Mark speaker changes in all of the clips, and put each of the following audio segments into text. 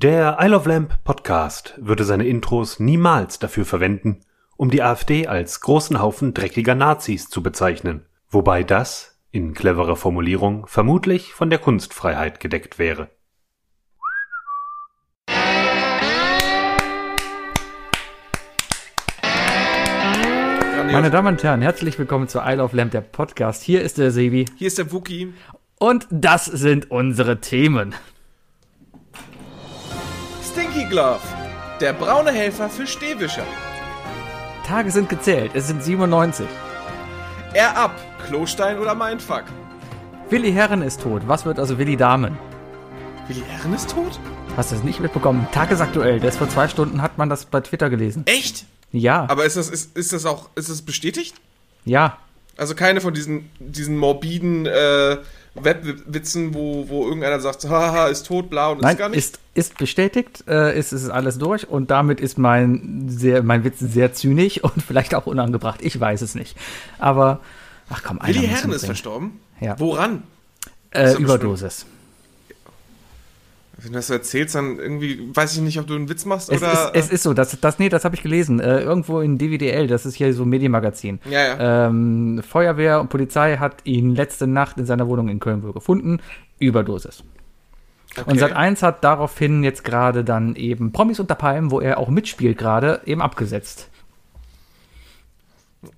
Speaker 1: Der Isle of Lamp Podcast würde seine Intros niemals dafür verwenden, um die AfD als großen Haufen dreckiger Nazis zu bezeichnen, wobei das, in cleverer Formulierung, vermutlich von der Kunstfreiheit gedeckt wäre.
Speaker 2: Meine Damen und Herren, herzlich willkommen zu Isle of Lamp, der Podcast. Hier ist der Sebi.
Speaker 3: Hier ist der Wookie.
Speaker 2: Und das sind unsere Themen.
Speaker 3: Glove, der braune Helfer für Stehwischer.
Speaker 2: Tage sind gezählt, es sind 97.
Speaker 3: Er ab, Klostein oder Mindfuck.
Speaker 2: Willi Herren ist tot, was wird also Willi Damen?
Speaker 3: Willi Herren ist tot?
Speaker 2: Hast du das nicht mitbekommen? Tagesaktuell, das vor zwei Stunden hat man das bei Twitter gelesen.
Speaker 3: Echt?
Speaker 2: Ja.
Speaker 3: Aber ist das, ist, ist das auch, ist das bestätigt?
Speaker 2: Ja.
Speaker 3: Also keine von diesen, diesen morbiden äh, Webwitzen, wo, wo irgendeiner sagt, haha, ist tot, bla und
Speaker 2: Nein,
Speaker 3: ist gar nicht.
Speaker 2: Ist, ist bestätigt, äh, ist, ist alles durch und damit ist mein, sehr, mein Witz sehr zynisch und vielleicht auch unangebracht. Ich weiß es nicht. Aber, ach komm, einer
Speaker 3: Willi Herren ist verstorben?
Speaker 2: Ja.
Speaker 3: Woran?
Speaker 2: Äh,
Speaker 3: er
Speaker 2: Überdosis.
Speaker 3: Wenn du das so erzählst, dann irgendwie weiß ich nicht, ob du einen Witz machst
Speaker 2: Es,
Speaker 3: oder.
Speaker 2: ist, es ist so, das, das, nee, das habe ich gelesen. Äh, irgendwo in DWDL, das ist hier so ein Medienmagazin.
Speaker 3: Ja, ja.
Speaker 2: Ähm, Feuerwehr und Polizei hat ihn letzte Nacht in seiner Wohnung in Köln wohl gefunden. Überdosis.
Speaker 3: okay.
Speaker 2: Und Sat 1 hat daraufhin jetzt gerade dann eben Promis unter Palmen, wo er auch mitspielt gerade, eben abgesetzt.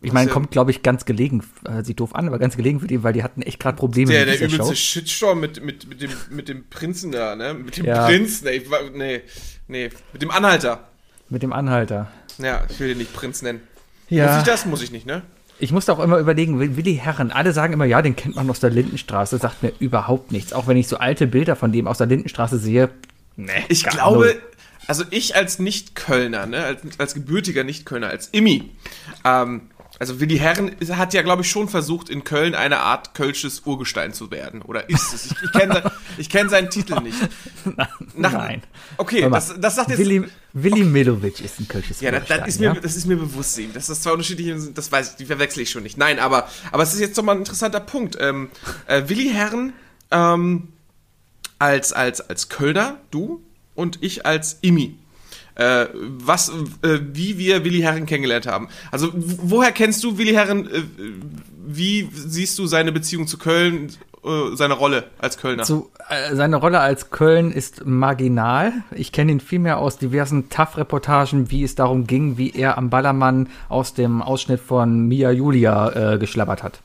Speaker 2: Ich meine, kommt, glaube ich, ganz gelegen, äh, sieht doof an, aber ganz gelegen für die, weil die hatten echt gerade Probleme
Speaker 3: Der,
Speaker 2: mit
Speaker 3: der übelste
Speaker 2: Show.
Speaker 3: Shitstorm mit, mit, mit, dem, mit dem Prinzen da, ne? Mit dem
Speaker 2: Ja.
Speaker 3: Prinz, ne, nee, nee, mit dem Anhalter.
Speaker 2: Mit dem Anhalter.
Speaker 3: Ja, ich will den nicht Prinz nennen. Muss
Speaker 2: Ja.
Speaker 3: ich das? Muss ich nicht, ne?
Speaker 2: Ich musste auch immer überlegen, Will- Willi Herren, alle sagen immer, ja, den kennt man aus der Lindenstraße, sagt mir überhaupt nichts. Auch wenn ich so alte Bilder von dem aus der Lindenstraße sehe, nee.
Speaker 3: Ich glaube,
Speaker 2: null.
Speaker 3: also ich als Nicht-Kölner, ne, als, als gebürtiger Nicht-Kölner, als Immi, ähm, also Willi Herren hat ja, glaube ich, schon versucht, in Köln eine Art kölsches Urgestein zu werden. Oder ist es? Ich, ich kenne sein, ich kenn seinen Titel nicht. Nach-
Speaker 2: Nein.
Speaker 3: Okay,
Speaker 2: mal,
Speaker 3: das, das sagt jetzt...
Speaker 2: Willi, Willi Milovic ist ein kölsches
Speaker 3: Ja, das, das,
Speaker 2: Urgestein,
Speaker 3: ist mir,
Speaker 2: ja?
Speaker 3: das ist mir bewusst, Sim. Dass das zwei unterschiedliche sind, das weiß ich, die verwechsel ich schon nicht. Nein, aber, aber es ist jetzt doch mal ein interessanter Punkt. Ähm, äh, Willi Herren ähm, als, als, als Kölner, du und ich als Imi. Äh, was, äh, wie wir Willi Herren kennengelernt haben. Also, woher kennst du Willi Herren? Äh, wie siehst du seine Beziehung zu Köln, äh, seine Rolle als Kölner?
Speaker 2: Zu, äh, seine Rolle als Köln ist marginal. Ich kenne ihn vielmehr aus diversen TAF-Reportagen, wie es darum ging, wie er am Ballermann aus dem Ausschnitt von Mia Julia äh, geschlabbert hat.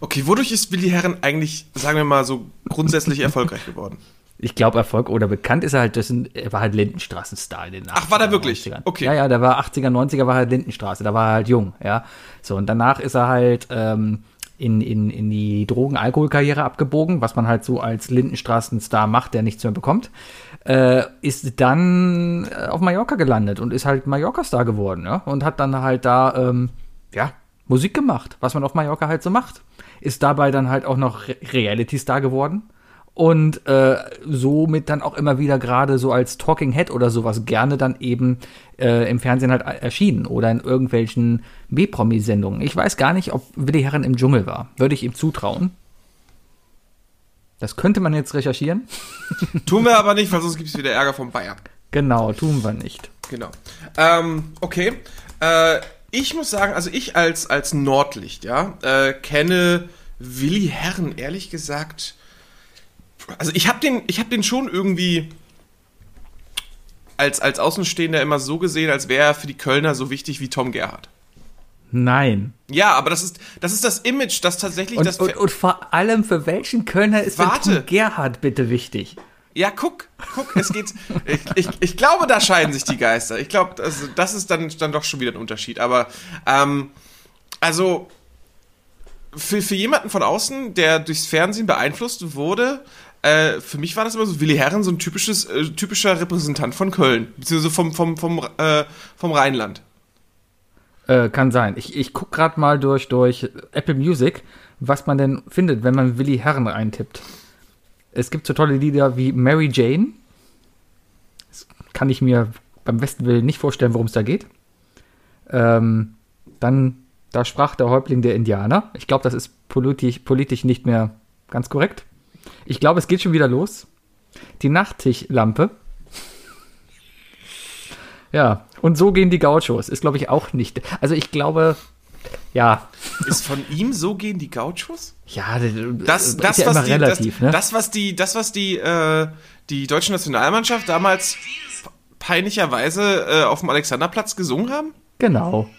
Speaker 3: Okay, wodurch ist Willi Herren eigentlich, sagen wir mal, so grundsätzlich erfolgreich geworden?
Speaker 2: Ich glaube, Erfolg oder bekannt ist er halt, das sind, er war halt Lindenstraßenstar in den
Speaker 3: Ach, war der
Speaker 2: 80er,
Speaker 3: wirklich?
Speaker 2: 90ern.
Speaker 3: Okay.
Speaker 2: Ja, ja, der war 80er, 90er, war halt Lindenstraße, da war er halt jung, ja. So, und danach ist er halt ähm, in, in, in die Drogen-Alkohol-Karriere abgebogen, was man halt so als Lindenstraßenstar macht, der nichts mehr bekommt. Äh, ist dann äh, auf Mallorca gelandet und ist halt Mallorca-Star geworden, ja. Und hat dann halt da, ähm, ja, Musik gemacht, was man auf Mallorca halt so macht. Ist dabei dann halt auch noch Re Reality-Star geworden und äh, somit dann auch immer wieder gerade so als Talking Head oder sowas gerne dann eben äh, im Fernsehen halt erschienen oder in irgendwelchen B-Promi-Sendungen. Ich weiß gar nicht, ob Willi Herren im Dschungel war. Würde ich ihm zutrauen. Das könnte man jetzt recherchieren.
Speaker 3: Tun wir aber nicht, weil sonst gibt es wieder Ärger vom Bayern.
Speaker 2: Genau, tun wir nicht.
Speaker 3: Genau. Ähm, okay. Äh, ich muss sagen, also ich als, als Nordlicht, ja, äh, kenne Willi Herren, ehrlich gesagt. Also ich habe den, ich hab den schon irgendwie als, als Außenstehender immer so gesehen, als wäre er für die Kölner so wichtig wie Tom Gerhardt.
Speaker 2: Nein.
Speaker 3: Ja, aber das ist, das ist das Image, das tatsächlich
Speaker 2: Und,
Speaker 3: das.
Speaker 2: und, und vor allem für welchen Kölner ist
Speaker 3: Warte.
Speaker 2: Tom Gerhard bitte wichtig?
Speaker 3: Ja, guck, guck, es geht. ich, ich, ich glaube, da scheiden sich die Geister. Ich glaube, das, das ist dann, dann doch schon wieder ein Unterschied. Aber, ähm, also, für, für jemanden von außen, der durchs Fernsehen beeinflusst wurde, äh, für mich war das immer so, Willi Herren, so ein typisches, äh, typischer Repräsentant von Köln, beziehungsweise vom, vom, vom, äh, vom Rheinland.
Speaker 2: Äh, kann sein. Ich, ich guck gerade mal durch, durch Apple Music, was man denn findet, wenn man Willi Herren eintippt. Es gibt so tolle Lieder wie Mary Jane. Das kann ich mir beim besten Willen nicht vorstellen, worum es da geht. Ähm, dann, da sprach der Häuptling der Indianer. Ich glaube, das ist politisch, politisch nicht mehr ganz korrekt. Ich glaube, es geht schon wieder los. Die Nachttischlampe. Ja, und so gehen die Gauchos. Ist, glaube ich, auch nicht. Also ich glaube, ja.
Speaker 3: Ist von ihm so gehen die Gauchos?
Speaker 2: Ja,
Speaker 3: das, das,
Speaker 2: ja
Speaker 3: was
Speaker 2: immer
Speaker 3: die,
Speaker 2: relativ,
Speaker 3: das,
Speaker 2: ne?
Speaker 3: das, was die, das, was die, äh, die deutsche Nationalmannschaft damals peinlicherweise äh, auf dem Alexanderplatz gesungen haben?
Speaker 2: Genau.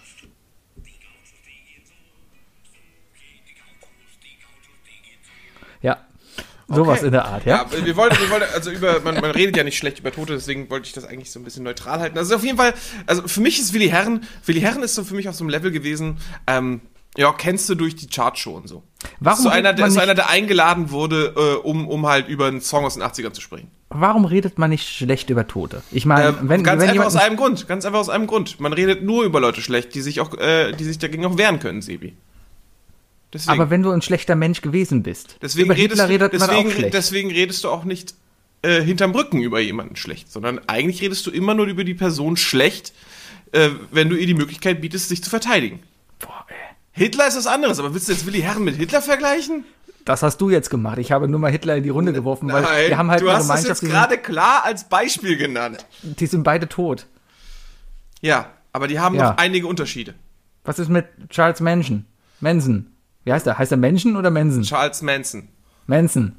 Speaker 2: Sowas
Speaker 3: Okay.
Speaker 2: in der Art, ja?
Speaker 3: Ja, wir wollten, wir wollten, also über, man, man redet ja nicht schlecht über Tote, deswegen wollte ich das eigentlich so ein bisschen neutral halten. Also auf jeden Fall, also für mich ist Willi Herren, Willi Herren ist so für mich auf so einem Level gewesen, ähm, ja, kennst du durch die Chartshow und so.
Speaker 2: Warum
Speaker 3: ist so einer, der, so einer, der eingeladen wurde, äh, um, um halt über einen Song aus den 80ern zu sprechen.
Speaker 2: Warum redet man nicht schlecht über Tote? Ich meine,
Speaker 3: Ähm,
Speaker 2: wenn,
Speaker 3: ganz
Speaker 2: wenn
Speaker 3: einfach aus einem Grund, ganz einfach aus einem Grund. Man redet nur über Leute schlecht, die sich auch, äh, die sich dagegen auch wehren können, Sebi. Deswegen,
Speaker 2: Aber wenn du ein schlechter Mensch gewesen bist,
Speaker 3: deswegen,
Speaker 2: über
Speaker 3: redest,
Speaker 2: Hitler
Speaker 3: du,
Speaker 2: redet man
Speaker 3: deswegen,
Speaker 2: auch schlecht.
Speaker 3: deswegen redest du auch nicht äh, hinterm Rücken über jemanden schlecht, sondern eigentlich redest du immer nur über die Person schlecht, äh, wenn du ihr die Möglichkeit bietest, sich zu verteidigen.
Speaker 2: Boah, ey.
Speaker 3: Hitler ist was anderes, aber willst du jetzt Willi Herren mit Hitler vergleichen?
Speaker 2: Das hast du jetzt gemacht. Ich habe nur mal Hitler in die Runde geworfen, weil wir haben halt
Speaker 3: du hast das jetzt gerade klar als Beispiel genannt.
Speaker 2: die sind beide tot.
Speaker 3: Ja, aber die haben
Speaker 2: Ja.
Speaker 3: noch einige Unterschiede.
Speaker 2: Was ist mit Charles Manson? Manson. Wie heißt er? Heißt er Menschen oder Manson?
Speaker 3: Charles Manson.
Speaker 2: Manson.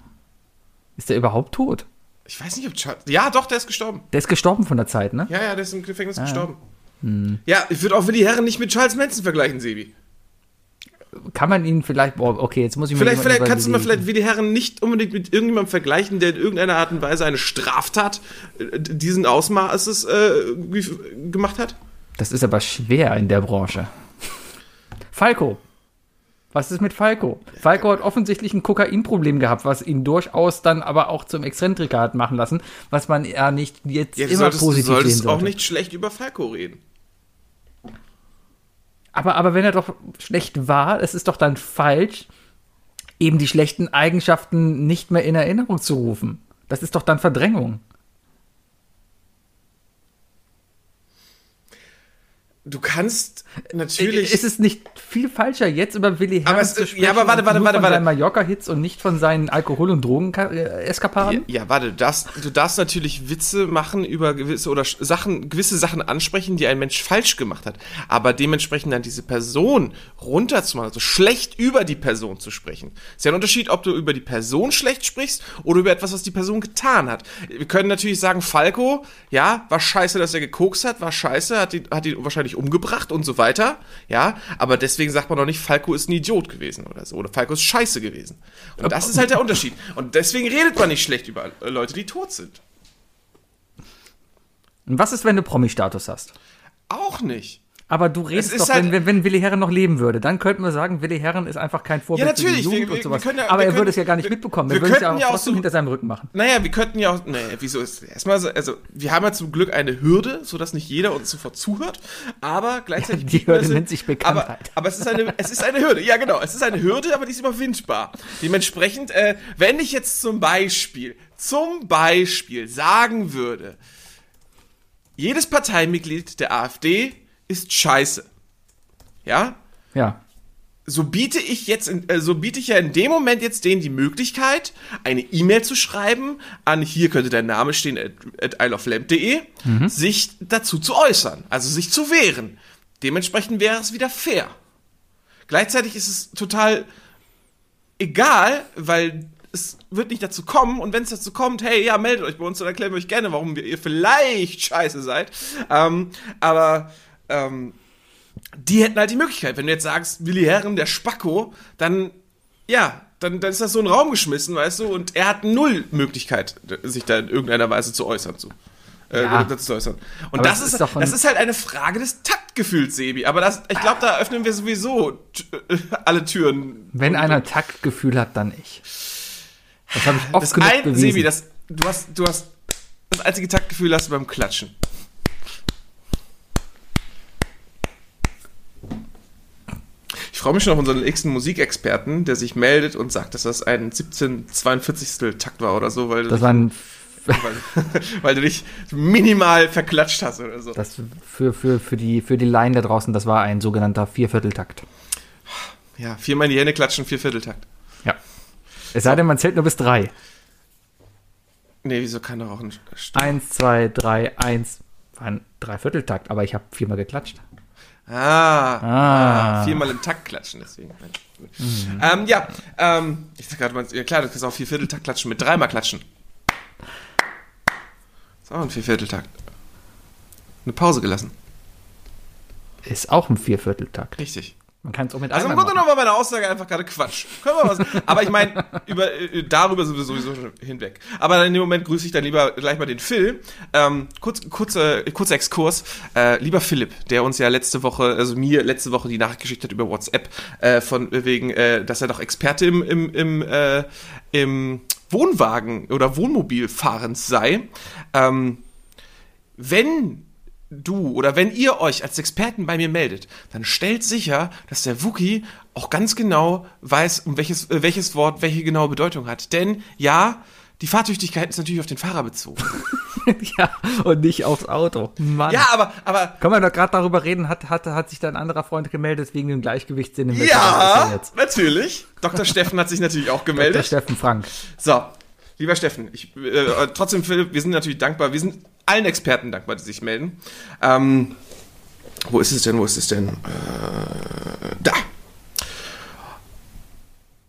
Speaker 2: Ist der überhaupt tot?
Speaker 3: Ich weiß nicht, ob Charles. Ja, doch, der ist gestorben.
Speaker 2: Der ist gestorben von der Zeit, ne?
Speaker 3: Ja, ja, der ist im Gefängnis
Speaker 2: Ah,
Speaker 3: gestorben. Ja, ich würde auch Willi Herren nicht mit Charles Manson vergleichen, Sebi.
Speaker 2: Kann man ihn vielleicht. Boah, okay, jetzt muss ich mir
Speaker 3: Vielleicht,
Speaker 2: jemanden
Speaker 3: vielleicht kannst du mal
Speaker 2: die-
Speaker 3: vielleicht Willi Herren nicht unbedingt mit irgendjemandem vergleichen, der in irgendeiner Art und Weise eine Straftat äh, diesen Ausmaßes äh, gemacht hat.
Speaker 2: Das ist aber schwer in der Branche. Falco. Was ist mit Falco? Falco hat offensichtlich ein Kokainproblem gehabt, was ihn durchaus dann aber auch zum Exzentriker hat machen lassen, was man ja nicht jetzt
Speaker 3: du
Speaker 2: immer
Speaker 3: solltest, du
Speaker 2: positiv sehen
Speaker 3: solltest
Speaker 2: sollte.
Speaker 3: auch nicht schlecht über Falco reden.
Speaker 2: Aber, aber wenn er doch schlecht war, es ist doch dann falsch, eben die schlechten Eigenschaften nicht mehr in Erinnerung zu rufen. Das ist doch dann Verdrängung.
Speaker 3: Du kannst natürlich.
Speaker 2: Ist es nicht viel falscher, jetzt über Willi
Speaker 3: Aber
Speaker 2: Herren
Speaker 3: es-
Speaker 2: zu sprechen?
Speaker 3: ja, aber warte, warte, warte,
Speaker 2: von
Speaker 3: warte.
Speaker 2: seinen Mallorca-Hits und nicht von seinen Alkohol- und Drogen-Eskapaden?
Speaker 3: Ja, warte, du darfst, du darfst natürlich Witze machen über gewisse oder Sachen, gewisse Sachen ansprechen, die ein Mensch falsch gemacht hat. Aber dementsprechend dann diese Person runterzumachen, also schlecht über die Person zu sprechen. Ist ja ein Unterschied, ob du über die Person schlecht sprichst oder über etwas, was die Person getan hat. Wir können natürlich sagen, Falco, ja, war scheiße, dass er gekokst hat, war scheiße, hat ihn, hat ihn wahrscheinlich umgebracht und so weiter. Ja, aber deswegen sagt man doch nicht, Falco ist ein Idiot gewesen oder so. Oder Falco ist scheiße gewesen. Und das ist halt der Unterschied. Und deswegen redet man nicht schlecht über äh, Leute, die tot sind.
Speaker 2: Und was ist, wenn du Promi-Status hast?
Speaker 3: Auch nicht.
Speaker 2: Aber du redest doch,
Speaker 3: halt-
Speaker 2: wenn, wenn, wenn Willi Herren noch leben würde, dann könnten wir sagen, Willi Herren ist einfach kein Vorbild
Speaker 3: Ja, natürlich,
Speaker 2: für die Jugend
Speaker 3: wir-
Speaker 2: und sowas.
Speaker 3: wir ja-
Speaker 2: Aber
Speaker 3: wir
Speaker 2: er
Speaker 3: können-
Speaker 2: würde es ja gar nicht
Speaker 3: wir-
Speaker 2: mitbekommen.
Speaker 3: wir
Speaker 2: Er würde es ja auch
Speaker 3: ja auch so-
Speaker 2: hinter seinem Rücken machen.
Speaker 3: Naja, wir könnten ja auch. Nee, wieso ist. Erstmal, so- also, wir haben ja zum Glück eine Hürde, sodass nicht jeder uns sofort zuhört. Aber gleichzeitig.
Speaker 2: Die
Speaker 3: bieten wir
Speaker 2: Hürde nennt sich
Speaker 3: Aber,
Speaker 2: Bekanntheit.
Speaker 3: aber es, ist eine, es ist eine Hürde. Ja, genau. Es ist eine Hürde, aber die ist überwindbar. Dementsprechend, äh, wenn ich jetzt zum Beispiel, zum Beispiel sagen würde, jedes Parteimitglied der AfD ist scheiße. Ja?
Speaker 2: Ja.
Speaker 3: so biete ich jetzt, in, äh, so biete ich ja in dem Moment jetzt denen die Möglichkeit, eine E-Mail zu schreiben an hier könnte der Name stehen at, at isleoflamp.de, sich dazu zu äußern, also sich zu wehren. Dementsprechend wäre es wieder fair. Gleichzeitig ist es total egal, weil es wird nicht dazu kommen und wenn es dazu kommt, hey, ja, meldet euch bei uns und erklären wir euch gerne, warum ihr vielleicht scheiße seid. Ähm, aber ähm, die hätten halt die Möglichkeit. Wenn du jetzt sagst, Willi Herren, der Spacko, dann, ja, dann, dann ist das so ein Raum geschmissen, weißt du, und er hat null Möglichkeit, sich da in irgendeiner Weise zu äußern zu. Äh,
Speaker 2: Ja.
Speaker 3: dazu zu äußern. Und das ist,
Speaker 2: ist
Speaker 3: das ist halt eine Frage des Taktgefühls, Sebi. Aber das, ich glaube, da öffnen wir sowieso äh, alle Türen.
Speaker 2: Wenn
Speaker 3: Und-
Speaker 2: einer Taktgefühl hat, dann ich. Das habe ich oft
Speaker 3: das
Speaker 2: genug
Speaker 3: ein,
Speaker 2: bewiesen.
Speaker 3: Sebi, das, du hast, du hast, das einzige Taktgefühl hast du beim Klatschen. Ich freue mich schon auf unseren nächsten Musikexperten, der sich meldet und sagt, dass das ein 1742. Takt war oder so, weil, du
Speaker 2: das
Speaker 3: dich,
Speaker 2: war ein,
Speaker 3: weil, weil du dich minimal verklatscht hast oder so.
Speaker 2: das für, für, für, die, für die Laien da draußen, das war ein sogenannter Viervierteltakt.
Speaker 3: Ja, viermal in die Hände klatschen, vier Vierteltakt.
Speaker 2: Ja. Es sei denn, man zählt nur bis drei.
Speaker 3: Nee, wieso kann doch auch ein St
Speaker 2: Eins, zwei, drei, eins. war ein Dreivierteltakt, aber ich habe viermal geklatscht.
Speaker 3: Ah,
Speaker 2: Ah.
Speaker 3: ah. viermal im Takt klatschen, deswegen. Ähm, ja, ähm, ich sag gerade mal, ja klar, du kannst auch Viervierteltakt klatschen mit dreimal klatschen. Ist auch ein Viervierteltakt. Eine Pause gelassen.
Speaker 2: Ist auch ein Viervierteltakt.
Speaker 3: Richtig.
Speaker 2: Man kann es auch mit
Speaker 3: Also im Grunde genommen war meine Aussage einfach gerade Quatsch. Können wir was? Aber ich meine, über, äh, darüber sind wir sowieso schon hinweg. Aber in dem Moment grüße ich dann lieber gleich mal den Phil. Ähm, kurz, kurze, kurzer Exkurs. Äh, lieber Philipp, der uns ja letzte Woche, also mir letzte Woche die Nachricht geschickt hat über WhatsApp, äh, von wegen, äh, dass er doch Experte im, im, im, äh, im Wohnwagen oder Wohnmobilfahrens sei. Ähm, wenn du oder wenn ihr euch als Experten bei mir meldet, dann stellt sicher, dass der Wookie auch ganz genau weiß, um welches, äh, welches Wort welche genaue Bedeutung hat. Denn ja, die Fahrtüchtigkeit ist natürlich auf den Fahrer bezogen.
Speaker 2: ja, und nicht aufs Auto. Mann.
Speaker 3: ja, aber, aber
Speaker 2: Können wir doch gerade darüber reden, hat, hat, hat sich da ein anderer Freund gemeldet wegen dem Gleichgewichtssinn im
Speaker 3: ja, natürlich. Dr. Steffen hat sich natürlich auch gemeldet.
Speaker 2: Steffen Frank.
Speaker 3: So, lieber Steffen, ich, äh, trotzdem, Philipp, wir sind natürlich dankbar. Wir sind allen Experten dankbar, die sich melden. Ähm, wo ist es denn? Wo ist es denn? Äh, da.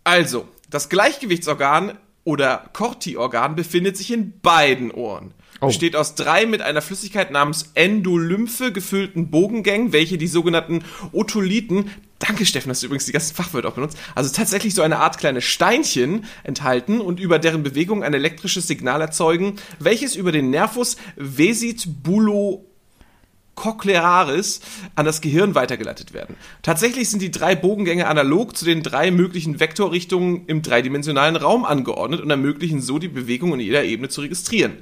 Speaker 3: Also, das Gleichgewichtsorgan oder Corti-Organ befindet sich in beiden Ohren.
Speaker 2: Oh.
Speaker 3: Besteht aus drei mit einer Flüssigkeit namens Endolymphe gefüllten Bogengängen, welche die sogenannten Otolithen, danke Steffen, dass du übrigens die ganzen Fachwörter auch benutzt, also tatsächlich so eine Art kleine Steinchen enthalten und über deren Bewegung ein elektrisches Signal erzeugen, welches über den Nervus vesitibulo cochlearis an das Gehirn weitergeleitet werden. Tatsächlich sind die drei Bogengänge analog zu den drei möglichen Vektorrichtungen im dreidimensionalen Raum angeordnet und ermöglichen so die Bewegung in jeder Ebene zu registrieren.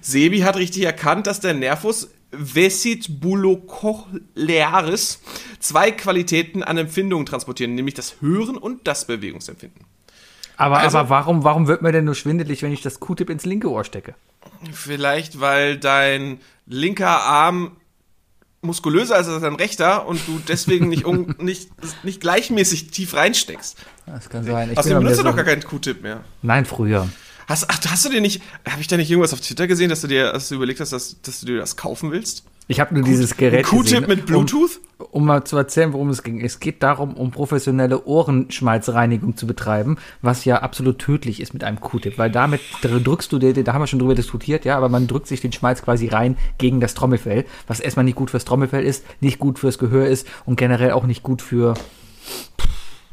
Speaker 3: Sebi hat richtig erkannt, dass der Nervus vesitibulocochlearis zwei Qualitäten an Empfindungen transportieren, nämlich das Hören und das Bewegungsempfinden.
Speaker 2: Aber,
Speaker 3: Also-
Speaker 2: aber warum, warum wird mir denn nur schwindelig, wenn ich das Q-Tip ins linke Ohr stecke?
Speaker 3: Vielleicht, weil dein linker Arm muskulöser ist als dein rechter und du deswegen nicht, un nicht, nicht gleichmäßig tief reinsteckst.
Speaker 2: Das kann sein. Ich
Speaker 3: Außerdem benutzt du doch gar keinen Q-Tip mehr.
Speaker 2: Nein, früher.
Speaker 3: Hast, ach, hast du dir nicht, habe ich da nicht irgendwas auf Twitter gesehen, dass du dir, dass du überlegt hast, dass, dass du dir das kaufen willst?
Speaker 2: Ich habe nur dieses Gerät
Speaker 3: Q-Tip mit Bluetooth?
Speaker 2: Um, um mal zu erzählen, worum es ging. Es geht darum, um professionelle Ohrenschmalzreinigung zu betreiben, was ja absolut tödlich ist mit einem Q-Tip, weil damit drückst du dir, da haben wir schon drüber diskutiert, ja, aber man drückt sich den Schmalz quasi rein gegen das Trommelfell, was erstmal nicht gut fürs Trommelfell ist, nicht gut fürs Gehör ist und generell auch nicht gut für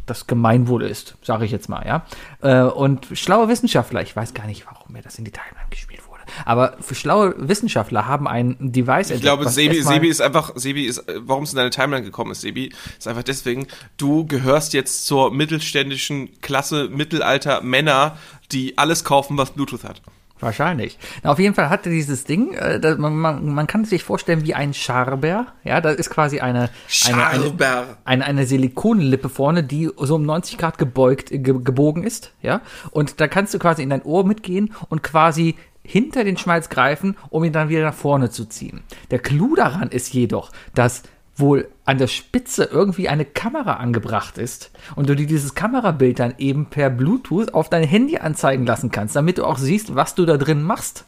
Speaker 2: das Gemeinwohl ist, sage ich jetzt mal, ja. Äh, Und schlaue Wissenschaftler, ich weiß gar nicht, warum mir das in die Timeline gespielt wurde, aber für schlaue Wissenschaftler haben ein Device
Speaker 3: Ich glaube, Sebi, Sebi ist einfach, Sebi ist, äh, warum es in deine Timeline gekommen ist, Sebi, ist einfach deswegen, du gehörst jetzt zur mittelständischen Klasse Mittelalter Männer, die alles kaufen, was Bluetooth hat.
Speaker 2: Wahrscheinlich. Na, auf jeden Fall hatte dieses Ding, äh, da, man, man, man kann sich vorstellen wie ein Scharber. Ja, da ist quasi eine, eine, eine, eine, eine Silikonlippe vorne, die so um 90 Grad gebeugt, ge, gebogen ist. Ja, und da kannst du quasi in dein Ohr mitgehen und quasi hinter den Schmalz greifen, um ihn dann wieder nach vorne zu ziehen. Der Clou daran ist jedoch, dass wohl an der Spitze irgendwie eine Kamera angebracht ist und du dir dieses Kamerabild dann eben per Bluetooth auf dein Handy anzeigen lassen kannst, damit du auch siehst, was du da drin machst.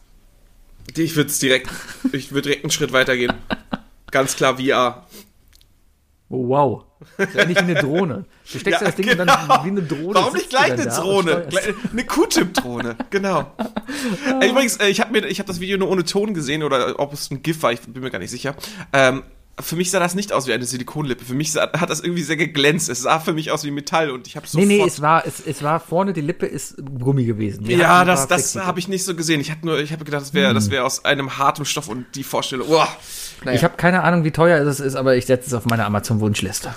Speaker 3: Ich würde es direkt, ich würde direkt einen Schritt weitergehen. Ganz klar VR.
Speaker 2: Oh, wow. Das ist ja nicht eine Drohne. Du steckst
Speaker 3: Ja,
Speaker 2: das Ding und dann
Speaker 3: genau.
Speaker 2: wie eine Drohne.
Speaker 3: Warum nicht gleich eine Drohne? Eine Q-Tip-Drohne, genau. Übrigens, äh, ich habe habe das Video nur ohne Ton gesehen oder ob es ein GIF war, ich bin mir gar nicht sicher. Ähm, für mich sah das nicht aus wie eine Silikonlippe. Für mich sah, hat das irgendwie sehr geglänzt. Es sah für mich aus wie Metall und ich habe
Speaker 2: Nee,
Speaker 3: sofort.
Speaker 2: nee, es war, es, es war vorne, die Lippe ist Gummi gewesen. Die
Speaker 3: ja, das, das habe ich nicht so gesehen. Ich habe nur, ich habe gedacht, das wäre, das wäre aus einem harten Stoff und die Vorstellung. Uah, naja.
Speaker 2: Ich habe keine Ahnung, wie teuer es ist, aber ich setze es auf meine Amazon-Wunschliste.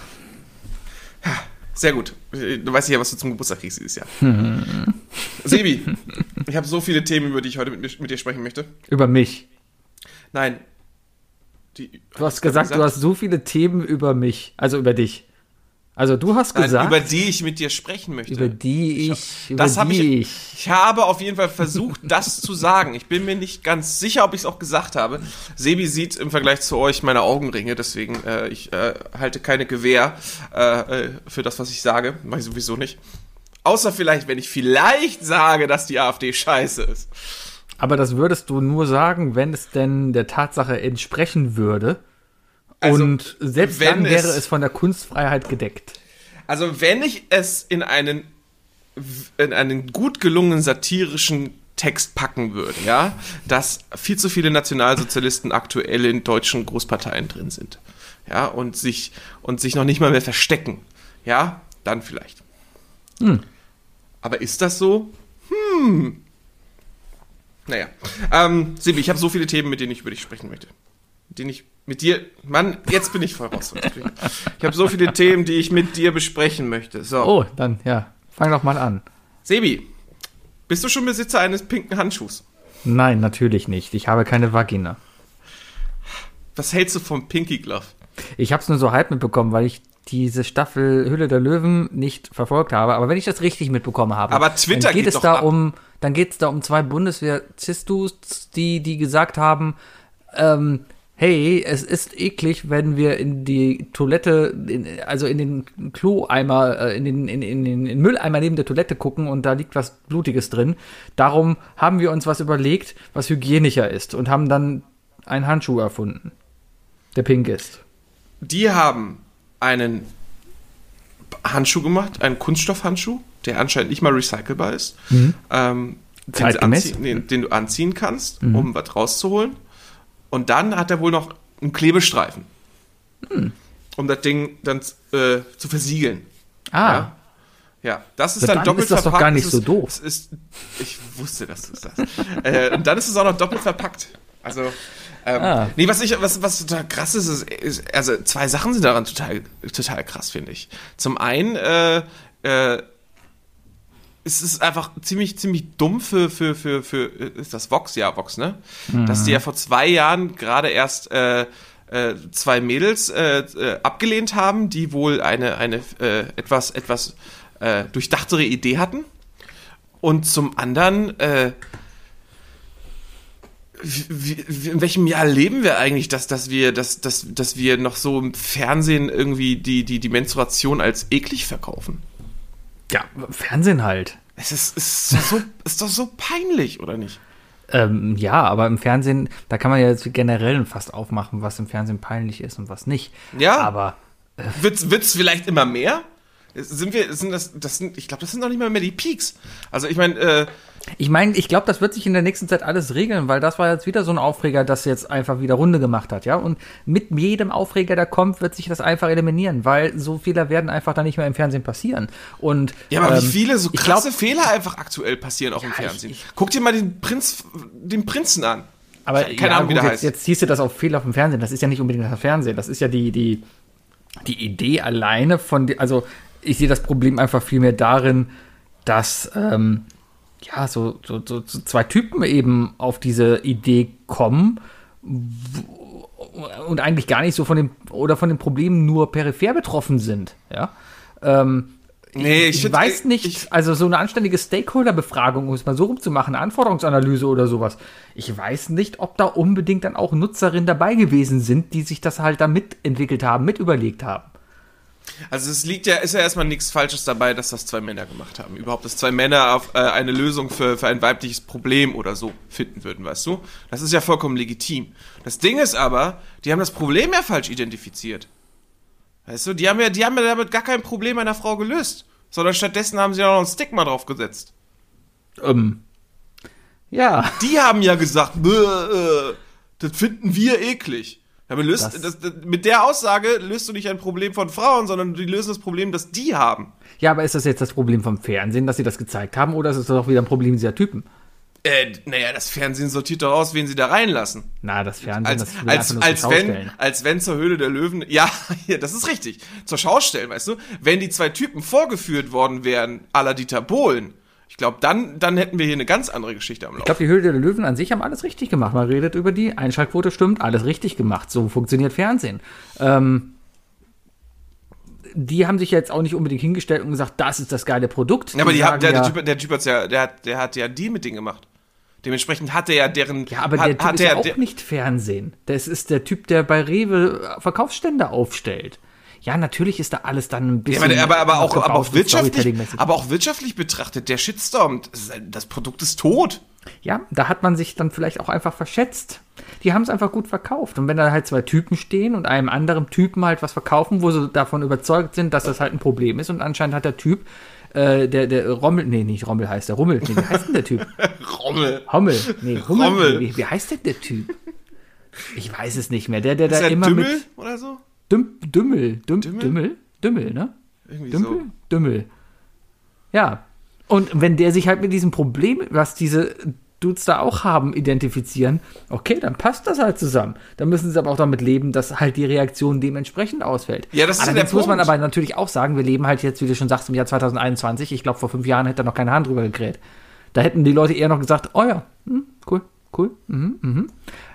Speaker 3: Sehr gut. Du weißt ja, was du zum Geburtstag kriegst dieses Jahr. Sebi, ich habe so viele Themen, über die ich heute mit, mit dir sprechen möchte.
Speaker 2: Über mich.
Speaker 3: Nein. Die,
Speaker 2: Du hast gesagt, du hast so viele Themen über mich, also über dich. Also du hast
Speaker 3: Nein,
Speaker 2: gesagt,
Speaker 3: über die ich mit dir sprechen möchte.
Speaker 2: über die ich, über
Speaker 3: das habe ich, ich habe auf jeden Fall versucht, das zu sagen. Ich bin mir nicht ganz sicher, ob ich es auch gesagt habe. Sebi sieht im Vergleich zu euch meine Augenringe, deswegen äh, ich äh, halte keine Gewähr äh, äh, für das, was ich sage. Mach ich sowieso nicht. Außer vielleicht, wenn ich vielleicht sage, dass die AfD scheiße ist.
Speaker 2: Aber das würdest du nur sagen, wenn es denn der Tatsache entsprechen würde.
Speaker 3: Also,
Speaker 2: und selbst dann wäre
Speaker 3: es-
Speaker 2: es von der Kunstfreiheit gedeckt.
Speaker 3: Also wenn ich es in einen in einen gut gelungenen satirischen Text packen würde, ja, dass viel zu viele Nationalsozialisten aktuell in deutschen Großparteien drin sind, ja, und sich und sich noch nicht mal mehr verstecken, ja, dann vielleicht. Aber ist das so? Hm. Naja. Ähm, Sibi, ich habe so viele Themen, mit denen ich über dich sprechen möchte. Mit denen ich mit dir. Mann, jetzt bin ich voll raus. Ich habe so viele Themen, die ich mit dir besprechen möchte. So.
Speaker 2: Oh, dann, ja, fang doch mal an.
Speaker 3: Sebi, bist du schon Besitzer eines pinken Handschuhs?
Speaker 2: Nein, natürlich nicht. Ich habe keine Vagina.
Speaker 3: Was hältst du vom Pinky Glove?
Speaker 2: Ich habe es nur so halb mitbekommen, weil ich diese Staffel Hülle der Löwen nicht verfolgt habe. Aber wenn ich das richtig mitbekommen habe,
Speaker 3: Aber Twitter
Speaker 2: dann geht,
Speaker 3: geht
Speaker 2: es da
Speaker 3: ab.
Speaker 2: um, dann geht es da um zwei Bundeswehr-Zistus, die die gesagt haben, ähm, hey, es ist eklig, wenn wir in die Toilette, in, also in den Kloeimer, äh, in den, in, in, in den Mülleimer neben der Toilette gucken und da liegt was Blutiges drin. Darum haben wir uns was überlegt, was hygienischer ist und haben dann einen Handschuh erfunden, der pink ist.
Speaker 3: Die haben einen Handschuh gemacht, einen Kunststoffhandschuh, der anscheinend nicht mal recycelbar ist. Ähm, den,
Speaker 2: Zeitgemäß.
Speaker 3: anziehen, den, du anziehen kannst, um was rauszuholen. Und dann hat er wohl noch einen Klebestreifen, um das Ding dann äh, zu versiegeln.
Speaker 2: Ah,
Speaker 3: Ja. Ja, das ist dann,
Speaker 2: dann
Speaker 3: doppelt
Speaker 2: ist das doch
Speaker 3: verpackt.
Speaker 2: gar nicht
Speaker 3: Es
Speaker 2: so
Speaker 3: ist,
Speaker 2: doof.
Speaker 3: Es ist, ich wusste, dass du es sagst. äh, und dann ist es auch noch doppelt verpackt. Also, ähm,
Speaker 2: Ah.
Speaker 3: nee, was ich, was, was total krass ist, ist, ist, also zwei Sachen sind daran total, total krass, finde ich. Zum einen, äh, äh, es ist einfach ziemlich, ziemlich dumm für, für, für, für, ist das Vox? Ja, Vox, ne? Dass die ja vor zwei Jahren gerade erst, äh, äh, zwei Mädels äh, äh, abgelehnt haben, die wohl eine, eine äh, etwas, etwas äh, durchdachtere Idee hatten. Und zum anderen, äh, wie, wie, in welchem Jahr leben wir eigentlich, dass, dass, wir, dass, dass, dass wir noch so im Fernsehen irgendwie die, die, die Menstruation als eklig verkaufen?
Speaker 2: ja, Fernsehen halt.
Speaker 3: Es ist, ist, doch so, ist doch so peinlich, oder nicht?
Speaker 2: Ähm, ja, aber im Fernsehen, da kann man ja jetzt generell fast aufmachen, was im Fernsehen peinlich ist und was nicht.
Speaker 3: Ja.
Speaker 2: Aber
Speaker 3: Wird's, wird's vielleicht immer mehr? Sind wir, sind das, das sind, ich glaube, das sind noch nicht mal mehr die Peaks. Also ich meine, äh,
Speaker 2: ich meine, ich glaube, das wird sich in der nächsten Zeit alles regeln, weil das war jetzt wieder so ein Aufreger, das jetzt einfach wieder Runde gemacht hat, ja. Und mit jedem Aufreger, der kommt, wird sich das einfach eliminieren, weil so Fehler werden einfach dann nicht mehr im Fernsehen passieren. Und
Speaker 3: ja, aber
Speaker 2: ähm,
Speaker 3: wie viele so krasse
Speaker 2: glaub-
Speaker 3: Fehler einfach aktuell passieren auch im
Speaker 2: Ja,
Speaker 3: Fernsehen.
Speaker 2: ich- ich-
Speaker 3: Guck dir mal den Prinz, den Prinzen an.
Speaker 2: Aber
Speaker 3: keine
Speaker 2: ja,
Speaker 3: Ahnung, wie
Speaker 2: gut,
Speaker 3: der
Speaker 2: jetzt,
Speaker 3: heißt.
Speaker 2: jetzt ziehst du das auf Fehler vom Fernsehen. Das ist ja nicht unbedingt das Fernsehen. Das ist ja die, die, die Idee alleine von, also ich sehe das Problem einfach viel mehr darin, dass ähm, ja so, so, so, zwei Typen eben auf diese Idee kommen und eigentlich gar nicht so von dem oder von den Problemen nur peripher betroffen sind. Ja. Ähm,
Speaker 3: Nee,
Speaker 2: ich,
Speaker 3: find-
Speaker 2: weiß nicht,
Speaker 3: ich-
Speaker 2: also so eine anständige Stakeholder-Befragung, um es mal so rumzumachen, eine Anforderungsanalyse oder sowas. Ich weiß nicht, ob da unbedingt dann auch Nutzerinnen dabei gewesen sind, die sich das halt da mitentwickelt haben, mit überlegt haben.
Speaker 3: Also es liegt ja, ist ja erstmal nichts Falsches dabei, dass das zwei Männer gemacht haben. Überhaupt, dass zwei Männer auf äh, eine Lösung für, für ein weibliches Problem oder so finden würden, weißt du? Das ist ja vollkommen legitim. Das Ding ist aber, die haben das Problem ja falsch identifiziert. Weißt du, die haben ja, die haben ja damit gar kein Problem einer Frau gelöst. Sondern stattdessen haben sie auch noch ein Stigma drauf gesetzt.
Speaker 2: Ähm, ja.
Speaker 3: Die haben ja gesagt, "Bäh, äh, das finden wir eklig. Damit löst,
Speaker 2: Das-
Speaker 3: das, das, mit der Aussage löst du nicht ein Problem von Frauen, sondern die lösen das Problem, das die haben.
Speaker 2: Ja, aber ist das jetzt das Problem vom Fernsehen, dass sie das gezeigt haben, oder ist es doch wieder ein Problem dieser Typen?
Speaker 3: Äh, naja, das Fernsehen sortiert doch aus, wen sie da reinlassen.
Speaker 2: Na, das Fernsehen,
Speaker 3: Als,
Speaker 2: das will
Speaker 3: als, als,
Speaker 2: zur
Speaker 3: wenn,
Speaker 2: Schaustellen.
Speaker 3: als wenn zur Höhle der Löwen, ja, ja, das ist richtig, zur Schau stellen, weißt du? Wenn die zwei Typen vorgeführt worden wären, à la Dieter Bohlen, ich glaube, dann, dann hätten wir hier eine ganz andere Geschichte am
Speaker 2: Ich
Speaker 3: Laufen.
Speaker 2: glaube, die Höhle der Löwen an sich haben alles richtig gemacht. Man redet über die Einschaltquote, stimmt, alles richtig gemacht. So funktioniert Fernsehen. Ähm, die haben sich jetzt auch nicht unbedingt hingestellt und gesagt, das ist das geile Produkt.
Speaker 3: Ja, aber die haben, der,
Speaker 2: ja,
Speaker 3: der, Typ, der Typ hat's ja, der hat, der hat ja die mit denen gemacht. Dementsprechend hat er ja deren.
Speaker 2: ja, aber
Speaker 3: hat,
Speaker 2: der Typ
Speaker 3: hat
Speaker 2: ist ja auch nicht Fernsehen. Das ist der Typ, der bei Rewe Verkaufsstände aufstellt. Ja, natürlich ist da alles dann ein
Speaker 3: Ja,
Speaker 2: bisschen.
Speaker 3: aber, aber, aber, auch, aber, auch wirtschaftlich, aber auch wirtschaftlich betrachtet, der Shitstorm, das, Produkt ist tot.
Speaker 2: Ja, da hat man sich dann vielleicht auch einfach verschätzt. Die haben es einfach gut verkauft. Und wenn da halt zwei Typen stehen und einem anderen Typen halt was verkaufen, wo sie davon überzeugt sind, dass das halt ein Problem ist und anscheinend hat der Typ, äh, der, der Rommel, nee, nicht Rommel heißt der, Rummel, nee, wie heißt denn der Typ?
Speaker 3: Rommel.
Speaker 2: Hommel, nee, Rummel,
Speaker 3: Rommel.
Speaker 2: Wie, wie heißt denn der Typ? Ich weiß es nicht mehr. Der, der
Speaker 3: Ist
Speaker 2: da
Speaker 3: er
Speaker 2: immer
Speaker 3: Dümmel
Speaker 2: mit
Speaker 3: oder so?
Speaker 2: Düm, Dümmel, Düm,
Speaker 3: Dümmel?
Speaker 2: Dümmel, Dümmel, ne?
Speaker 3: Irgendwie
Speaker 2: Dümpel?
Speaker 3: so.
Speaker 2: Dümmel. Ja. Und wenn der sich halt mit diesem Problem, was diese Dudes da auch haben, identifizieren, okay, dann passt das halt zusammen. Dann müssen sie aber auch damit leben, dass halt die Reaktion dementsprechend ausfällt.
Speaker 3: Ja, das ist ja
Speaker 2: Allerdings
Speaker 3: der
Speaker 2: muss man
Speaker 3: Punkt.
Speaker 2: aber natürlich auch sagen, wir leben halt jetzt, wie du schon sagst, im Jahr 2021. Ich glaube, vor fünf Jahren hätte da noch keine Hand drüber gekräht. Da hätten die Leute eher noch gesagt, oh ja, hm, cool, cool, mhm, mhm.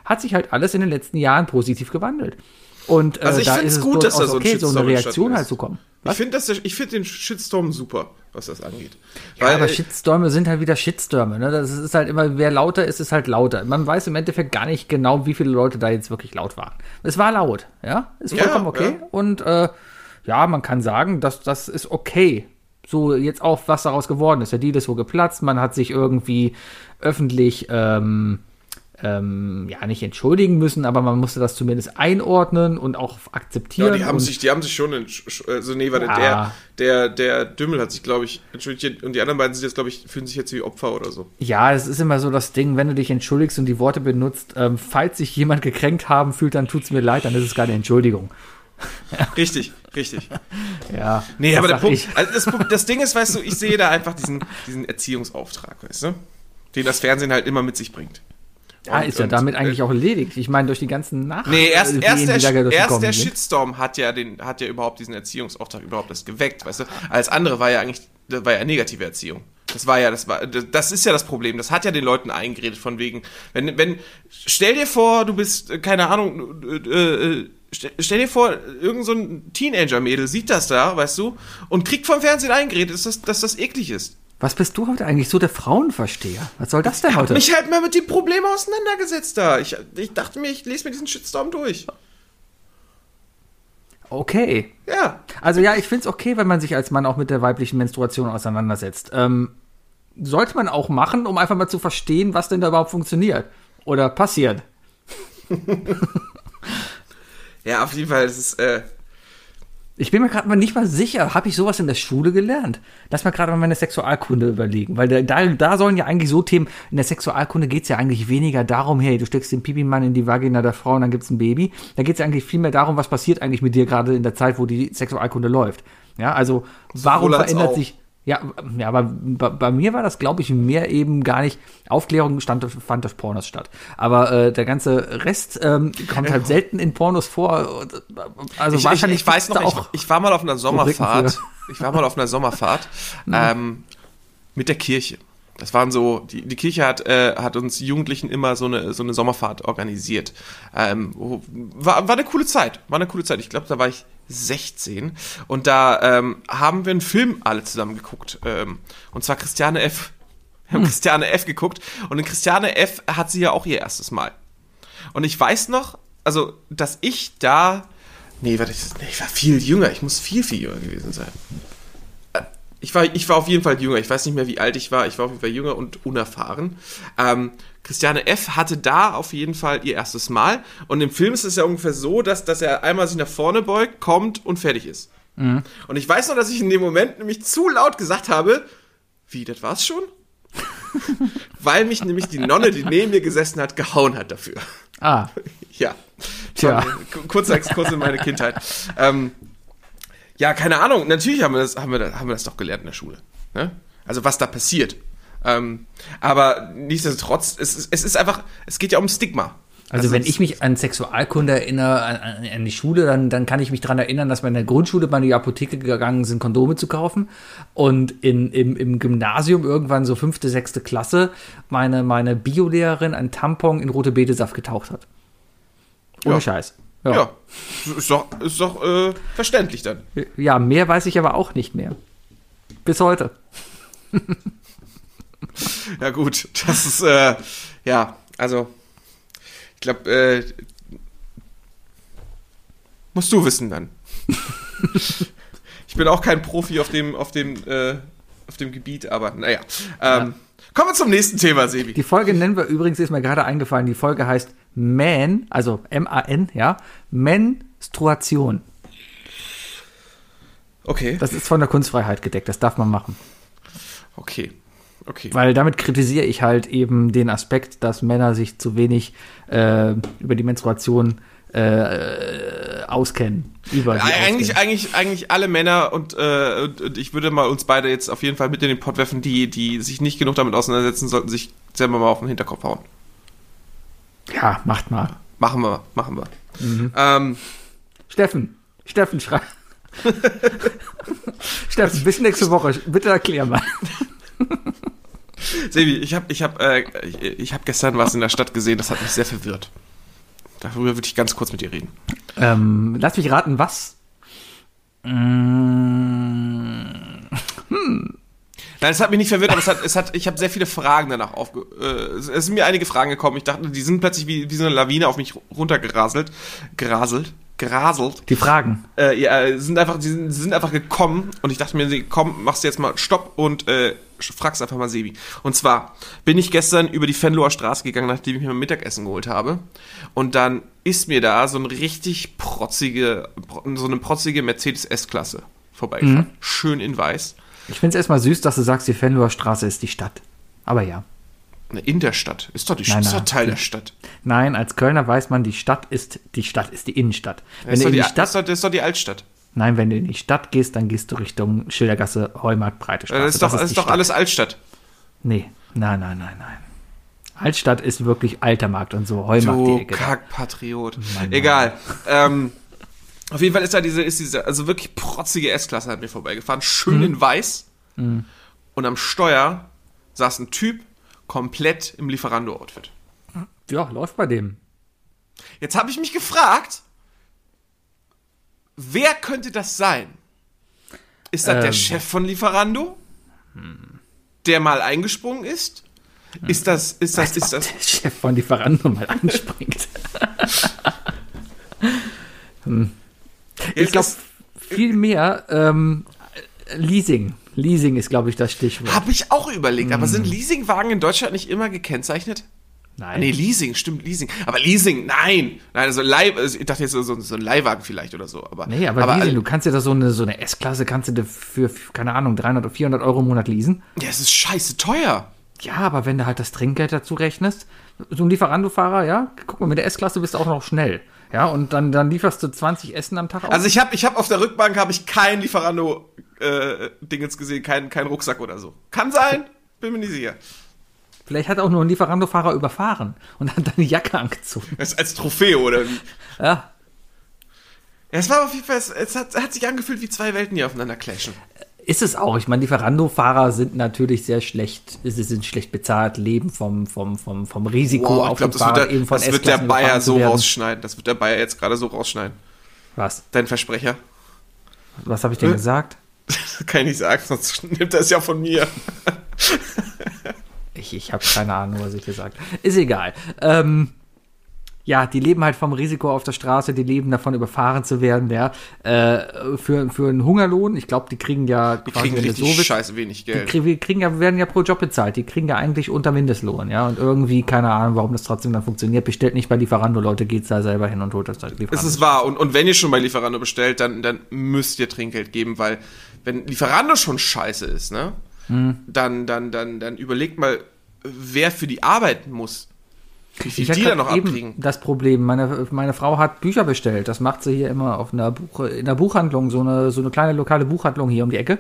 Speaker 2: Hat sich halt alles in den letzten Jahren positiv gewandelt. Und äh,
Speaker 3: Also ich
Speaker 2: ist es
Speaker 3: gut, dass da so
Speaker 2: okay, so eine Reaktion halt zu kommen.
Speaker 3: Ich finde das, ich finde den Shitstorm super, was das angeht.
Speaker 2: Ja, aber
Speaker 3: äh,
Speaker 2: Shitstürme sind halt wieder Shitstürme. Ne? Das ist halt immer, wer lauter ist, ist halt lauter. Man weiß im Endeffekt gar nicht genau, wie viele Leute da jetzt wirklich laut waren. Es war laut, ja, ist
Speaker 3: Ja,
Speaker 2: vollkommen okay.
Speaker 3: ja.
Speaker 2: Und äh, ja, man kann sagen, dass das ist okay. So jetzt auch, was daraus geworden ist. Der Deal ist wo geplatzt. Man hat sich irgendwie öffentlich ähm, ähm, ja nicht entschuldigen müssen, aber man musste das zumindest einordnen und auch akzeptieren.
Speaker 3: ja, die haben sich, die haben sich schon, entsch- also nee, warte,
Speaker 2: Ja.
Speaker 3: der, der, der Dümmel hat sich, glaube ich, entschuldigt und die anderen beiden sind jetzt, glaube ich, fühlen sich jetzt wie Opfer oder so.
Speaker 2: Ja, es ist immer so das Ding, wenn du dich entschuldigst und die Worte benutzt, ähm, falls sich jemand gekränkt haben fühlt, dann tut's mir leid, dann ist es keine Entschuldigung.
Speaker 3: Richtig, richtig.
Speaker 2: Ja.
Speaker 3: Nee, aber der Punkt, also das, das Ding ist, weißt du, ich sehe da einfach diesen, diesen Erziehungsauftrag, weißt du? Den das Fernsehen halt immer mit sich bringt.
Speaker 2: Ja,
Speaker 3: Und-
Speaker 2: ist ja
Speaker 3: und,
Speaker 2: damit
Speaker 3: äh,
Speaker 2: eigentlich auch erledigt. Ich meine, durch die ganzen Nach
Speaker 3: Nee, erst,
Speaker 2: äh,
Speaker 3: erst,
Speaker 2: Wehen,
Speaker 3: der, erst der
Speaker 2: sind.
Speaker 3: Shitstorm hat ja, den, hat ja überhaupt diesen Erziehungsauftrag überhaupt das geweckt, weißt du? Als andere war ja eigentlich, das war ja negative Erziehung. Das war ja, das war, das ist ja das Problem. Das hat ja den Leuten eingeredet von wegen, wenn, wenn, stell dir vor, du bist, äh, keine Ahnung, äh, äh, stell, stell dir vor, irgend so ein Teenager-Mädel sieht das da, weißt du, und kriegt vom Fernsehen eingeredet, dass das, dass das eklig ist.
Speaker 2: Was bist du heute eigentlich so der Frauenversteher? Was soll das denn
Speaker 3: Hab
Speaker 2: heute?
Speaker 3: mich halt mal mit den Problemen auseinandergesetzt da. Ich, ich dachte mir, ich lese mir diesen Shitstorm durch.
Speaker 2: Okay.
Speaker 3: Ja.
Speaker 2: Also ja, ich find's okay, wenn man sich als Mann auch mit der weiblichen Menstruation auseinandersetzt. Ähm, sollte man auch machen, um einfach mal zu verstehen, was denn da überhaupt funktioniert. Oder passiert.
Speaker 3: Ja, auf jeden Fall, es ist, äh,
Speaker 2: Ich bin mir gerade mal nicht mal sicher, habe ich sowas in der Schule gelernt? Lass mal gerade mal meine Sexualkunde überlegen, weil da, da, sollen ja eigentlich so Themen, in der Sexualkunde geht's ja eigentlich weniger darum, hey, du steckst den Pipi-Mann in die Vagina der Frau und dann gibt's ein Baby. Da geht's ja eigentlich viel mehr darum, was passiert eigentlich mit dir gerade in der Zeit, wo die Sexualkunde läuft. Ja, also warum verändert sich ja, ja, aber bei, bei mir war das, glaube ich, mehr eben gar nicht. Aufklärung stand, fand durch Pornos statt. Aber äh, der ganze Rest ähm, kommt halt selten in Pornos vor. Äh, Also
Speaker 3: ich, ich,
Speaker 2: wahrscheinlich
Speaker 3: ich weiß
Speaker 2: gibt's
Speaker 3: noch,
Speaker 2: da
Speaker 3: ich,
Speaker 2: auch
Speaker 3: ich war mal auf einer Sommerfahrt. Ich war mal auf einer Sommerfahrt ähm, mit der Kirche. Das waren so, die, die Kirche hat, äh, hat uns Jugendlichen immer so eine, so eine Sommerfahrt organisiert. Ähm, war, war eine coole Zeit, war eine coole Zeit. Ich glaube, da war ich 16 und da ähm, haben wir einen Film alle zusammen geguckt. Ähm, und zwar Christiane F. Wir haben Christiane F. geguckt und in Christiane F. hat sie ja auch ihr erstes Mal. Und ich weiß noch, also, dass ich da. Nee, warte, ich war viel jünger. Ich muss viel, viel jünger gewesen sein. Äh, Ich war, ich war auf jeden Fall jünger. Ich weiß nicht mehr, wie alt ich war. Ich war auf jeden Fall jünger und unerfahren. Ähm, Christiane F. hatte da auf jeden Fall ihr erstes Mal. Und im Film ist es ja ungefähr so, dass, dass er einmal sich nach vorne beugt, kommt und fertig ist. Und ich weiß noch, dass ich in dem Moment nämlich zu laut gesagt habe, wie, das war's schon? Weil mich nämlich die Nonne, die neben mir gesessen hat, gehauen hat dafür.
Speaker 2: Ah,
Speaker 3: Ja.
Speaker 2: Tja.
Speaker 3: Kurzer Exkurs in meine Kindheit. Ähm, ja, keine Ahnung. Natürlich haben wir das, haben wir, da- haben wir das doch gelernt in der Schule. Ne? Also was da passiert. Ähm, aber nichtsdestotrotz, es, ist- es ist einfach, es geht ja um Stigma.
Speaker 2: Also, wenn
Speaker 3: es-
Speaker 2: ich mich an Sexualkunde erinnere, an, an, an die Schule, dann, dann kann ich mich daran erinnern, dass wir in der Grundschule mal in die Apotheke gegangen sind, Kondome zu kaufen. Und in, im, im Gymnasium, irgendwann so fünfte, sechste Klasse, meine, meine Biolehrerin ein Tampon in rote Betesaft getaucht hat. Ohne
Speaker 3: Ja.
Speaker 2: Scheiß.
Speaker 3: Ja, ist doch, ist doch äh, verständlich dann.
Speaker 2: ja, mehr weiß ich aber auch nicht mehr. Bis heute.
Speaker 3: Ja gut, das ist, äh, ja, also, ich glaube, äh, Musst du wissen dann. ich bin auch kein Profi auf dem, auf dem, äh, auf dem Gebiet, aber naja. Ähm, Kommen wir zum nächsten Thema, Sebi.
Speaker 2: Die Folge nennen wir übrigens, ist mir gerade eingefallen, die Folge heißt Man, also M-A-N, ja, Menstruation.
Speaker 3: Okay,
Speaker 2: Das ist von der Kunstfreiheit gedeckt, das darf man machen.
Speaker 3: okay, okay.
Speaker 2: Weil damit kritisiere ich halt eben den Aspekt, dass Männer sich zu wenig äh, über die Menstruation äh, auskennen. Über die
Speaker 3: Eigentlich,
Speaker 2: auskennen.
Speaker 3: eigentlich, eigentlich alle Männer und, äh, und, und ich würde mal uns beide jetzt auf jeden Fall mit in den Pott werfen, die, die sich nicht genug damit auseinandersetzen, sollten sich selber mal auf den Hinterkopf hauen.
Speaker 2: Ja, macht mal.
Speaker 3: Machen wir, machen wir. Ähm,
Speaker 2: Steffen, Steffen, schrei. Steffen, bis nächste Woche. Bitte erklär mal.
Speaker 3: Sebi, ich habe ich hab, äh, ich, hab gestern was in der Stadt gesehen, das hat mich sehr verwirrt. Darüber würde ich ganz kurz mit dir reden.
Speaker 2: Ähm, lass mich raten, was? Mm,
Speaker 3: Nein, es hat mich nicht verwirrt, aber es hat, es hat, ich habe sehr viele Fragen danach aufge... Äh, es sind mir einige Fragen gekommen. Ich dachte, die sind plötzlich wie, wie so eine Lawine auf mich runtergeraselt. Geraselt. Geraselt.
Speaker 2: Die Fragen.
Speaker 3: Äh, ja, äh, sind einfach, die sind, sind einfach gekommen und ich dachte mir, komm, machst du jetzt mal Stopp und äh, fragst einfach mal Sebi. Und zwar bin ich gestern über die Fenloher Straße gegangen, nachdem ich mir mein Mittagessen geholt habe. Und dann ist mir da so ein richtig protzige, pro- so eine protzige Mercedes S-Klasse vorbeigefahren. Schön in weiß.
Speaker 2: Ich finde es erstmal süß, dass du sagst, die Fenloher Straße ist die Stadt. Aber ja.
Speaker 3: Ne, In der Stadt. Ist doch, die,
Speaker 2: Nein,
Speaker 3: ist doch
Speaker 2: nein.
Speaker 3: Teil der Stadt.
Speaker 2: Nein, als Kölner weiß man, die Stadt ist die Stadt ist die Innenstadt. Wenn
Speaker 3: ist, doch die,
Speaker 2: die
Speaker 3: ist,
Speaker 2: Stadt,
Speaker 3: doch, das ist doch die Altstadt.
Speaker 2: Nein, wenn du in die Stadt gehst, dann gehst du Richtung Schildergasse, Heumarkt, Breite Straße.
Speaker 3: Das ist doch, das ist doch
Speaker 2: Stadt.
Speaker 3: alles Altstadt.
Speaker 2: Nee, nein, nein, nein, nein. Altstadt ist wirklich alter Markt und so Heumarkt
Speaker 3: Du. Kackpatriot. Egal. Ähm, auf jeden Fall ist da diese, ist diese, also wirklich protzige S-Klasse an mir vorbeigefahren. Schön in weiß. Und am Steuer saß ein Typ komplett im Lieferando-Outfit.
Speaker 2: Ja, läuft bei dem.
Speaker 3: Jetzt habe ich mich gefragt, wer könnte das sein? Ist das der
Speaker 2: Ähm.
Speaker 3: Chef von Lieferando? Der mal eingesprungen ist? Ist das, ist das, ist das,
Speaker 2: Der Chef von Lieferando mal anspringt. Hm. ich glaube, viel mehr ähm, Leasing. Leasing ist, glaube ich, das Stichwort.
Speaker 3: Habe ich auch überlegt, aber sind Leasingwagen in Deutschland nicht immer gekennzeichnet?
Speaker 2: Nein.
Speaker 3: Nee, Leasing, stimmt, Leasing. Aber Leasing, nein. Nein, also Leih, also ich dachte jetzt so, so, ein Leihwagen vielleicht oder so. Aber,
Speaker 2: Nee, aber, Leasing, du kannst dir da so eine, so eine S-Klasse, kannst du für, für, keine Ahnung, 300 oder 400 Euro im Monat leasen.
Speaker 3: ja, es ist scheiße teuer.
Speaker 2: Ja, aber wenn du halt das Trinkgeld dazu rechnest, so ein Lieferando-Fahrer, ja, guck mal, mit der S-Klasse bist du auch noch schnell. Ja, und dann, dann lieferst du 20 Essen am Tag aus.
Speaker 3: Also ich habe ich hab auf der Rückbank habe ich kein Lieferando äh, Dingens gesehen, kein, kein Rucksack oder so. Kann sein, bin mir nicht sicher.
Speaker 2: Vielleicht hat auch nur ein Lieferando-Fahrer überfahren und hat deine Jacke angezogen.
Speaker 3: Das ist als Trophäe oder wie?
Speaker 2: Ja,
Speaker 3: es war auf jeden Fall, es, es hat, hat sich angefühlt wie zwei Welten, die aufeinander clashen.
Speaker 2: ist es auch. Ich meine, Lieferando-Fahrer sind natürlich sehr schlecht, sie sind schlecht bezahlt, leben vom, vom, vom, vom Risiko
Speaker 3: ich
Speaker 2: auf dem
Speaker 3: das, wird
Speaker 2: Fahrrad
Speaker 3: der,
Speaker 2: eben von
Speaker 3: das wird der Bayer so rausschneiden. Das wird der Bayer jetzt gerade so rausschneiden.
Speaker 2: Was?
Speaker 3: Dein Versprecher.
Speaker 2: Was habe ich denn
Speaker 3: Äh?
Speaker 2: gesagt?
Speaker 3: Kann ich nicht sagen, sonst nimmt er es ja von mir.
Speaker 2: Ich, ich habe keine Ahnung, was ich gesagt habe. Ist egal. Ähm, ja, die leben halt vom Risiko auf der Straße, die leben davon, überfahren zu werden, ja. Äh, für, für einen Hungerlohn, ich glaube, die kriegen ja
Speaker 3: Die kriegen
Speaker 2: wenn du
Speaker 3: richtig
Speaker 2: willst,
Speaker 3: scheiße wenig
Speaker 2: Die
Speaker 3: Geld.
Speaker 2: kriegen, kriegen ja, werden ja pro Job bezahlt. Die kriegen ja eigentlich unter Mindestlohn, ja. Und irgendwie, keine Ahnung, warum das trotzdem dann funktioniert. Bestellt nicht bei Lieferando, Leute, geht's da selber hin und holt das da
Speaker 3: Es
Speaker 2: Lieferando.
Speaker 3: ist wahr. Und, und wenn ihr schon bei Lieferando bestellt, dann, dann müsst ihr Trinkgeld geben, weil wenn Lieferando schon scheiße ist, ne,
Speaker 2: Hm.
Speaker 3: dann, dann, dann, dann überlegt mal, wer für die arbeiten muss. Wie viel
Speaker 2: Ich
Speaker 3: die da noch
Speaker 2: eben
Speaker 3: abkriegen.
Speaker 2: das Problem. Meine, meine Frau hat Bücher bestellt. Das macht sie hier immer auf einer Buch, in der Buchhandlung, so eine, so eine kleine lokale Buchhandlung hier um die Ecke.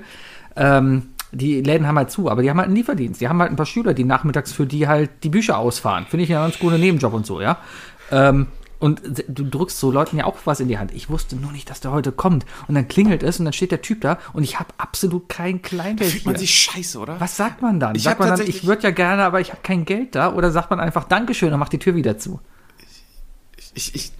Speaker 2: Ähm, die Läden haben halt zu, aber die haben halt einen Lieferdienst. Die haben halt ein paar Schüler, die nachmittags für die halt die Bücher ausfahren. Finde ich ja einen ganz cooler Nebenjob und so, ja. Ähm, und du drückst so Leuten ja auch was in die Hand. Ich wusste nur nicht, dass der heute kommt. Und dann klingelt es und dann steht der Typ da und ich habe absolut kein Kleingeld
Speaker 3: Fühlt man
Speaker 2: hier.
Speaker 3: sich scheiße, oder?
Speaker 2: Was sagt man dann?
Speaker 3: Ich
Speaker 2: sagt man dann, ich würde ja gerne, aber ich habe kein Geld da? Oder sagt man einfach Dankeschön und macht die Tür wieder zu?
Speaker 3: Ich, ich,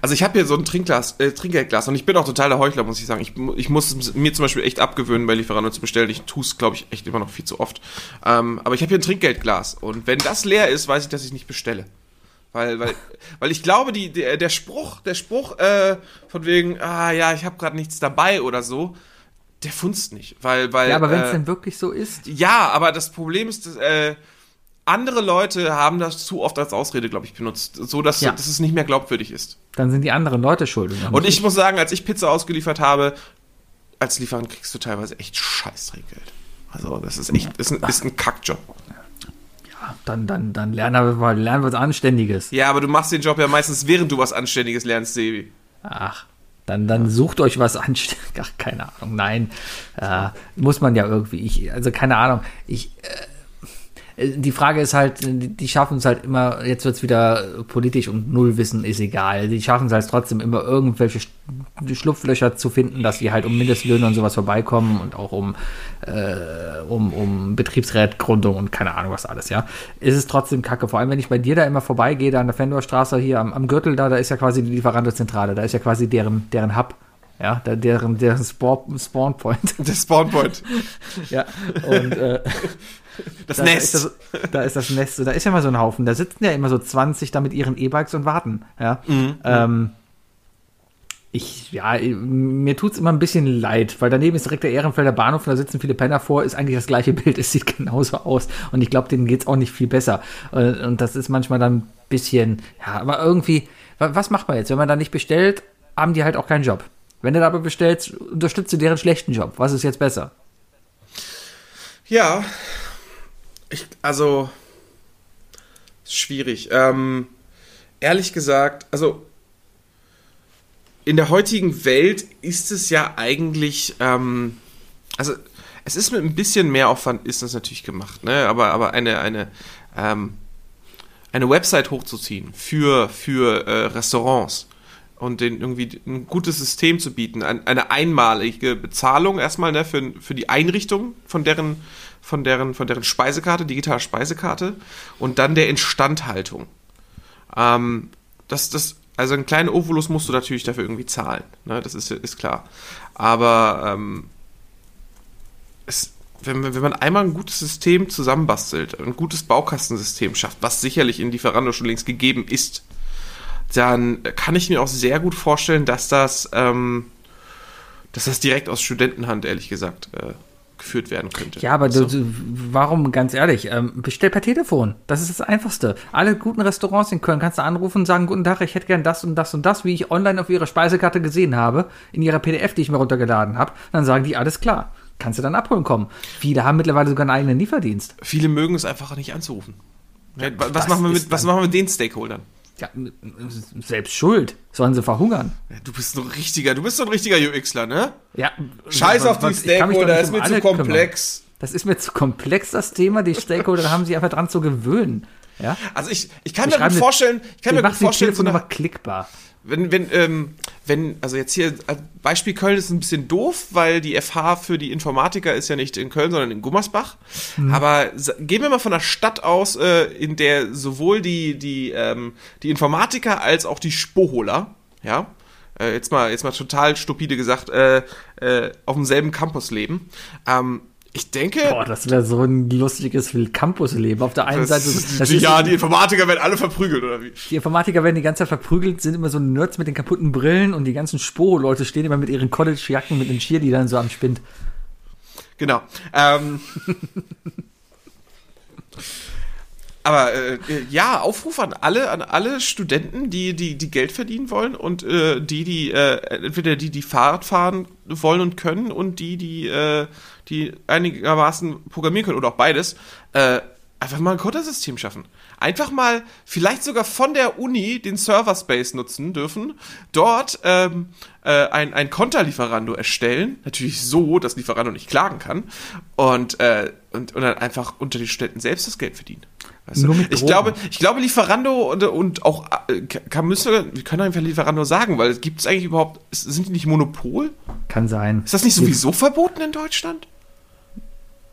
Speaker 3: also ich habe hier so ein Trinkglas, äh, Trinkgeldglas und ich bin auch total der Heuchler, muss ich sagen. Ich, ich muss es mir zum Beispiel echt abgewöhnen, bei Lieferando zu bestellen. Ich tue es, glaube ich, echt immer noch viel zu oft. Ähm, aber ich habe hier ein Trinkgeldglas und wenn das leer ist, weiß ich, dass ich nicht bestelle. Weil, weil, weil ich glaube, die, der, der Spruch, der Spruch äh, von wegen, ah ja, ich habe gerade nichts dabei oder so, der funzt nicht. Weil, weil,
Speaker 2: Ja, aber wenn es
Speaker 3: äh,
Speaker 2: denn wirklich so ist,
Speaker 3: ja, aber das Problem ist, dass, äh, andere Leute haben das zu oft als Ausrede, glaube ich, benutzt, so dass,
Speaker 2: Ja.
Speaker 3: dass es nicht mehr glaubwürdig ist.
Speaker 2: dann sind die anderen Leute schuld.
Speaker 3: Und ich muss sagen, als ich Pizza ausgeliefert habe, als Lieferant kriegst du teilweise echt scheiß Trinkgeld. Also das ist echt, ist ein, ist ein Kackjob.
Speaker 2: Dann, dann, dann lernen wir mal, lernen wir was Anständiges.
Speaker 3: Ja, aber du machst den Job ja meistens, während du was Anständiges lernst, Sebi.
Speaker 2: Ach, dann, dann sucht euch was Anständiges. Ach, keine Ahnung, nein. Äh, muss man ja irgendwie. Ich, also keine Ahnung. Ich, äh, die Frage ist halt, die, schaffen es halt immer, jetzt wird es wieder politisch und Nullwissen ist egal. Die schaffen es halt trotzdem immer irgendwelche Sch- Schlupflöcher zu finden, dass die halt um Mindestlöhne und sowas vorbeikommen und auch um, äh, um, um Betriebsrätgründung und keine Ahnung was alles, ja. Ist es trotzdem kacke. Vor allem, wenn ich bei dir da immer vorbeigehe, da an der Fendorstraße hier am, am Gürtel da, da ist ja quasi die Lieferantenzentrale, da ist ja quasi deren, deren Hub. Ja, deren, deren Spawn, Spawn Point.
Speaker 3: Der Spawnpoint.
Speaker 2: ja, und äh,
Speaker 3: Das
Speaker 2: da
Speaker 3: Nest.
Speaker 2: Ist das, da ist das Nest. Da ist ja immer so ein Haufen. Da sitzen ja immer so 20 da mit ihren E-Bikes und warten. Ja.
Speaker 3: Mhm.
Speaker 2: Ähm, ich, ja, mir tut's immer ein bisschen leid, weil daneben ist direkt der Ehrenfelder Bahnhof und da sitzen viele Penner vor, ist eigentlich das gleiche Bild, es sieht genauso aus und ich glaube, denen geht's auch nicht viel besser Äh, und das ist manchmal dann ein bisschen, ja, aber irgendwie, wa- was macht man jetzt? Wenn man da nicht bestellt, haben die halt auch keinen Job. Wenn du da aber bestellst, unterstützt du deren schlechten Job. Was ist jetzt besser?
Speaker 3: Ja. Ich, also. Schwierig. Ähm, ehrlich gesagt, also. In der heutigen Welt ist es ja eigentlich. Ähm, also, es ist mit ein bisschen mehr Aufwand, ist das natürlich gemacht, ne? Aber, aber eine, eine, ähm, eine Website hochzuziehen für, für äh, Restaurants und denen irgendwie ein gutes System zu bieten, ein, eine einmalige Bezahlung erstmal ne, für, für die Einrichtung von deren, von, deren, von deren Speisekarte, digitale Speisekarte und dann der Instandhaltung. Ähm, das, das, also einen kleinen Ovolus musst du natürlich dafür irgendwie zahlen, ne, das ist, ist klar. Aber ähm, es, wenn, wenn man einmal ein gutes System zusammenbastelt, ein gutes Baukastensystem schafft, was sicherlich in Lieferando schon längst gegeben ist, dann kann ich mir auch sehr gut vorstellen, dass das, ähm, dass das direkt aus Studentenhand, ehrlich gesagt, äh, geführt werden könnte.
Speaker 2: Ja, aber
Speaker 3: So.
Speaker 2: du, warum, ganz ehrlich, ähm, bestell per Telefon. Das ist das Einfachste. Alle guten Restaurants in Köln kannst du anrufen und sagen, guten Tag, ich hätte gern das und das und das, wie ich online auf ihrer Speisekarte gesehen habe, in ihrer PDF, die ich mir runtergeladen habe. Dann sagen die, alles klar. Kannst du dann abholen kommen. Viele haben mittlerweile sogar einen eigenen Lieferdienst.
Speaker 3: Viele mögen es einfach nicht anzurufen. Was,
Speaker 2: das
Speaker 3: machen wir mit, was machen wir mit den Stakeholdern?
Speaker 2: Ja, selbst schuld. Sollen sie verhungern.
Speaker 3: Ja, du bist so ein richtiger, du bist so ein richtiger UXler, ne?
Speaker 2: Ja.
Speaker 3: Scheiß auf die
Speaker 2: ich
Speaker 3: Stakeholder,
Speaker 2: nicht
Speaker 3: ist
Speaker 2: um
Speaker 3: mir zu
Speaker 2: alle kümmern.
Speaker 3: komplex.
Speaker 2: Das ist mir zu komplex, das Thema. Die Stakeholder haben sich einfach dran zu gewöhnen. Ja?
Speaker 3: Also ich, ich kann
Speaker 2: Wir
Speaker 3: mir gut vorstellen, ich kann mir gut vorstellen, so nach,
Speaker 2: klickbar.
Speaker 3: Wenn, wenn, ähm, wenn, also jetzt hier, äh, Beispiel Köln ist ein bisschen doof, weil die FH für die Informatiker ist ja nicht in Köln, sondern in Gummersbach. Aber sa- gehen wir mal von der Stadt aus, äh, in der sowohl die, die, ähm, die Informatiker als auch die Spoholer, ja, äh, jetzt mal, jetzt mal total stupide gesagt, äh, äh, auf demselben Campus leben. Ähm, ich denke,
Speaker 2: Boah, das wäre so ein lustiges Campusleben. Auf der einen Seite,
Speaker 3: das,
Speaker 2: das
Speaker 3: die,
Speaker 2: ist,
Speaker 3: ja, die Informatiker werden alle verprügelt, oder wie?
Speaker 2: die Informatiker werden die ganze Zeit verprügelt, sind immer so Nerds mit den kaputten Brillen und die ganzen Sporo-Leute stehen immer mit ihren College-Jacken mit den Cheerleadern so am Spind.
Speaker 3: Genau. Ähm, aber äh, ja, Aufruf an alle, an alle Studenten, die, die, die Geld verdienen wollen und äh, die, die, äh, entweder die, die Fahrrad fahren wollen und können und die, die, äh, die einigermaßen programmieren können oder auch beides, äh, einfach mal ein Codersystem schaffen. Einfach mal vielleicht sogar von der Uni den Server-Space nutzen dürfen, dort ähm, äh, ein, ein Konterlieferando erstellen, natürlich so, dass Lieferando nicht klagen kann und, äh, und, und dann einfach unter den Studenten selbst das Geld verdienen. Weißt du? Ich glaube, ich glaube, Lieferando und, und auch äh, kann, müssen wir, können einfach Lieferando sagen, weil gibt es eigentlich überhaupt, sind die nicht Monopol?
Speaker 2: Kann sein.
Speaker 3: Ist das nicht sowieso verboten in Deutschland?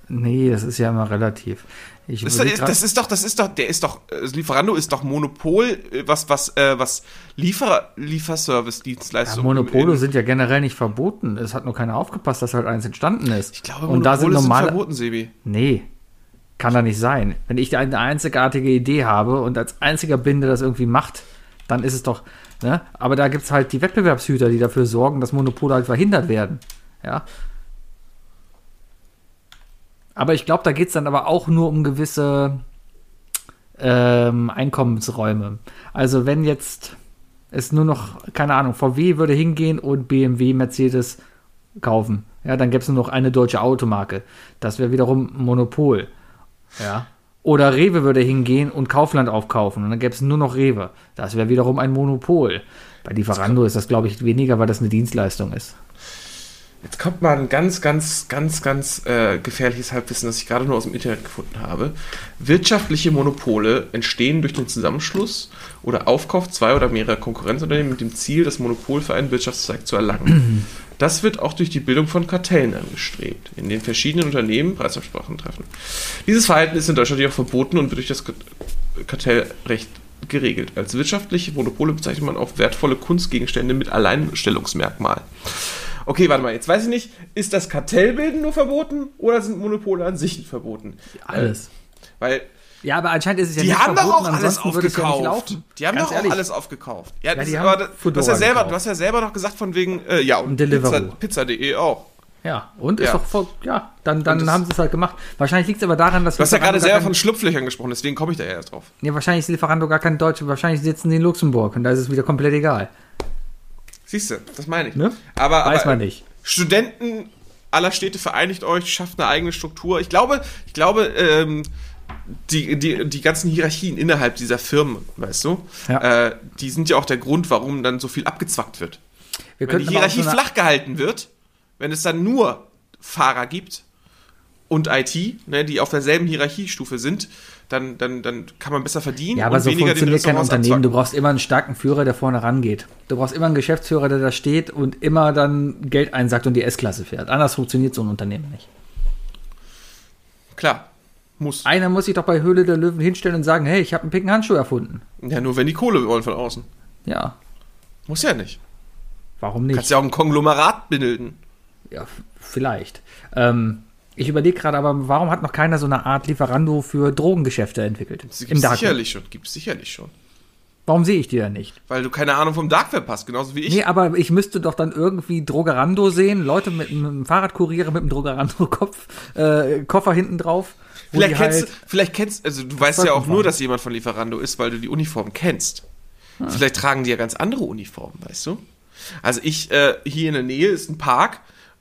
Speaker 2: Nee, das ist ja immer relativ. Ich
Speaker 3: Das, ist, das ist doch, das ist doch, der ist doch, äh, Lieferando ist doch Monopol, äh, was, was, äh, was Liefer,
Speaker 2: ja,
Speaker 3: Lieferservice-Dienstleistungen.
Speaker 2: Monopole
Speaker 3: in-
Speaker 2: sind ja generell nicht verboten. Es hat nur keiner aufgepasst, dass halt eins entstanden ist.
Speaker 3: Ich glaube,
Speaker 2: und da sind
Speaker 3: Monopole sind
Speaker 2: normale.
Speaker 3: verboten, Sebi.
Speaker 2: nee. kann da nicht sein. Wenn ich eine einzigartige Idee habe und als einziger bin, der das irgendwie macht, dann ist es doch, ne? Aber da gibt es halt die Wettbewerbshüter, die dafür sorgen, dass Monopole halt verhindert werden. Ja. Aber ich glaube, da geht es dann aber auch nur um gewisse ähm, Einkommensräume. Also wenn jetzt es nur noch, keine Ahnung, VW würde hingehen und BMW, Mercedes kaufen. Ja, dann gäbe es nur noch eine deutsche Automarke. Das wäre wiederum ein Monopol. Ja. Oder Rewe würde hingehen und Kaufland aufkaufen und dann gäbe es nur noch Rewe. Das wäre wiederum ein Monopol. Bei Lieferando ist das, glaube ich, weniger, weil das eine Dienstleistung ist.
Speaker 3: Jetzt kommt mal ein ganz, ganz, ganz, ganz äh, gefährliches Halbwissen, das ich gerade nur aus dem Internet gefunden habe. Wirtschaftliche Monopole entstehen durch den Zusammenschluss oder Aufkauf zwei oder mehrerer Konkurrenzunternehmen mit dem Ziel, das Monopol für einen Wirtschaftszweig zu erlangen. Das wird auch durch die Bildung von Kartellen angestrebt, in denen verschiedene Unternehmen Preisabsprachen treffen. Dieses Verhalten ist in Deutschland jedoch verboten und wird durch das Kartellrecht geregelt. Als wirtschaftliche Monopole bezeichnet man auch wertvolle Kunstgegenstände mit Alleinstellungsmerkmal. Okay, warte mal, jetzt weiß ich nicht, ist das Kartellbilden nur verboten oder sind Monopole an sich verboten?
Speaker 2: Alles.
Speaker 3: Weil
Speaker 2: Ja, aber anscheinend ist es ja
Speaker 3: die
Speaker 2: nicht
Speaker 3: haben doch
Speaker 2: verboten,
Speaker 3: auch alles
Speaker 2: ja nicht
Speaker 3: aufgekauft.
Speaker 2: laufen.
Speaker 3: die haben
Speaker 2: Ganz
Speaker 3: doch
Speaker 2: ehrlich.
Speaker 3: auch alles aufgekauft. Ja, das
Speaker 2: die
Speaker 3: ist
Speaker 2: haben
Speaker 3: aber, du, hast ja selber,
Speaker 2: gekauft.
Speaker 3: du hast ja selber noch gesagt von wegen, äh, ja, und
Speaker 2: Und Deliveroo.
Speaker 3: Pizza- Pizza.de auch.
Speaker 2: Ja, und ist
Speaker 3: Ja.
Speaker 2: doch voll, ja, dann, dann haben sie es halt gemacht. Wahrscheinlich liegt es aber daran, dass
Speaker 3: Du hast ja gerade selber von Schlupflöchern gesprochen, deswegen komme ich da ja erst drauf.
Speaker 2: Ja, wahrscheinlich ist Lieferando gar kein Deutsche, wahrscheinlich sitzen die in Luxemburg und da ist es wieder komplett egal.
Speaker 3: Siehst du, das meine ich.
Speaker 2: Ne?
Speaker 3: Aber,
Speaker 2: Weiß
Speaker 3: aber
Speaker 2: man nicht.
Speaker 3: Studenten aller Städte vereinigt euch, schafft eine eigene Struktur. Ich glaube, ich glaube, ähm, die, die, die ganzen Hierarchien innerhalb dieser Firmen, weißt du,
Speaker 2: Ja.
Speaker 3: äh, die sind ja auch der Grund, warum dann so viel abgezwackt wird.
Speaker 2: Wir
Speaker 3: Wenn die Hierarchie
Speaker 2: so
Speaker 3: flach gehalten wird, wenn es dann nur Fahrer gibt und IT, ne, die auf derselben Hierarchiestufe sind, dann, dann, dann kann man besser verdienen
Speaker 2: Ja, aber
Speaker 3: und
Speaker 2: so
Speaker 3: weniger
Speaker 2: funktioniert kein Unternehmen. Du
Speaker 3: abzwacken.
Speaker 2: brauchst immer einen starken Führer, der vorne rangeht. Du brauchst immer einen Geschäftsführer, der da steht und immer dann Geld einsackt und die S-Klasse fährt. Anders funktioniert so ein Unternehmen nicht.
Speaker 3: Klar, muss.
Speaker 2: Einer muss sich doch bei Höhle der Löwen hinstellen und sagen, hey, ich habe einen picken Handschuh erfunden.
Speaker 3: Ja, nur wenn die Kohle wollen von außen.
Speaker 2: Ja,
Speaker 3: Muss ja nicht.
Speaker 2: warum nicht?
Speaker 3: Kannst ja auch ein Konglomerat bilden.
Speaker 2: Ja, vielleicht. Ähm, ich überlege gerade aber, warum hat noch keiner so eine Art Lieferando für Drogengeschäfte entwickelt?
Speaker 3: Das gibt's sicherlich schon. Gibt's sicherlich schon.
Speaker 2: Warum sehe ich die da nicht?
Speaker 3: Weil du keine Ahnung vom Darkweb hast, genauso wie ich.
Speaker 2: Nee, aber ich müsste doch dann irgendwie Drogerando sehen, Leute mit einem Fahrradkurier mit einem Drogerando-Kopf, äh, Koffer hinten drauf.
Speaker 3: vielleicht kennst,
Speaker 2: halt,
Speaker 3: du, vielleicht kennst, also du weißt ja auch nur, dass jemand von Lieferando ist, weil du die Uniform kennst. Vielleicht tragen die ja ganz andere Uniformen, weißt du? Also ich, äh, hier in der Nähe ist ein Park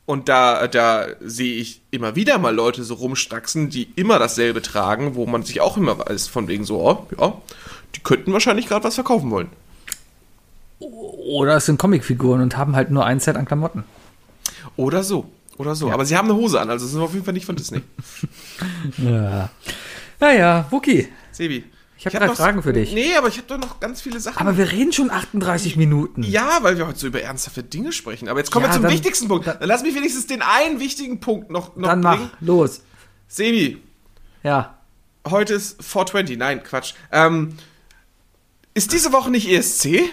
Speaker 3: und da, da sehe ich immer wieder mal Leute so rumstraxen, die immer dasselbe tragen, wo man sich auch immer weiß, von wegen so, oh, ja, die könnten wahrscheinlich gerade was verkaufen wollen.
Speaker 2: Oder es sind Comicfiguren und haben halt nur ein Set an Klamotten.
Speaker 3: Oder so. Oder so. Aber sie haben eine Hose an, also sind auf jeden Fall nicht von Disney.
Speaker 2: Ja. Naja, Wookie.
Speaker 3: Sebi.
Speaker 2: Ich hab
Speaker 3: hab
Speaker 2: drei Fragen für dich.
Speaker 3: Nee, aber ich habe doch noch ganz viele Sachen.
Speaker 2: Aber wir reden schon 38 Minuten.
Speaker 3: ja, weil wir heute so über ernsthafte Dinge sprechen. Aber jetzt kommen
Speaker 2: Ja,
Speaker 3: wir zum
Speaker 2: dann-
Speaker 3: wichtigsten Punkt. Dann lass mich wenigstens den einen wichtigen Punkt noch, noch
Speaker 2: Dann
Speaker 3: bringen.
Speaker 2: mach, los.
Speaker 3: Sebi,
Speaker 2: Ja.
Speaker 3: heute ist 420. Nein, Quatsch. Ähm, ist diese Woche nicht ESC?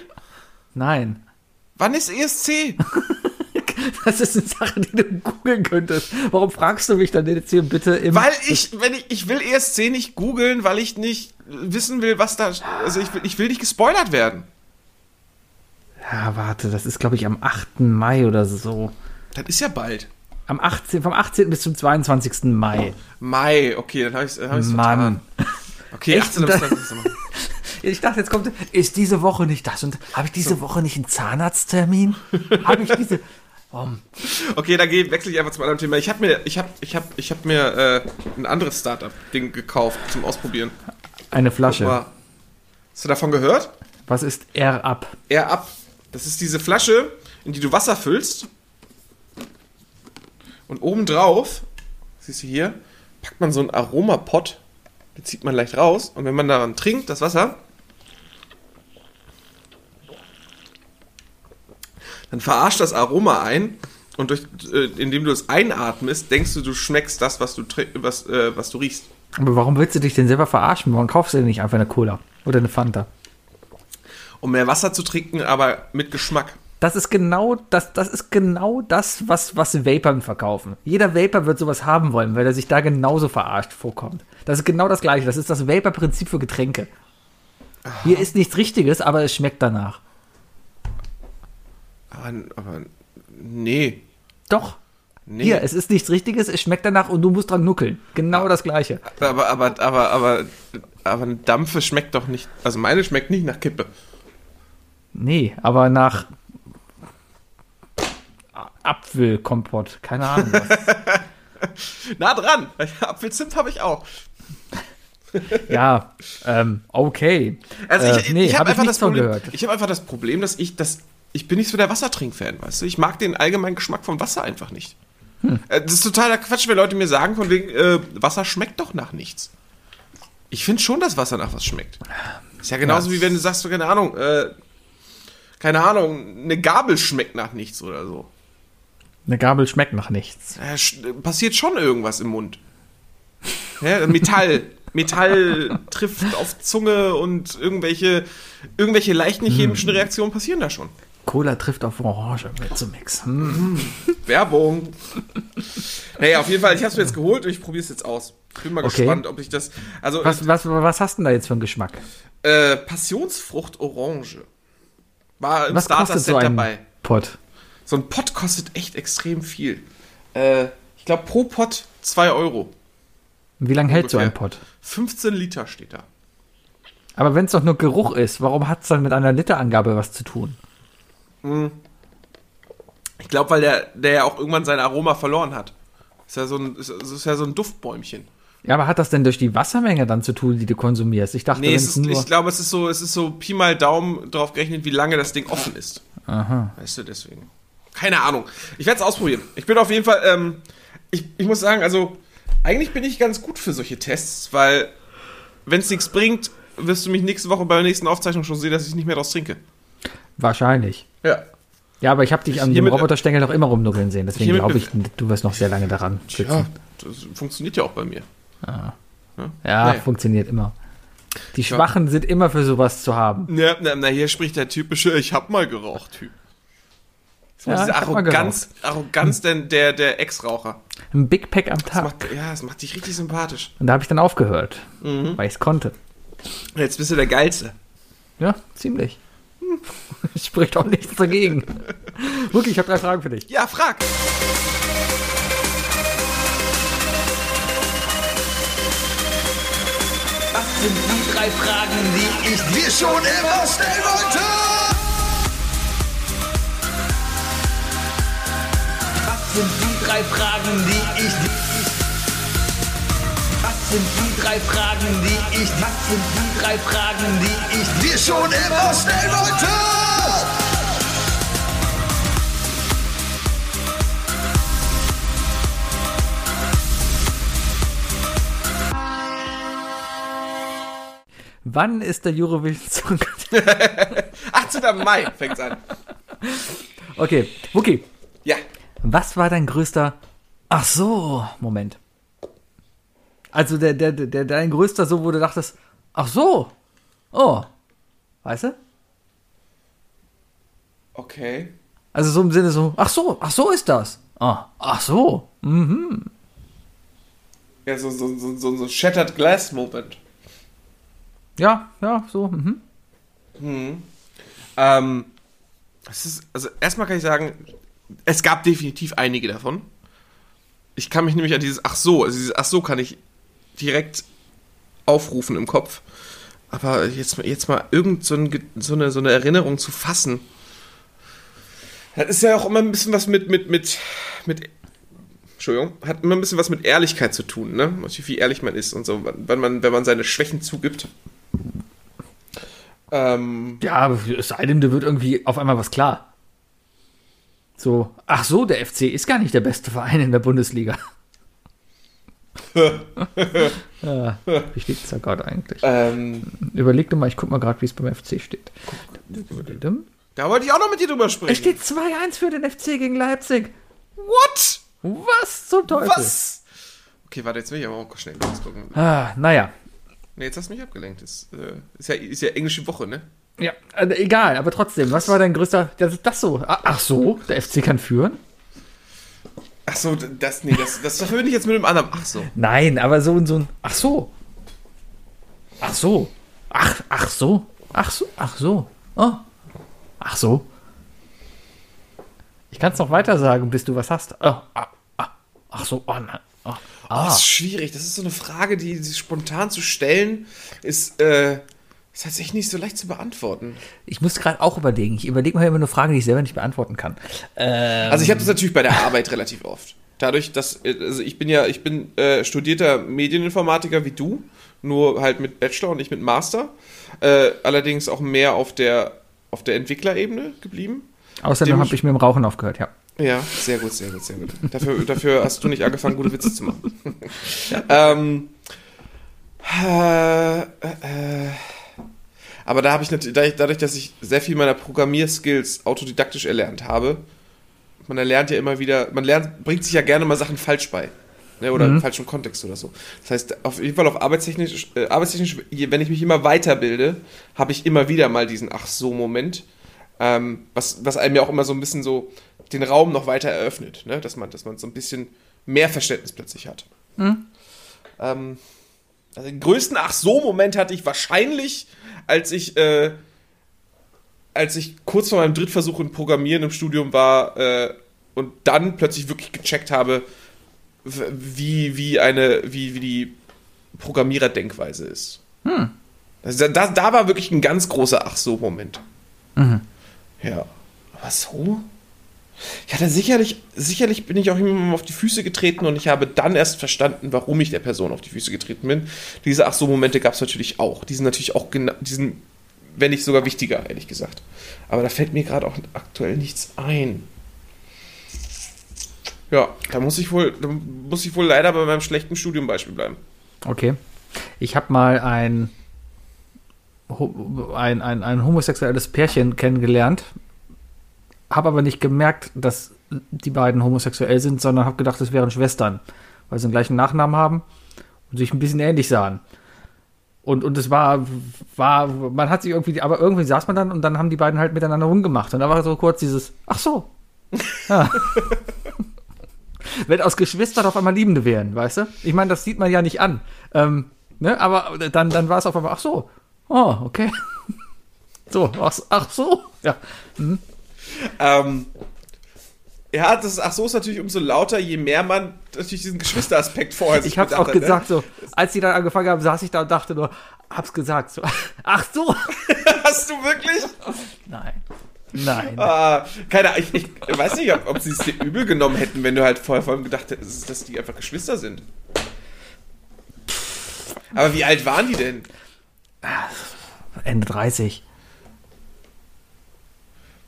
Speaker 2: Nein.
Speaker 3: Wann ist ESC?
Speaker 2: Das ist eine Sache, die du googeln könntest. Warum fragst du mich dann jetzt hier bitte im.
Speaker 3: weil ich, wenn ich, ich will ESC nicht googeln, weil ich nicht wissen will, was da, also ich will, ich will nicht gespoilert werden.
Speaker 2: Ja, warte, das ist, glaube ich, am 8. Mai oder so.
Speaker 3: Das ist ja bald.
Speaker 2: Am 18., vom 18. bis zum 22. Mai.
Speaker 3: Mai, okay, dann habe ich es hab
Speaker 2: Mann.
Speaker 3: vertan. Okay,
Speaker 2: Echt?
Speaker 3: 18 bis 20. Mai.
Speaker 2: Ich dachte, jetzt kommt, ist diese Woche nicht das und habe ich diese Woche nicht einen Zahnarzttermin? habe ich diese. Warum?
Speaker 3: Okay, dann wechsle ich einfach zum anderen Thema. Ich habe mir, ich hab, ich hab, ich hab mir äh, ein anderes Startup-Ding gekauft zum Ausprobieren.
Speaker 2: Eine Flasche.
Speaker 3: Hast du davon gehört?
Speaker 2: Was ist R ab?
Speaker 3: Air Up. Das ist diese Flasche, in die du Wasser füllst. Und obendrauf, siehst du hier, packt man so einen Aromapot. Den zieht man leicht raus. Und wenn man daran trinkt, das Wasser, dann verarscht das Aroma ein. Und durch, äh, indem du es einatmest, denkst du, du schmeckst das, was du, was, äh, was du riechst.
Speaker 2: Aber warum willst du dich denn selber verarschen? Warum kaufst du denn nicht einfach eine Cola oder eine Fanta?
Speaker 3: Um mehr Wasser zu trinken, aber mit Geschmack.
Speaker 2: Das ist genau das, das ist genau das, was, was Vapern verkaufen. Jeder Vapor wird sowas haben wollen, weil er sich da genauso verarscht vorkommt. Das ist genau das Gleiche. Das ist das Vapor-Prinzip für Getränke. Hier ist nichts Richtiges, aber es schmeckt danach.
Speaker 3: Aber, aber nee.
Speaker 2: Doch.
Speaker 3: Nee.
Speaker 2: Hier, es ist nichts Richtiges, es schmeckt danach und du musst dran nuckeln. Genau das Gleiche.
Speaker 3: Aber, aber, aber, aber, aber eine Dampfe schmeckt doch nicht. Also meine schmeckt nicht nach Kippe.
Speaker 2: Nee, aber nach Apfelkompott, keine Ahnung.
Speaker 3: Nah dran. Apfelzimt habe ich auch.
Speaker 2: ja, ähm, okay.
Speaker 3: Also ich,
Speaker 2: Äh, nee,
Speaker 3: ich
Speaker 2: hab
Speaker 3: habe
Speaker 2: ich
Speaker 3: einfach das Problem. Ich habe einfach das Problem, dass ich das. Ich bin nicht so der Wassertrinkfan, weißt du? Ich mag den allgemeinen Geschmack von Wasser einfach nicht.
Speaker 2: Hm.
Speaker 3: Äh, Das ist totaler Quatsch, wenn Leute mir sagen, von wegen, äh, Wasser schmeckt doch nach nichts. Ich finde schon, dass Wasser nach was schmeckt. Ist ja genauso
Speaker 2: Ja.
Speaker 3: wie wenn du sagst, so, keine Ahnung, äh, keine Ahnung, eine Gabel schmeckt nach nichts oder so.
Speaker 2: Eine Gabel schmeckt nach nichts.
Speaker 3: Äh, sch- passiert schon irgendwas im Mund. Ja, Metall. Metall trifft auf Zunge und irgendwelche, irgendwelche leichten chemischen Reaktionen passieren da schon.
Speaker 2: Cola trifft auf Orange mit so Mix. Hm.
Speaker 3: Werbung. Naja, auf jeden Fall, ich habe es mir jetzt geholt und ich probiere es jetzt aus. Bin mal
Speaker 2: Okay.
Speaker 3: gespannt, ob ich das. Also,
Speaker 2: Was, was, was hast du denn da jetzt für einen Geschmack?
Speaker 3: äh, Passionsfrucht Orange. War im
Speaker 2: Was kostet
Speaker 3: Starter-Set
Speaker 2: so
Speaker 3: dabei.
Speaker 2: Pot?
Speaker 3: So ein Pot kostet echt extrem viel. Äh, ich glaube, pro Pot 2 Euro.
Speaker 2: Wie lange hält so ein. Pot?
Speaker 3: 15 Liter steht da.
Speaker 2: Aber wenn es doch nur Geruch ist, warum hat es dann mit einer Literangabe was zu tun?
Speaker 3: Ich glaube, weil der, der ja auch irgendwann sein Aroma verloren hat. Ist ja so ein, ist, ist ja so ein Duftbäumchen.
Speaker 2: Ja, aber hat das denn durch die Wassermenge dann zu tun, die du konsumierst? Ich dachte,
Speaker 3: Nee, es ist,
Speaker 2: nur...
Speaker 3: ich glaube, es ist so, es ist so Pi mal Daumen drauf gerechnet, wie lange das Ding offen ist.
Speaker 2: Aha.
Speaker 3: Weißt du, deswegen. Keine Ahnung. Ich werde es ausprobieren. Ich bin auf jeden Fall, ähm, ich, ich muss sagen, also, eigentlich bin ich ganz gut für solche Tests, weil, wenn es nichts bringt, wirst du mich nächste Woche bei der nächsten Aufzeichnung schon sehen, dass ich nicht mehr draus trinke.
Speaker 2: Wahrscheinlich.
Speaker 3: Ja.
Speaker 2: Ja, aber ich habe dich an dem
Speaker 3: Hiermit-
Speaker 2: Roboterstängel noch immer rumnuckeln sehen. Deswegen glaube ich, du wirst noch sehr lange daran sitzen.
Speaker 3: Ja, das funktioniert ja auch bei mir.
Speaker 2: Ja,
Speaker 3: Nee.
Speaker 2: funktioniert immer. Die Schwachen sind immer für sowas zu haben.
Speaker 3: Ja, na, na, hier spricht der typische Ich hab mal geraucht Typ. So
Speaker 2: Ja,
Speaker 3: diese Arroganz, Arroganz der, der, der Ex-Raucher.
Speaker 2: Ein Big Pack am
Speaker 3: Das
Speaker 2: Tag.
Speaker 3: macht, ja, das macht dich richtig sympathisch.
Speaker 2: Und da habe ich dann aufgehört,
Speaker 3: Mhm.
Speaker 2: weil ich es konnte.
Speaker 3: Jetzt bist du der Geilste.
Speaker 2: Ja, ziemlich. Spricht auch nichts dagegen. Wirklich, ich habe drei Fragen für dich.
Speaker 3: Ja, frag.
Speaker 4: Was sind die drei Fragen, die ich dir schon immer stellen wollte? Was sind die drei Fragen, die ich Was sind die drei Fragen, die ich Was sind die drei Fragen, die ich dir schon immer stellen wollte?
Speaker 2: Wann ist der Eurovision Song?
Speaker 3: 18. Mai fängt's an.
Speaker 2: Okay, Wookie,
Speaker 3: Ja.
Speaker 2: was war dein größter Ach so, Moment. Also der, der, der, dein größter so, wo du dachtest, ach so, oh, weißt du?
Speaker 3: Okay.
Speaker 2: Also so im Sinne so, ach so, ach so ist das. Ah, ach so. Mhm.
Speaker 3: Ja, so, so, so, so, so Shattered Glass Moment.
Speaker 2: Ja, ja, so. Mhm.
Speaker 3: Ähm, es ist, also erstmal kann ich sagen, es gab definitiv einige davon. Ich kann mich nämlich an dieses Ach so, also dieses Ach so kann ich direkt aufrufen im Kopf. Aber jetzt, mal- jetzt mal irgend so, ein, so, eine, so eine Erinnerung zu fassen. Das ist ja auch immer ein bisschen was mit, mit, mit, mit, Entschuldigung, hat immer ein bisschen was mit Ehrlichkeit zu tun, ne? Wie ehrlich man ist und so, wenn man, wenn man seine Schwächen zugibt. Ähm,
Speaker 2: Ja, es sei denn, dir wird irgendwie auf einmal was klar. So, ach so, der FC ist gar nicht der beste Verein in der Bundesliga. Ja, wie steht's da gerade eigentlich?
Speaker 3: ähm,
Speaker 2: Überleg doch mal, ich guck mal gerade, wie es beim FC steht.
Speaker 3: da wollte ich auch noch mit dir drüber sprechen.
Speaker 2: Es steht 2-1 für den FC gegen Leipzig.
Speaker 3: What?
Speaker 2: Was zum Teufel?
Speaker 3: Was? Okay, warte, jetzt will ich aber auch schnell kurz gucken.
Speaker 2: Ah, naja,
Speaker 3: Nee, jetzt hast du mich abgelenkt. Das, äh, ist, ja, ist ja englische Woche, ne?
Speaker 2: Ja, also egal, aber trotzdem, was war dein größter. Das ist das so. Ah, Ach so, der FC kann führen?
Speaker 3: Ach so, das, nee, das, das verbinde ich jetzt mit dem anderen. Ach so.
Speaker 2: Nein, aber so und so ein. Ach so. Ach so. Ach, ach so. Ach so. Ach so. Oh. Ach so. Ich kann es noch weiter sagen, bis du was hast. Oh, ah, ah, ach so. Oh, nein. Oh,
Speaker 3: Oh,
Speaker 2: ah.
Speaker 3: das ist schwierig. Das ist so eine Frage, die, die spontan zu stellen, ist, äh, ist tatsächlich nicht so leicht zu beantworten.
Speaker 2: Ich muss gerade auch überlegen. Ich überlege mir immer eine Frage, die ich selber nicht beantworten kann. Ähm,
Speaker 3: Also ich habe das natürlich bei der Arbeit relativ oft. Dadurch, dass äh, also ich bin ja, ich bin äh, studierter Medieninformatiker wie du, nur halt mit Bachelor und nicht mit Master. Äh, allerdings auch mehr auf der auf der Entwicklerebene geblieben.
Speaker 2: Außerdem
Speaker 3: dem
Speaker 2: habe
Speaker 3: ich-
Speaker 2: ich mit dem Rauchen aufgehört, ja.
Speaker 3: Ja, sehr gut, sehr gut, sehr gut. Dafür, dafür hast du nicht angefangen, gute Witze zu machen. ähm, äh, äh, aber da habe ich natürlich, dadurch, dass ich sehr viel meiner Programmierskills autodidaktisch erlernt habe, man erlernt ja immer wieder, man lernt, bringt sich ja gerne mal Sachen falsch bei. Ne, oder im falschen Kontext oder so. Das heißt, auf jeden Fall auf arbeitstechnisch, äh, arbeitstechnisch, wenn ich mich immer weiterbilde, habe ich immer wieder mal diesen Ach so Moment, ähm, was, was einem ja auch immer so ein bisschen so den Raum noch weiter eröffnet, ne? dass, man, dass man so ein bisschen mehr Verständnis plötzlich hat. Ähm, also den größten Ach so Moment hatte ich wahrscheinlich, als ich, äh, als ich kurz vor meinem Drittversuch in Programmieren im Studium war äh, und dann plötzlich wirklich gecheckt habe, wie, wie eine, wie, wie die Programmiererdenkweise ist. Also da, da war wirklich ein ganz großer Ach so Moment. Ja. Aber so? Ich hatte sicherlich, sicherlich bin ich auch jemandem auf die Füße getreten und ich habe dann erst verstanden, warum ich der Person auf die Füße getreten bin. Diese Ach so Momente gab es natürlich auch. Die sind natürlich auch genau, die sind, wenn nicht sogar wichtiger, ehrlich gesagt. Aber da fällt mir gerade auch aktuell nichts ein. Ja, da muss ich wohl, da muss ich wohl leider bei meinem schlechten Studiumbeispiel bleiben.
Speaker 2: Okay. Ich habe mal ein, ein, ein, ein homosexuelles Pärchen kennengelernt, habe aber nicht gemerkt, dass die beiden homosexuell sind, sondern habe gedacht, es wären Schwestern, weil sie den gleichen Nachnamen haben und sich ein bisschen ähnlich sahen. Und, und es war, war, man hat sich irgendwie, aber irgendwie saß man dann und dann haben die beiden halt miteinander rumgemacht. Und da war so kurz dieses, ach so. Ja. Wenn aus Geschwistern auf einmal Liebende wären, weißt du? Ich meine, das sieht man ja nicht an. Ähm, ne? Aber dann, dann war es auf einmal, ach so. Oh, okay. So, ach, ach so. Ja.
Speaker 3: Ähm, ja, das ist, ach so ist natürlich umso lauter, je mehr man natürlich diesen Geschwisteraspekt vorher sich
Speaker 2: Ich hab's auch
Speaker 3: hat, ne?
Speaker 2: gesagt, so, als die dann angefangen haben, saß ich da und dachte nur, hab's gesagt, so, ach so.
Speaker 3: Hast du wirklich?
Speaker 2: Nein. Nein.
Speaker 3: Ah, keine Ahnung, ich, ich weiß nicht, ob, ob sie es dir übel genommen hätten, wenn du halt vorher vor allem gedacht hättest, dass die einfach Geschwister sind. Aber wie alt waren die denn?
Speaker 2: Ende 30.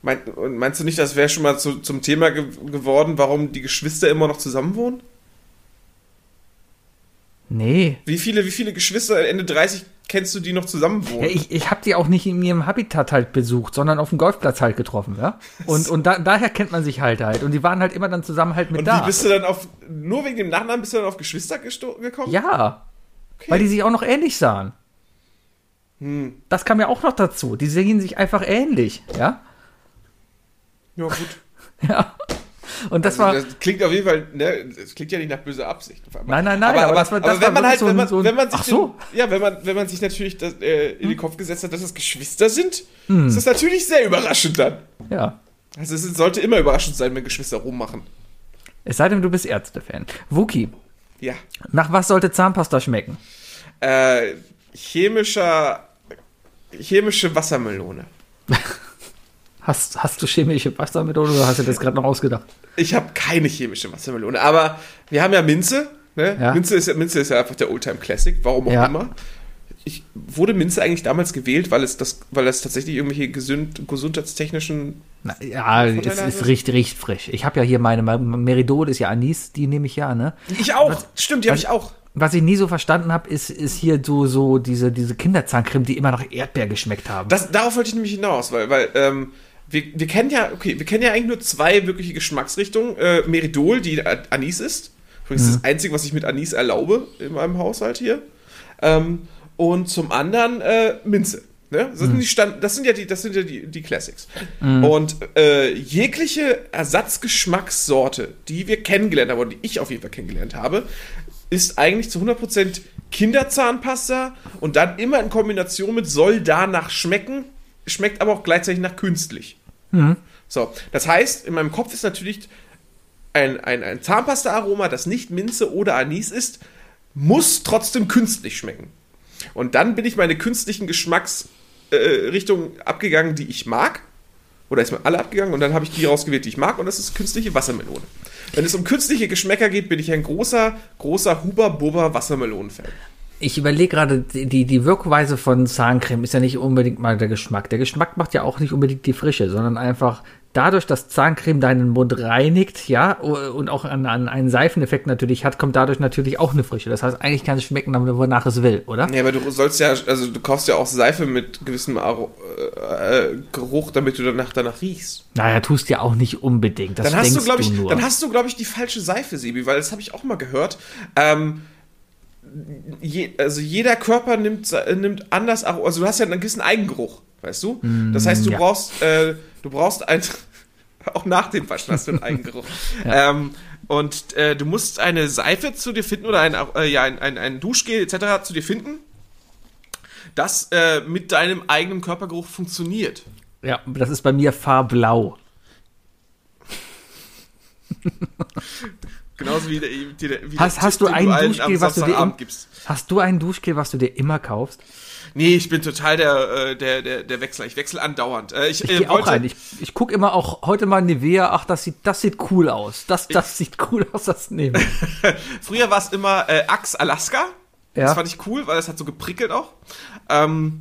Speaker 3: Mein, und meinst du nicht, das wäre schon mal zu, zum Thema ge geworden, warum die Geschwister immer noch zusammen wohnen?
Speaker 2: Nee.
Speaker 3: Wie viele, wie viele Geschwister Ende 30 kennst du, die noch zusammen wohnen?
Speaker 2: Ja, ich ich habe die auch nicht in ihrem Habitat halt besucht, sondern auf dem Golfplatz halt getroffen, ja. Und, und da, daher kennt man sich halt halt. Und die waren halt immer dann zusammen halt mit
Speaker 3: und
Speaker 2: da.
Speaker 3: wie bist du dann auf, nur wegen dem Nachnamen bist du dann auf Geschwister gekommen?
Speaker 2: ja. Weil die sich auch noch ähnlich sahen.
Speaker 3: Hm.
Speaker 2: Das kam ja auch noch dazu. Die sehen sich einfach ähnlich, ja.
Speaker 3: Ja, gut.
Speaker 2: Ja. Und das
Speaker 3: Also,
Speaker 2: war.
Speaker 3: das klingt auf jeden Fall, ne, das klingt ja nicht nach böser Absicht.
Speaker 2: Nein, nein, nein, aber das war- das
Speaker 3: wenn
Speaker 2: war
Speaker 3: man halt,
Speaker 2: so
Speaker 3: wenn man,
Speaker 2: so
Speaker 3: wenn man sich,
Speaker 2: so.
Speaker 3: ja, wenn man, wenn man sich natürlich das, äh, in den Kopf gesetzt hat, dass es Geschwister sind,
Speaker 2: Hm.
Speaker 3: ist das natürlich sehr überraschend dann.
Speaker 2: Ja.
Speaker 3: Also es sollte immer überraschend sein, wenn Geschwister rummachen.
Speaker 2: Es sei denn, du bist Ärzte-Fan. Wookie,
Speaker 3: Ja.
Speaker 2: nach was sollte Zahnpasta schmecken?
Speaker 3: Äh, chemischer, chemische Wassermelone.
Speaker 2: Hast, hast du chemische Wassermethode oder hast du das gerade noch ausgedacht?
Speaker 3: Ich habe keine chemische Wassermelone, aber wir haben ja Minze. Ne?
Speaker 2: Ja.
Speaker 3: Minze, ist, ja- Minze ist ja einfach der Oldtime Classic, warum auch
Speaker 2: Ja.
Speaker 3: immer. Ich, wurde Minze eigentlich damals gewählt, weil es, das, weil es tatsächlich irgendwelche gesund, gesundheitstechnischen.
Speaker 2: Na, ja, es,
Speaker 3: hat?
Speaker 2: riecht, riecht frisch. Ich habe ja hier meine Meridol, ist ja Anis, die nehme ich ja, ne?
Speaker 3: Ich auch! Stimmt, die habe
Speaker 2: was-
Speaker 3: ich auch.
Speaker 2: Was ich nie so verstanden habe, ist, ist hier so, so diese, diese Kinderzahncreme, die immer nach Erdbeer geschmeckt haben.
Speaker 3: Das, darauf wollte ich nämlich hinaus, weil, weil ähm, wir, wir kennen ja, okay, wir kennen ja eigentlich nur zwei wirkliche Geschmacksrichtungen. Äh, Meridol, die Anis ist. Übrigens
Speaker 2: Mhm.
Speaker 3: das Einzige, was ich mit Anis erlaube in meinem Haushalt hier. Ähm, und zum anderen äh, Minze. Ne? Das, sind die Stand, das sind ja die, das sind ja die, die Classics. Und äh, jegliche Ersatzgeschmackssorte, die wir kennengelernt haben, oder die ich auf jeden Fall kennengelernt habe, ist eigentlich zu 100% Kinderzahnpasta und dann immer in Kombination mit soll danach schmecken, schmeckt aber auch gleichzeitig nach künstlich. So, das heißt, in meinem Kopf ist natürlich ein, ein, ein Zahnpasta-Aroma, das nicht Minze oder Anis ist, muss trotzdem künstlich schmecken. Und dann bin ich meine künstlichen Geschmacksrichtungen äh, abgegangen, die ich mag. Oder ist mir alle abgegangen und dann habe ich die rausgewählt, die ich mag. Und das ist künstliche Wassermelone. Wenn es um künstliche Geschmäcker geht, bin ich ein großer, großer Huber-Bubber-Wassermelonen-Fan.
Speaker 2: Ich überlege gerade, die, die Wirkweise von Zahncreme ist ja nicht unbedingt mal der Geschmack. Der Geschmack macht ja auch nicht unbedingt die Frische, sondern einfach dadurch, dass Zahncreme deinen Mund reinigt, ja, und auch an, an einen Seifeneffekt natürlich hat, kommt dadurch natürlich auch eine Frische. Das heißt, eigentlich kann es schmecken, wonach es will, oder?
Speaker 3: Ja, aber du sollst ja, also du kaufst ja auch Seife mit gewissem Aro äh, Geruch, damit du danach danach riechst.
Speaker 2: Naja, tust ja auch nicht unbedingt. Das
Speaker 3: Dann hast du, glaube ich,
Speaker 2: nur.
Speaker 3: dann hast du, glaube ich, die falsche Seife, Sebi, weil das habe ich auch mal gehört. Ähm, je, also jeder Körper nimmt, äh, nimmt anders, Aro- also du hast ja einen gewissen Eigengeruch, weißt du? Das heißt, du
Speaker 2: ja.
Speaker 3: brauchst, äh, du brauchst ein, auch nach dem Waschen hast du einen Eigengeruch. ähm, und äh, du musst eine Seife zu dir finden oder ein, äh, ja, ein, ein, ein Duschgel etc. zu dir finden, das äh, mit deinem eigenen Körpergeruch funktioniert.
Speaker 2: ja, das ist bei mir farblau.
Speaker 3: Genauso wie, der- wie, der- wie
Speaker 2: Hast-
Speaker 3: der
Speaker 2: hast du
Speaker 3: Tipp, den
Speaker 2: ein
Speaker 3: allen
Speaker 2: Duschgel, was du dir im-
Speaker 3: gibst.
Speaker 2: Hast du ein Duschgel, was du dir immer kaufst?
Speaker 3: Nee, ich bin total der, der, der, der Wechsler. Ich wechsle andauernd. Ich
Speaker 2: Ich
Speaker 3: äh,
Speaker 2: gehe auch rein. Ich, ich gucke immer auch heute mal Nivea. Ach, das sieht, das sieht cool aus. Das, das sieht cool aus, das nehmen.
Speaker 3: Früher war es immer äh, Axe Alaska.
Speaker 2: Ja.
Speaker 3: Das fand ich cool, weil das hat so geprickelt auch. Ähm,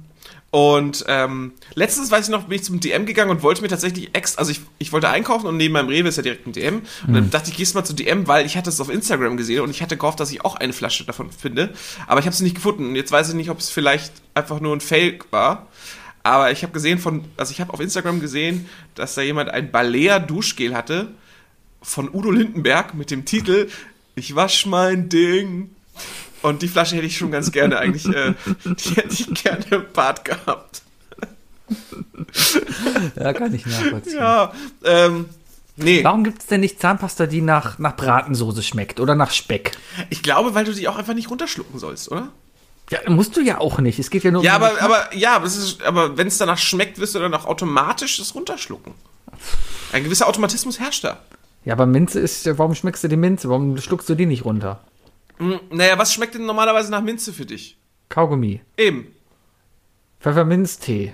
Speaker 3: und ähm, letztens, weiß ich noch, bin ich zum DM gegangen und wollte mir tatsächlich extra, also ich, ich wollte einkaufen und neben meinem Rewe ist ja direkt ein DM. Und dann dachte ich, gehst mal zu DM, weil ich hatte es auf Instagram gesehen und ich hatte gehofft, dass ich auch eine Flasche davon finde. Aber ich habe sie nicht gefunden. Und jetzt weiß ich nicht, ob es vielleicht einfach nur ein Fake war. Aber ich habe gesehen von, also ich habe auf Instagram gesehen, dass da jemand ein Balea Duschgel hatte von Udo Lindenberg mit dem Titel Ich wasch mein Ding. Und die Flasche hätte ich schon ganz gerne eigentlich, äh, die hätte ich gerne im Bad gehabt.
Speaker 2: Ja, kann ich nachvollziehen.
Speaker 3: Ja, ähm, nee.
Speaker 2: Warum gibt es denn nicht Zahnpasta, die nach, nach Bratensoße schmeckt oder nach Speck?
Speaker 3: Ich glaube, weil du die auch einfach nicht runterschlucken sollst, oder?
Speaker 2: Ja, musst du ja auch nicht. Es geht ja nur um
Speaker 3: Ja,
Speaker 2: den
Speaker 3: aber, aber, ja, aber, ist, aber wenn es danach schmeckt, wirst du dann auch automatisch das runterschlucken. Ein gewisser Automatismus herrscht da.
Speaker 2: Ja, aber Minze ist. ja- Warum schmeckst du die Minze? Warum schluckst du die nicht runter?
Speaker 3: Hm, Naja, was schmeckt denn normalerweise nach Minze für dich?
Speaker 2: Kaugummi.
Speaker 3: Eben.
Speaker 2: Pfefferminztee.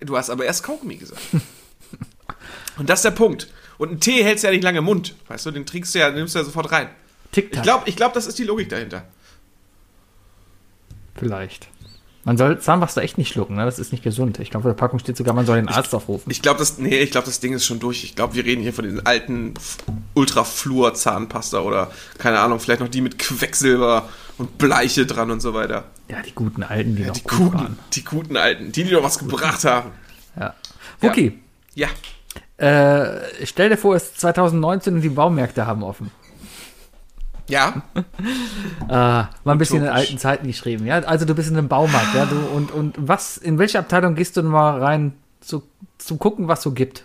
Speaker 3: Du hast aber erst Kaugummi gesagt. Und das ist der Punkt. Und einen Tee hältst du ja nicht lange im Mund. Weißt du, den trinkst du ja, nimmst du ja sofort rein. Ich
Speaker 2: Tic-Tac.
Speaker 3: glaube, ich glaub, das ist die Logik dahinter.
Speaker 2: Vielleicht. Man soll Zahnpasta echt nicht schlucken, ne? Das ist nicht gesund. Ich glaube, auf der Packung steht sogar, man soll den Arzt aufrufen.
Speaker 3: Ich glaube, das, nee, ich glaube, das Ding ist schon durch. Ich glaube, wir reden hier von den alten Ultrafluor-Zahnpasta oder, keine Ahnung, vielleicht noch die mit Quecksilber und Bleiche dran und so weiter.
Speaker 2: Ja, die guten Alten, die noch
Speaker 3: Die
Speaker 2: gut
Speaker 3: guten,
Speaker 2: waren.
Speaker 3: die guten alten, die, die noch was gebracht haben.
Speaker 2: Ja. Okay.
Speaker 3: Ja.
Speaker 2: Äh, stell dir vor, es ist 2019 und die Baumärkte haben offen.
Speaker 3: Ja.
Speaker 2: Äh, mal ein bisschen in alten Zeiten geschrieben, ja. Also du bist in einem Baumarkt, ja, du und und was, in welche Abteilung gehst du denn mal rein zu, zum gucken, was so gibt?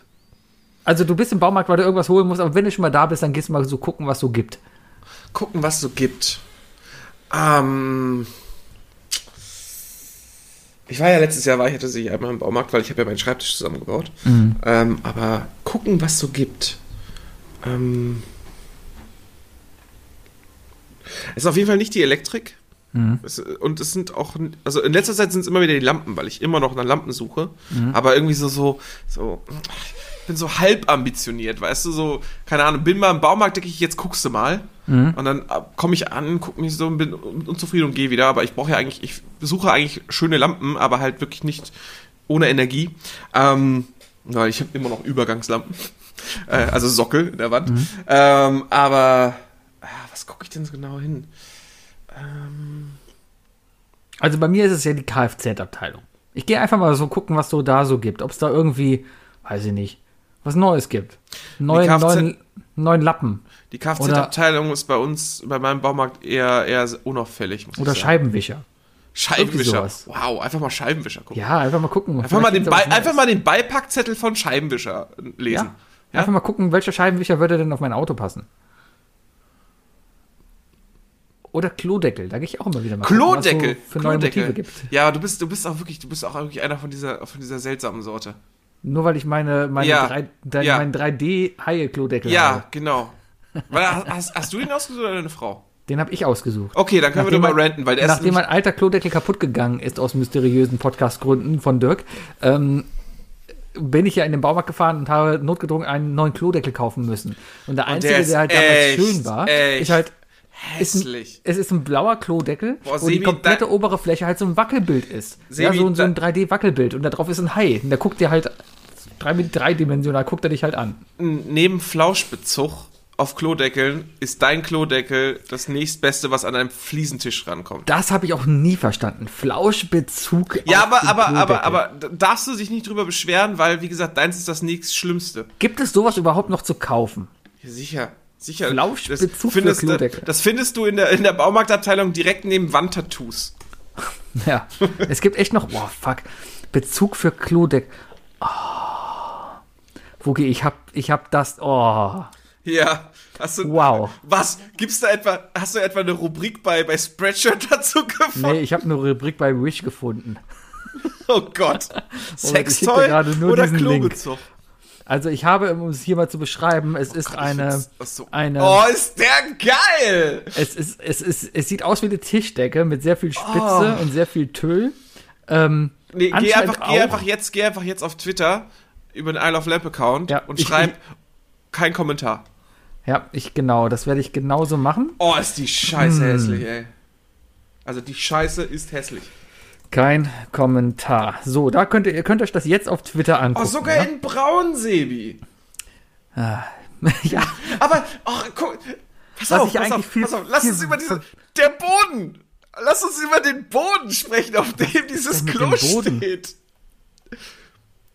Speaker 2: Also du bist im Baumarkt, weil du irgendwas holen musst, aber wenn du schon mal da bist, dann gehst du mal so gucken, was so gibt.
Speaker 3: Gucken, was so gibt. Ähm. Ich war ja letztes Jahr, war ich hatte sich einmal im Baumarkt, weil ich habe ja meinen Schreibtisch zusammengebaut. Ähm, aber gucken, was so gibt. Ähm. Es ist auf jeden Fall nicht die Elektrik. Es, und es sind auch, also in letzter Zeit sind es immer wieder die Lampen, weil ich immer noch nach Lampen suche. Aber irgendwie so, so, so, ich bin so halb ambitioniert, weißt du, so, keine Ahnung, bin mal im Baumarkt, denke ich, jetzt guckst du mal. Und dann komme ich an, gucke mich so und bin unzufrieden und gehe wieder. Aber ich brauche ja eigentlich, ich suche eigentlich schöne Lampen, aber halt wirklich nicht ohne Energie. Ähm, weil ich habe immer noch Übergangslampen. äh, also Sockel in der Wand. Ähm, aber was gucke ich denn so genau hin?
Speaker 2: Also bei mir ist es ja die Kfz-Abteilung. Ich gehe einfach mal so gucken, was so da so gibt. Ob es da irgendwie, weiß ich nicht, was Neues gibt. Neuen,
Speaker 3: Kfz
Speaker 2: neuen, neuen Lappen.
Speaker 3: Die Kfz-Abteilung ist bei uns, bei meinem Baumarkt eher, eher unauffällig. Muss
Speaker 2: Oder
Speaker 3: ich sagen.
Speaker 2: Scheibenwischer.
Speaker 3: Scheibenwischer. Wow, einfach mal Scheibenwischer gucken.
Speaker 2: Ja, einfach mal gucken.
Speaker 3: Einfach, mal den einfach mal den Beipackzettel von Scheibenwischer lesen.
Speaker 2: Ja. Einfach mal gucken, welcher Scheibenwischer würde denn auf mein Auto passen. Oder Klodeckel, da gehe ich auch immer wieder mal gucken,
Speaker 3: Klodeckel.
Speaker 2: so für neue
Speaker 3: Klodeckel.
Speaker 2: Motive gibt.
Speaker 3: Ja, du bist, du bist auch wirklich, du bist auch wirklich einer von dieser, von dieser seltsamen Sorte.
Speaker 2: Nur weil ich meine, meine
Speaker 3: Ja.
Speaker 2: 3, dein,
Speaker 3: Ja.
Speaker 2: meinen 3D-Haie-Klodeckel
Speaker 3: Ja,
Speaker 2: habe.
Speaker 3: genau. Weil, hast, hast du ihn ausgesucht oder deine Frau?
Speaker 2: Den habe ich ausgesucht.
Speaker 3: Okay, dann können wir
Speaker 2: Nachdem
Speaker 3: drüber
Speaker 2: mein-
Speaker 3: ranten, weil der
Speaker 2: Nachdem mein alter Klodeckel kaputt gegangen ist aus mysteriösen Podcast-Gründen von Dirk, ähm, bin ich ja in den Baumarkt gefahren und habe notgedrungen einen neuen Klodeckel kaufen müssen. Und der einzige,
Speaker 3: der
Speaker 2: der, halt damals
Speaker 3: echt,
Speaker 2: schön war,
Speaker 3: echt
Speaker 2: ist halt ist ein,
Speaker 3: hässlich.
Speaker 2: es ist ein blauer Klodeckel,
Speaker 3: Boah,
Speaker 2: wo die komplette
Speaker 3: da-
Speaker 2: obere Fläche halt so ein Wackelbild ist. ja,
Speaker 3: Sebi,
Speaker 2: so, so ein
Speaker 3: da-
Speaker 2: 3D-Wackelbild. Und da drauf ist ein Hai. Und der guckt dir halt drei, dreidimensional, guckt er dich halt an.
Speaker 3: Neben Flauschbezug auf Klodeckeln ist dein Klodeckel das nächstbeste, was an einem Fliesentisch rankommt.
Speaker 2: Das habe ich auch nie verstanden. Flauschbezug.
Speaker 3: Ja,
Speaker 2: auf
Speaker 3: aber, aber, aber, aber darfst du dich nicht drüber beschweren, weil, wie gesagt, deins ist das nächstschlimmste.
Speaker 2: Gibt es sowas überhaupt noch zu kaufen?
Speaker 3: Ja, sicher. Sicher.
Speaker 2: Flauschbezug
Speaker 3: das
Speaker 2: für
Speaker 3: findest, du-
Speaker 2: Klodeckel.
Speaker 3: das findest du in der, in der Baumarktabteilung direkt neben Wandtattoos.
Speaker 2: Ja, es gibt echt noch, oh fuck, Bezug für Klodeck. Oh. Wookie, ich hab, ich hab das, oh,
Speaker 3: Ja. Hast du,
Speaker 2: wow.
Speaker 3: Was? Gibt's da etwa, hast du etwa eine Rubrik bei, bei Spreadshirt dazu gefunden?
Speaker 2: Nee, ich habe eine Rubrik bei Wish gefunden.
Speaker 3: Oh Gott. Sextoy oder. Klobezug?
Speaker 2: Also ich habe, um es hier mal zu beschreiben, es ist
Speaker 3: Ich
Speaker 2: eine,
Speaker 3: so.
Speaker 2: eine,
Speaker 3: Oh, ist der geil!
Speaker 2: es ist, es ist, es sieht aus wie eine Tischdecke mit sehr viel Spitze und sehr viel Tüll. Ähm,
Speaker 3: Oh. Nee, geh einfach, geh einfach jetzt, geh einfach jetzt auf Twitter über den Isle of Lamp Account
Speaker 2: Ja,
Speaker 3: und
Speaker 2: ich-
Speaker 3: schreib
Speaker 2: ich-
Speaker 3: kein Kommentar.
Speaker 2: Ja, ich genau, das werde ich genauso machen.
Speaker 3: Oh, ist die Scheiße
Speaker 2: Hm.
Speaker 3: hässlich, ey. Also die Scheiße ist hässlich.
Speaker 2: Kein Kommentar. So, da könnt ihr, ihr könnt euch das jetzt auf Twitter
Speaker 3: Oh,
Speaker 2: angucken.
Speaker 3: sogar
Speaker 2: ja?
Speaker 3: in braun, Sebi.
Speaker 2: ja,
Speaker 3: Aber, oh, guck, pass
Speaker 2: Was
Speaker 3: auf,
Speaker 2: ich
Speaker 3: pass
Speaker 2: eigentlich
Speaker 3: auf,
Speaker 2: viel-
Speaker 3: pass auf, lass
Speaker 2: viel-
Speaker 3: uns über diese, der Boden, lass uns über den Boden sprechen, auf dem dieses Klo steht.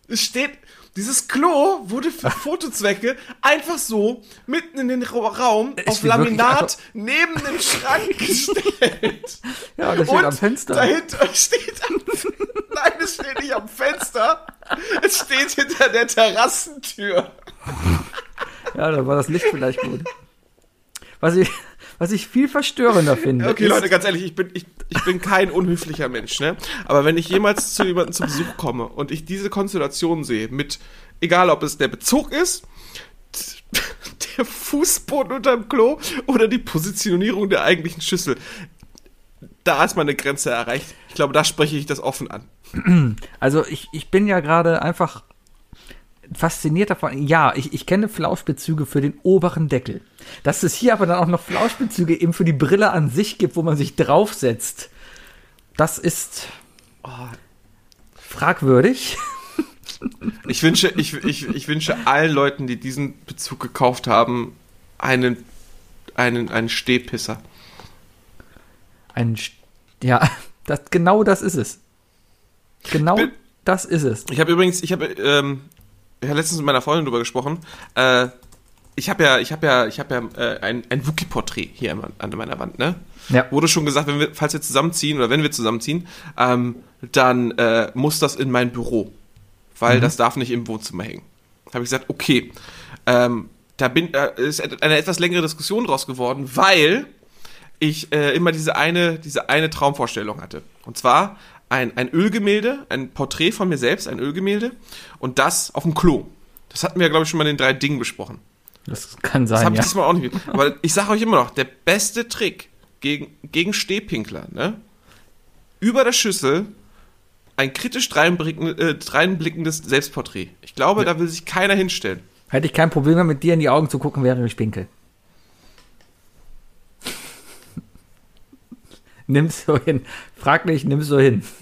Speaker 3: Es steht, dieses Klo wurde für Fotozwecke einfach so mitten in den Ra- Raum
Speaker 2: Es
Speaker 3: auf Laminat neben dem Schrank gestellt.
Speaker 2: ja, das steht
Speaker 3: Und
Speaker 2: am Fenster.
Speaker 3: dahinter steht am, Nein, es steht nicht am Fenster. Es steht hinter der Terrassentür.
Speaker 2: Ja, da war das Licht vielleicht gut. Was ich, was ich viel verstörender finde.
Speaker 3: Okay, Leute, ganz ehrlich, ich bin, ich, ich bin kein unhöflicher Mensch, ne? Aber wenn ich jemals zu jemandem zu Besuch komme und ich diese Konstellation sehe, mit, egal ob es der Bezug ist, der Fußboden unterm Klo oder die Positionierung der eigentlichen Schüssel, da ist meine Grenze erreicht. Ich glaube, da spreche ich das offen an.
Speaker 2: Also ich, ich bin ja gerade einfach fasziniert davon. Ja, ich, ich kenne Flauschbezüge für den oberen Deckel. Dass es hier aber dann auch noch Flauschbezüge eben für die Brille an sich gibt, wo man sich draufsetzt, das ist
Speaker 3: Oh.
Speaker 2: fragwürdig.
Speaker 3: Ich wünsche, ich, ich, ich wünsche allen Leuten, die diesen Bezug gekauft haben, einen, einen, einen Stehpisser.
Speaker 2: Ein, St- ja, das, genau das ist es. Genau
Speaker 3: bin-
Speaker 2: das ist es.
Speaker 3: Ich habe übrigens, ich habe, ähm, ich habe letztens mit meiner Freundin drüber gesprochen. Äh, ich habe ja, ich habe ja, ich habe ja äh, ein, ein Wookie-Porträt hier an, meiner Wand, ne?
Speaker 2: Ja.
Speaker 3: Wurde schon gesagt, wenn wir, falls wir zusammenziehen oder wenn wir zusammenziehen, ähm, dann äh, muss das in mein Büro, weil das darf nicht im Wohnzimmer hängen. Habe ich gesagt, okay. Ähm, da bin, äh, ist eine etwas längere Diskussion draus geworden, weil ich äh, immer diese eine, diese eine Traumvorstellung hatte. Und zwar ein, ein Ölgemälde, ein Porträt von mir selbst, ein Ölgemälde, und das auf dem Klo. Das hatten wir, glaube ich, schon mal in den drei Dingen besprochen.
Speaker 2: Das kann
Speaker 3: Das
Speaker 2: sein,
Speaker 3: habe ich
Speaker 2: ja.
Speaker 3: diesmal auch nicht. Aber ich sage euch immer noch, der beste Trick gegen, gegen Stehpinkler, ne? Über der Schüssel ein kritisch dreinblicken- äh, dreinblickendes Selbstporträt. Ich glaube, da will sich keiner hinstellen.
Speaker 2: Hätte ich kein Problem mehr, mit dir in die Augen zu gucken, während ich pinkel. nimm's so hin. Frag mich, nimm's so hin.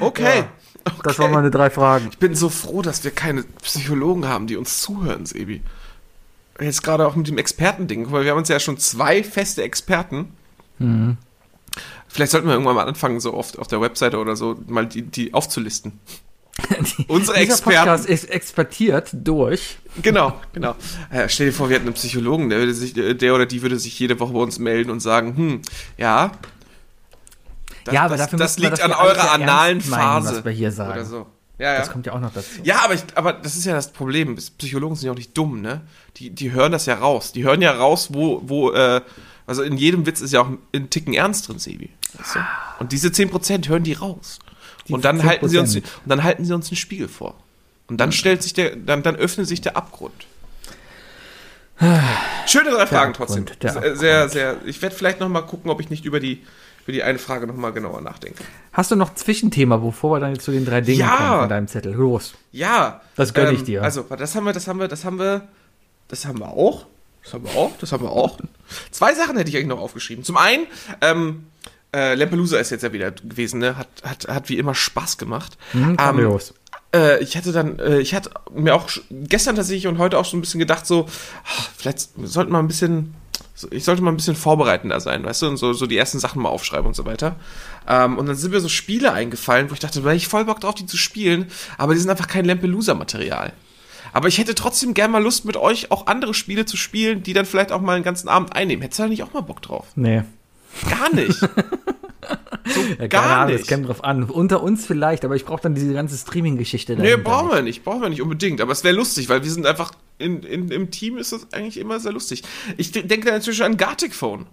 Speaker 3: Okay.
Speaker 2: Das
Speaker 3: okay.
Speaker 2: waren meine drei Fragen.
Speaker 3: Ich bin so froh, dass wir keine Psychologen haben, die uns zuhören, Sebi. Jetzt gerade auch mit dem Expertending. Mal, wir haben uns ja schon zwei feste Experten. Vielleicht sollten wir irgendwann mal anfangen, so oft auf der Webseite oder so, mal die, die aufzulisten. Unsere Experten.
Speaker 2: Podcast ist expertiert durch.
Speaker 3: Genau, genau. Äh, stell dir vor, wir hätten einen Psychologen, der, würde sich, der oder die würde sich jede Woche bei uns melden und sagen, hm, ja. Das,
Speaker 2: ja, aber
Speaker 3: das,
Speaker 2: dafür
Speaker 3: das
Speaker 2: wir
Speaker 3: liegt
Speaker 2: das
Speaker 3: an eurer analen
Speaker 2: ernst meinen,
Speaker 3: Phase.
Speaker 2: was wir hier sagen.
Speaker 3: Oder so. Ja, ja.
Speaker 2: Das kommt ja auch noch dazu.
Speaker 3: Ja, aber, ich, aber das ist ja das Problem. Psychologen sind ja auch nicht dumm, ne? Die, die hören das ja raus. Die hören ja raus, wo, wo, äh, also in jedem Witz ist ja auch ein Ticken Ernst drin, Sebi. Weißt du? Und diese 10% hören die raus. Und dann halten sie uns,
Speaker 2: 10%.
Speaker 3: und dann halten sie uns einen Spiegel vor. Und dann stellt sich der, dann, dann öffnet sich der Abgrund. Schöne drei Fragen trotzdem. Sehr, sehr, sehr. Ich werde vielleicht noch mal gucken, ob ich nicht über die, über die eine Frage noch mal genauer nachdenke.
Speaker 2: Hast du noch ein Zwischenthema, bevor wir dann jetzt zu den drei Dingen
Speaker 3: Ja.
Speaker 2: kommen von deinem Zettel? Los.
Speaker 3: Ja.
Speaker 2: Das gönn ich dir.
Speaker 3: Also, das haben wir, das haben wir, das haben wir, das haben wir auch. Das haben wir auch, das haben wir auch. Zwei Sachen hätte ich eigentlich noch aufgeschrieben. Zum einen, ähm, äh, Lampelusa ist jetzt ja wieder gewesen, ne? Hat, hat, hat wie immer Spaß gemacht.
Speaker 2: Hm,
Speaker 3: Ähm,
Speaker 2: los.
Speaker 3: äh, ich hatte dann, äh, ich hatte mir auch gestern tatsächlich und heute auch schon ein bisschen gedacht, so, ah, vielleicht sollten wir ein bisschen, ich sollte mal ein bisschen vorbereitender sein, weißt du, und so, so die ersten Sachen mal aufschreiben und so weiter. Ähm, und dann sind mir so Spiele eingefallen, wo ich dachte, da ich voll Bock drauf, die zu spielen, aber die sind einfach kein Lampelusa-Material. Aber ich hätte trotzdem gern mal Lust, mit euch auch andere Spiele zu spielen, die dann vielleicht auch mal einen ganzen Abend einnehmen. Hättest du da nicht auch mal Bock drauf?
Speaker 2: Nee.
Speaker 3: Gar nicht. so
Speaker 2: Ja,
Speaker 3: gar nicht.
Speaker 2: Das kommt drauf an. Unter uns vielleicht, aber ich brauche dann diese ganze Streaming-Geschichte.
Speaker 3: Nee, brauchen wir nicht, brauchen wir nicht unbedingt. Aber es wäre lustig, weil wir sind einfach in, in, im Team ist das eigentlich immer sehr lustig. Ich de- denke da inzwischen an Gartic Phone.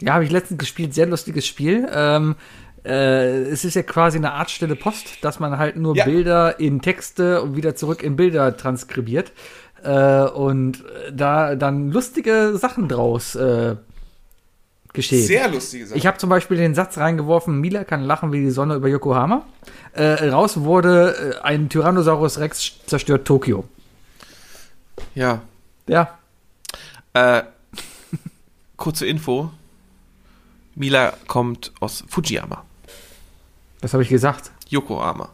Speaker 2: Ja, habe ich letztens gespielt, sehr lustiges Spiel. Ähm, äh, es ist ja quasi eine Art stille Post, dass man halt nur
Speaker 3: Ja.
Speaker 2: Bilder in Texte und wieder zurück in Bilder transkribiert. Äh, und da dann lustige Sachen draus äh, geschehen.
Speaker 3: Sehr lustige Sache.
Speaker 2: Ich habe zum Beispiel den Satz reingeworfen, Mila kann lachen wie die Sonne über Yokohama. Äh, raus wurde, äh, ein Tyrannosaurus Rex zerstört Tokio.
Speaker 3: ja.
Speaker 2: Ja,
Speaker 3: Äh, kurze Info. Mila kommt aus Fujiyama.
Speaker 2: das habe ich gesagt.
Speaker 3: Yokohama.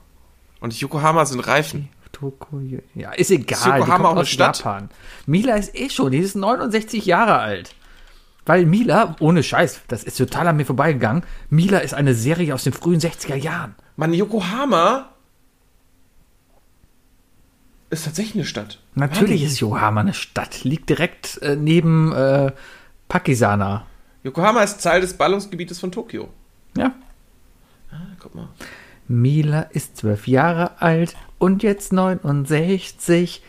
Speaker 3: Und Yokohama sind Reifen.
Speaker 2: Tokio. Ja, ist egal.
Speaker 3: Ist Yokohama auch eine Stadt?
Speaker 2: Japan. Mila ist eh schon, die ist 69 Jahre alt. Weil Mila, ohne Scheiß, das ist total an mir vorbeigegangen. Mila ist eine Serie aus den frühen 60er Jahren.
Speaker 3: Mann, Yokohama ist tatsächlich eine Stadt.
Speaker 2: Natürlich ist Yokohama eine Stadt. Liegt direkt äh, neben äh, Pakisana.
Speaker 3: Yokohama ist Teil des Ballungsgebietes von Tokio.
Speaker 2: Ja.
Speaker 3: Ah, guck mal.
Speaker 2: Mila ist zwölf Jahre alt und jetzt 69.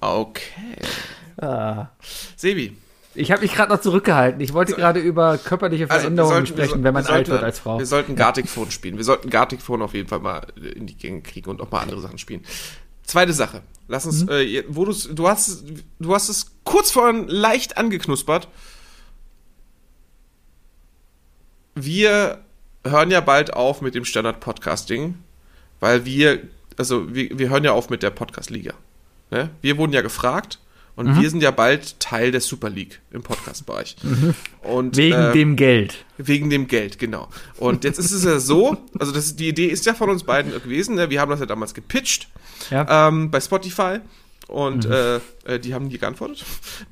Speaker 3: Okay.
Speaker 2: Ah.
Speaker 3: Sebi.
Speaker 2: Ich habe mich gerade noch zurückgehalten. Ich wollte gerade über körperliche Veränderungen
Speaker 3: Also, wir sollten-
Speaker 2: sprechen,
Speaker 3: wir
Speaker 2: wenn man
Speaker 3: sollten-
Speaker 2: alt wird als Frau.
Speaker 3: Wir sollten Gartic Phone spielen. Wir sollten Gartic Phone auf jeden Fall mal in die Gänge kriegen und auch mal andere Sachen spielen. Zweite Sache. Lass uns,
Speaker 2: Mhm.
Speaker 3: äh, wo du's, du hast, du hast es kurz vorhin leicht angeknuspert. Wir hören ja bald auf mit dem Standard-Podcasting, weil wir, also wir, wir hören ja auf mit der Podcast-Liga. Ne? Wir wurden ja gefragt und
Speaker 2: Mhm.
Speaker 3: wir sind ja bald Teil der Super League im Podcast-Bereich. Und,
Speaker 2: Wegen
Speaker 3: äh,
Speaker 2: dem Geld.
Speaker 3: Wegen dem Geld, genau. Und jetzt ist es ja so, also das, die Idee ist ja von uns beiden gewesen, ne? wir haben das ja damals gepitcht
Speaker 2: Ja.
Speaker 3: ähm, bei Spotify und äh, äh, die haben nie geantwortet.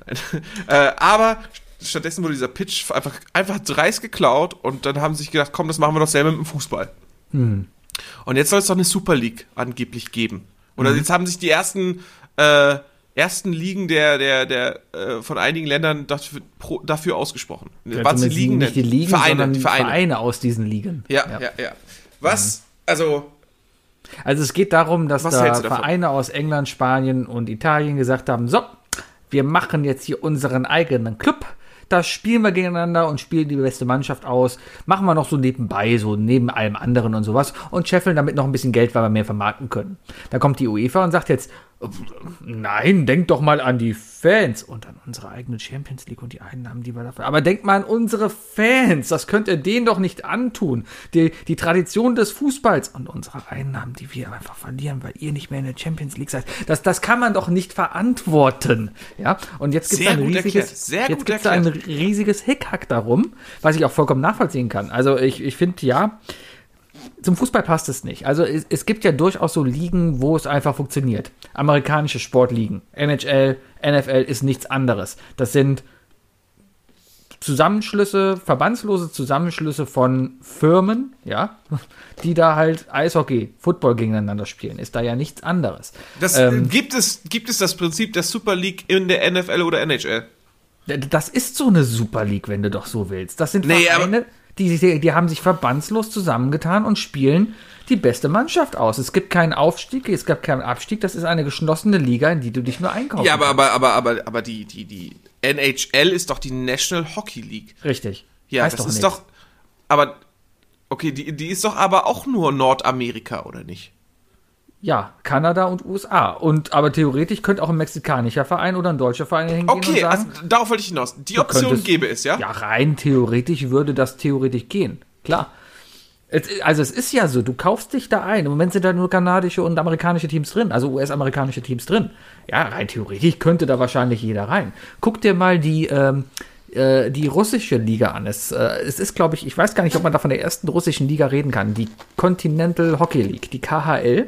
Speaker 3: Nein. äh, aber stattdessen wurde dieser Pitch einfach, einfach dreist geklaut und dann haben sie sich gedacht, komm, das machen wir doch selber mit dem Fußball. Und jetzt soll es doch eine Super League angeblich geben. Oder jetzt haben sich die ersten äh, ersten Ligen der der der äh, von einigen Ländern dafür, pro, dafür ausgesprochen.
Speaker 2: Ja,
Speaker 3: Was die Ligen
Speaker 2: nicht die? Ligen,
Speaker 3: Vereine,
Speaker 2: sondern
Speaker 3: die Vereine.
Speaker 2: Vereine aus diesen Ligen.
Speaker 3: Ja, ja, ja. Was? Also,
Speaker 2: Also es geht darum, dass da? Vereine aus England, Spanien und Italien gesagt haben, so, wir machen jetzt hier unseren eigenen Club. Da spielen wir gegeneinander und spielen die beste Mannschaft aus. Machen wir noch so nebenbei, so neben allem anderen und sowas und scheffeln damit noch ein bisschen Geld, weil wir mehr vermarkten können. Da kommt die UEFA und sagt jetzt, nein, denkt doch mal an die Fans und an unsere eigene Champions League und die Einnahmen, die wir dafür. Aber denkt mal an unsere Fans. Das könnt ihr denen doch nicht antun. Die, die Tradition des Fußballs und unsere Einnahmen, die wir einfach verlieren, weil ihr nicht mehr in der Champions League seid. Das, das kann man doch nicht verantworten. Ja, und jetzt gibt es ein riesiges, jetzt gibt's da ein riesiges Hickhack darum, was ich auch vollkommen nachvollziehen kann. Also ich, ich finde, ja, zum Fußball passt es nicht. Also es, es gibt ja durchaus so Ligen, wo es einfach funktioniert. Amerikanische Sportligen, NHL, NFL ist nichts anderes. Das sind Zusammenschlüsse, verbandslose Zusammenschlüsse von Firmen, ja, die da halt Eishockey, Football gegeneinander spielen. Ist da ja nichts anderes.
Speaker 3: Das,
Speaker 2: Ähm,
Speaker 3: gibt, es, gibt es das Prinzip der Super League in der NFL oder NHL?
Speaker 2: Das ist so eine Super League, wenn du doch so willst. Das sind
Speaker 3: Nee,
Speaker 2: Vereine, die, die haben sich verbandslos zusammengetan und spielen die beste Mannschaft aus. Es gibt keinen Aufstieg, es gibt keinen Abstieg. Das ist eine geschlossene Liga, in die du dich nur einkaufen
Speaker 3: Ja, aber, aber, aber, aber, aber die, die, die NHL ist doch die National Hockey League.
Speaker 2: Richtig.
Speaker 3: Ja,
Speaker 2: Weiß
Speaker 3: das ist
Speaker 2: nix.
Speaker 3: doch. Aber. Okay, die, die ist doch aber auch nur Nordamerika, oder nicht?
Speaker 2: Ja, Kanada und USA. Und aber theoretisch könnte auch ein mexikanischer Verein oder ein deutscher Verein hingehen
Speaker 3: Okay,
Speaker 2: und
Speaker 3: also
Speaker 2: sagen,
Speaker 3: darauf wollte ich hinaus. Die Option
Speaker 2: könntest-
Speaker 3: gäbe es, ja?
Speaker 2: ja, rein theoretisch würde das theoretisch gehen. Klar. Es, also es ist ja so, du kaufst dich da ein. Im Moment sind da nur kanadische und amerikanische Teams drin, also US-amerikanische Teams drin. Ja, rein theoretisch könnte da wahrscheinlich jeder rein. Guck dir mal die, ähm, äh, die russische Liga an. Es, äh, es ist, glaube ich, ich weiß gar nicht, ob man da von der ersten russischen Liga reden kann. Die Continental Hockey League, die KHL,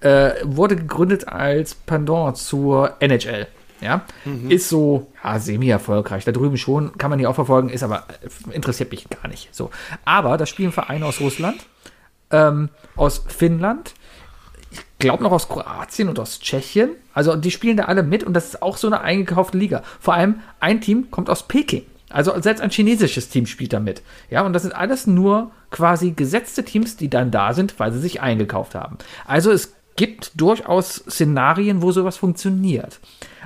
Speaker 2: äh, wurde gegründet als Pendant zur NHL. Ja, ist so ja, semi-erfolgreich. Da drüben schon, kann man hier auch verfolgen, ist aber äh, interessiert mich gar nicht. So, aber da spielen Vereine aus Russland, ähm, aus Finnland, ich glaube noch aus Kroatien und aus Tschechien. Also die spielen da alle mit und das ist auch so eine eingekaufte Liga. Vor allem ein Team kommt aus Peking. Also selbst ein chinesisches Team spielt da mit. Ja, und das sind alles nur quasi gesetzte Teams, die dann da sind, weil sie sich eingekauft haben. Also es gibt durchaus Szenarien, wo sowas funktioniert.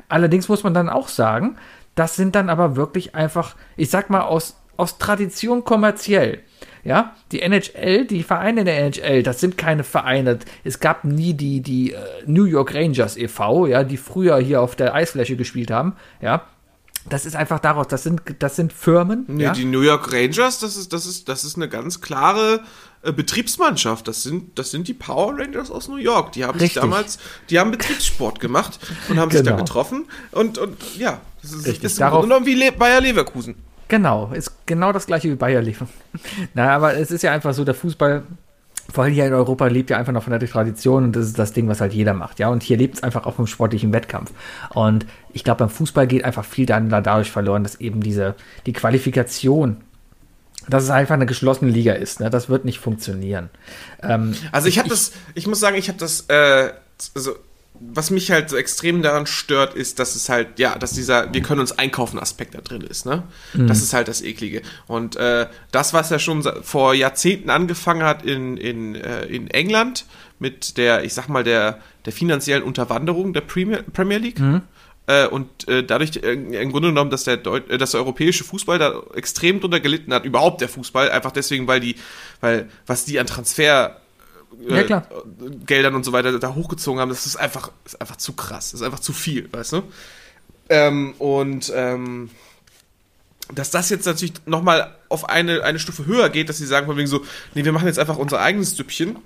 Speaker 2: Allerdings muss man dann auch sagen, das sind dann aber wirklich einfach, ich sag mal, aus, aus Tradition kommerziell. Ja, die NHL, die Vereine der NHL, das sind keine Vereine. Es gab nie die, die äh, New York Rangers e.V., ja, die früher hier auf der Eisfläche gespielt haben. Ja, das ist einfach daraus, das sind, das sind Firmen.
Speaker 3: Nee,
Speaker 2: ja?
Speaker 3: die New York Rangers, das ist, das ist, das ist eine ganz klare Betriebsmannschaft. Das sind, das sind die Power Rangers aus New York. Die haben sich
Speaker 2: Richtig.
Speaker 3: damals, die haben Betriebssport gemacht und haben sich da
Speaker 2: Genau.
Speaker 3: getroffen. Und, und ja, das ist,
Speaker 2: Richtig,
Speaker 3: das ist
Speaker 2: darauf-
Speaker 3: genommen wie Le Bayer Leverkusen.
Speaker 2: Genau, ist genau das gleiche wie Bayer liefern. Na, aber es ist ja einfach so, der Fußball, vor allem hier in Europa, lebt ja einfach noch von der Tradition und das ist das Ding, was halt jeder macht, ja. Und hier lebt es einfach auch vom sportlichen Wettkampf. Und ich glaube, beim Fußball geht einfach viel dann dadurch verloren, dass eben diese, die Qualifikation, dass es einfach eine geschlossene Liga ist, ne? Das wird nicht funktionieren. Ähm,
Speaker 3: Also ich habe das, ich muss sagen, ich habe das, äh, also was mich halt so extrem daran stört, ist, dass es halt, ja, dass dieser, wir können uns einkaufen Aspekt da drin ist, ne? Das ist halt das Eklige. Und äh, das, was ja schon vor Jahrzehnten angefangen hat in, in, äh, in England mit der, ich sag mal, der, der finanziellen Unterwanderung der Premier, Premier League. Äh, und äh, dadurch äh, im Grunde genommen, dass der, Deut äh, dass der europäische Fußball da extrem drunter gelitten hat, überhaupt der Fußball, einfach deswegen, weil die, weil was die an Transfer
Speaker 2: Ja,
Speaker 3: äh, Geldern und so weiter da hochgezogen haben, das ist einfach, ist einfach zu krass. Das ist einfach zu viel, weißt du? Ähm, und ähm, dass das jetzt natürlich nochmal auf eine, eine Stufe höher geht, dass sie sagen von wegen so, nee, wir machen jetzt einfach unser eigenes Süppchen.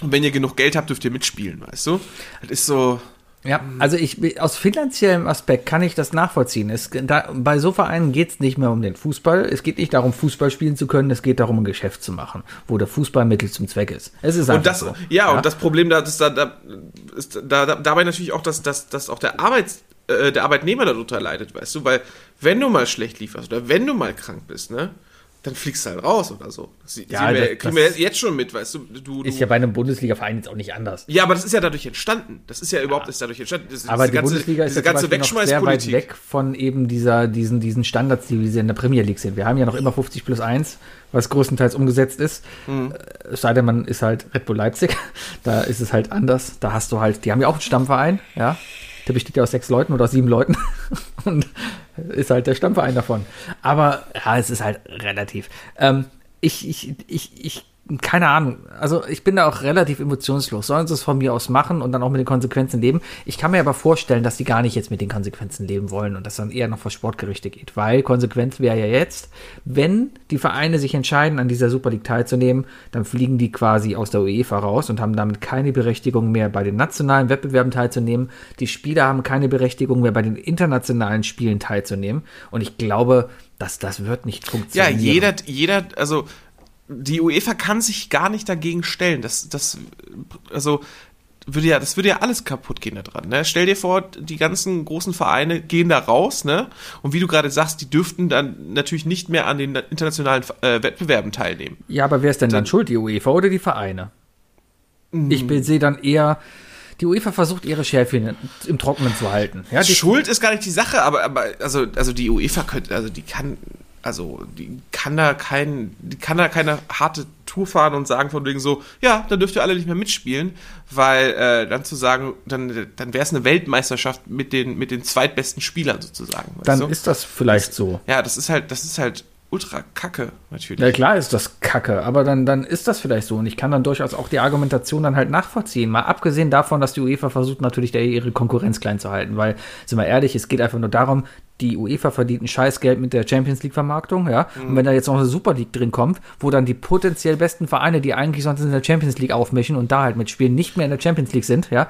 Speaker 3: Und wenn ihr genug Geld habt, dürft ihr mitspielen, weißt du? Das ist so.
Speaker 2: Ja, also ich aus finanziellem Aspekt kann ich das nachvollziehen. Es, da, bei so Vereinen geht es nicht mehr um den Fußball. Es geht nicht darum, Fußball spielen zu können. Es geht darum, ein Geschäft zu machen, wo der Fußball Mittel zum Zweck ist. Es ist einfach
Speaker 3: Und das,
Speaker 2: so.
Speaker 3: ja, und das Problem da, ist da, da ist da, da, dabei natürlich auch, dass, dass, dass auch der Arbeits, äh, der Arbeitnehmer darunter leidet, weißt du, weil wenn du mal schlecht lieferst oder wenn du mal krank bist, ne, dann fliegst du halt raus oder so. Das
Speaker 2: Ja,
Speaker 3: sehen wir,
Speaker 2: das-
Speaker 3: kriegen
Speaker 2: das-
Speaker 3: wir jetzt schon mit, weißt du, du, du
Speaker 2: ist ja bei einem Bundesliga-Verein jetzt auch nicht anders.
Speaker 3: ja, aber das ist ja dadurch entstanden. Das ist ja überhaupt ist dadurch entstanden. Das,
Speaker 2: Aber die
Speaker 3: ganze,
Speaker 2: Bundesliga ist ja
Speaker 3: ganze
Speaker 2: noch sehr weit weg von eben dieser, diesen, diesen Standards, die wir in der Premier League sind. Wir haben ja noch immer 50 plus 1, was größtenteils umgesetzt ist.
Speaker 3: Mhm.
Speaker 2: Äh, Es sei denn, man ist halt Red Bull Leipzig. Da ist es halt anders. Da hast du halt, die haben ja auch einen Stammverein, ja. Der besteht ja aus sechs Leuten oder aus sieben Leuten. Und ist halt der Stammverein davon. Aber ja, es ist halt relativ. Ähm, ich, ich, ich, ich, keine Ahnung. Also ich bin da auch relativ emotionslos. Sollen sie es von mir aus machen und dann auch mit den Konsequenzen leben? Ich kann mir aber vorstellen, dass die gar nicht jetzt mit den Konsequenzen leben wollen und dass dann eher noch vor Sportgerichte geht. Weil Konsequenz wäre ja jetzt, wenn die Vereine sich entscheiden, an dieser Super League teilzunehmen, dann fliegen die quasi aus der UEFA raus und haben damit keine Berechtigung mehr, bei den nationalen Wettbewerben teilzunehmen. Die Spieler haben keine Berechtigung mehr, bei den internationalen Spielen teilzunehmen. Und ich glaube, dass das wird nicht
Speaker 3: Ja,
Speaker 2: funktionieren.
Speaker 3: jeder, jeder, also die UEFA kann sich gar nicht dagegen stellen. Das, das, also würde ja, das würde ja alles kaputt gehen da dran. Ne? Stell dir vor, die ganzen großen Vereine gehen da raus, ne? Und wie du gerade sagst, die dürften dann natürlich nicht mehr an den internationalen äh, Wettbewerben teilnehmen.
Speaker 2: Ja, aber wer ist denn dann schuld, die UEFA oder die Vereine? Ich bin- sehe dann eher, die UEFA versucht ihre Schärfchen im Trockenen zu halten. Ja, die,
Speaker 3: Schuld ist gar nicht die Sache, aber, aber also, also die UEFA könnte, also die kann, also die kann da kein, die kann da keine harte Tour fahren und sagen von wegen so, ja, dann dürft ihr alle nicht mehr mitspielen, weil äh, dann zu sagen, dann, dann wäre es eine Weltmeisterschaft mit den, mit den zweitbesten Spielern sozusagen.
Speaker 2: dann
Speaker 3: du?
Speaker 2: ist das vielleicht so.
Speaker 3: ja, das ist halt, das ist halt ultra kacke, natürlich.
Speaker 2: Ja, klar ist das Kacke, aber dann, dann ist das vielleicht so. Und ich kann dann durchaus auch die Argumentation dann halt nachvollziehen. Mal abgesehen davon, dass die UEFA versucht natürlich da ihre Konkurrenz klein zu halten, weil, sind wir ehrlich, es geht einfach nur darum, die UEFA verdient ein Scheißgeld mit der Champions League Vermarktung, ja. Und wenn da jetzt noch eine Super League drin kommt, wo dann die potenziell besten Vereine, die eigentlich sonst in der Champions League aufmischen und da halt mitspielen, nicht mehr in der Champions League sind, ja,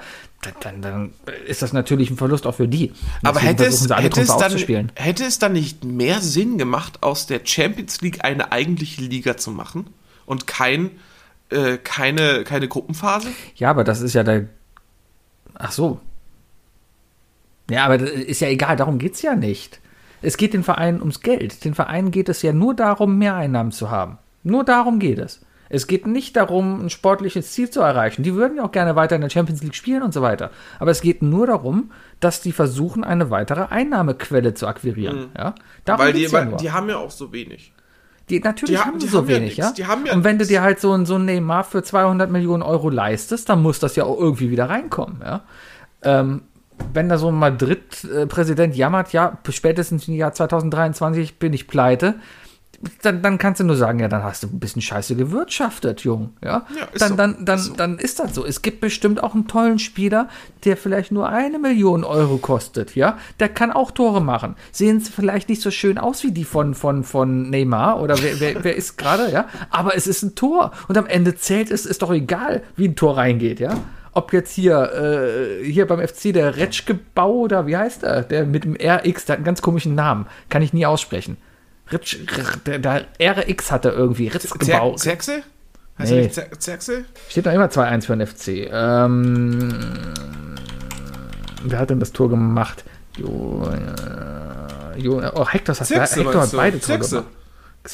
Speaker 2: dann, dann, ist das natürlich ein Verlust auch für die.
Speaker 3: Aber hätte es,
Speaker 2: versuchen sie alle
Speaker 3: hätte, es dann, hätte es dann nicht mehr Sinn gemacht, aus der Champions League eine eigentliche Liga zu machen und kein, äh, keine, keine Gruppenphase?
Speaker 2: Ja, aber das ist ja der. Ach so. Ja, aber das ist ja egal, darum geht's ja nicht. Es geht den Vereinen ums Geld. Den Vereinen geht es ja nur darum, mehr Einnahmen zu haben. Nur darum geht es. Es geht nicht darum, ein sportliches Ziel zu erreichen. Die würden ja auch gerne weiter in der Champions League spielen und so weiter. Aber es geht nur darum, dass die versuchen, eine weitere Einnahmequelle zu akquirieren. Ja? Darum
Speaker 3: Mhm. Weil die,
Speaker 2: ja
Speaker 3: weil die haben ja auch so wenig.
Speaker 2: Die, natürlich
Speaker 3: Die ha-
Speaker 2: haben
Speaker 3: die
Speaker 2: sie so
Speaker 3: haben
Speaker 2: wenig, ja.
Speaker 3: Haben ja
Speaker 2: und wenn du dir halt so ein, so ein Neymar für 200 Millionen Euro leistest, dann muss das ja auch irgendwie wieder reinkommen, ja. Ähm, wenn da so ein Madrid-Präsident jammert, ja, spätestens im Jahr 2023 bin ich pleite, dann, dann kannst du nur sagen, ja, dann hast du ein bisschen scheiße gewirtschaftet, Jung. Ja,
Speaker 3: Ja, ist
Speaker 2: dann,
Speaker 3: so.
Speaker 2: dann, dann,
Speaker 3: Ist so.
Speaker 2: dann ist das so. Es gibt bestimmt auch einen tollen Spieler, der vielleicht nur eine Million Euro kostet, ja. Der kann auch Tore machen. Sehen sie vielleicht nicht so schön aus wie die von, von, von Neymar oder wer, wer, wer ist gerade, ja. Aber es ist ein Tor. Und am Ende zählt es, ist doch egal, wie ein Tor reingeht, ja. Ob jetzt hier, äh, hier beim FC der Retschgebau oder wie heißt er? Der mit dem RX, der hat einen ganz komischen Namen. Kann ich nie aussprechen. Ritsch, der, der RX hat er irgendwie. Ritzgebau.
Speaker 3: Zer Zerxe? Heißt
Speaker 2: Nee.
Speaker 3: er nicht Zer Zerxe?
Speaker 2: Steht noch immer 2-1 für den FC. Ähm, wer hat denn das Tor gemacht? Jo, äh, jo, oh, Hector hat,
Speaker 3: Zirkse,
Speaker 2: Hector hat beide Tore gemacht.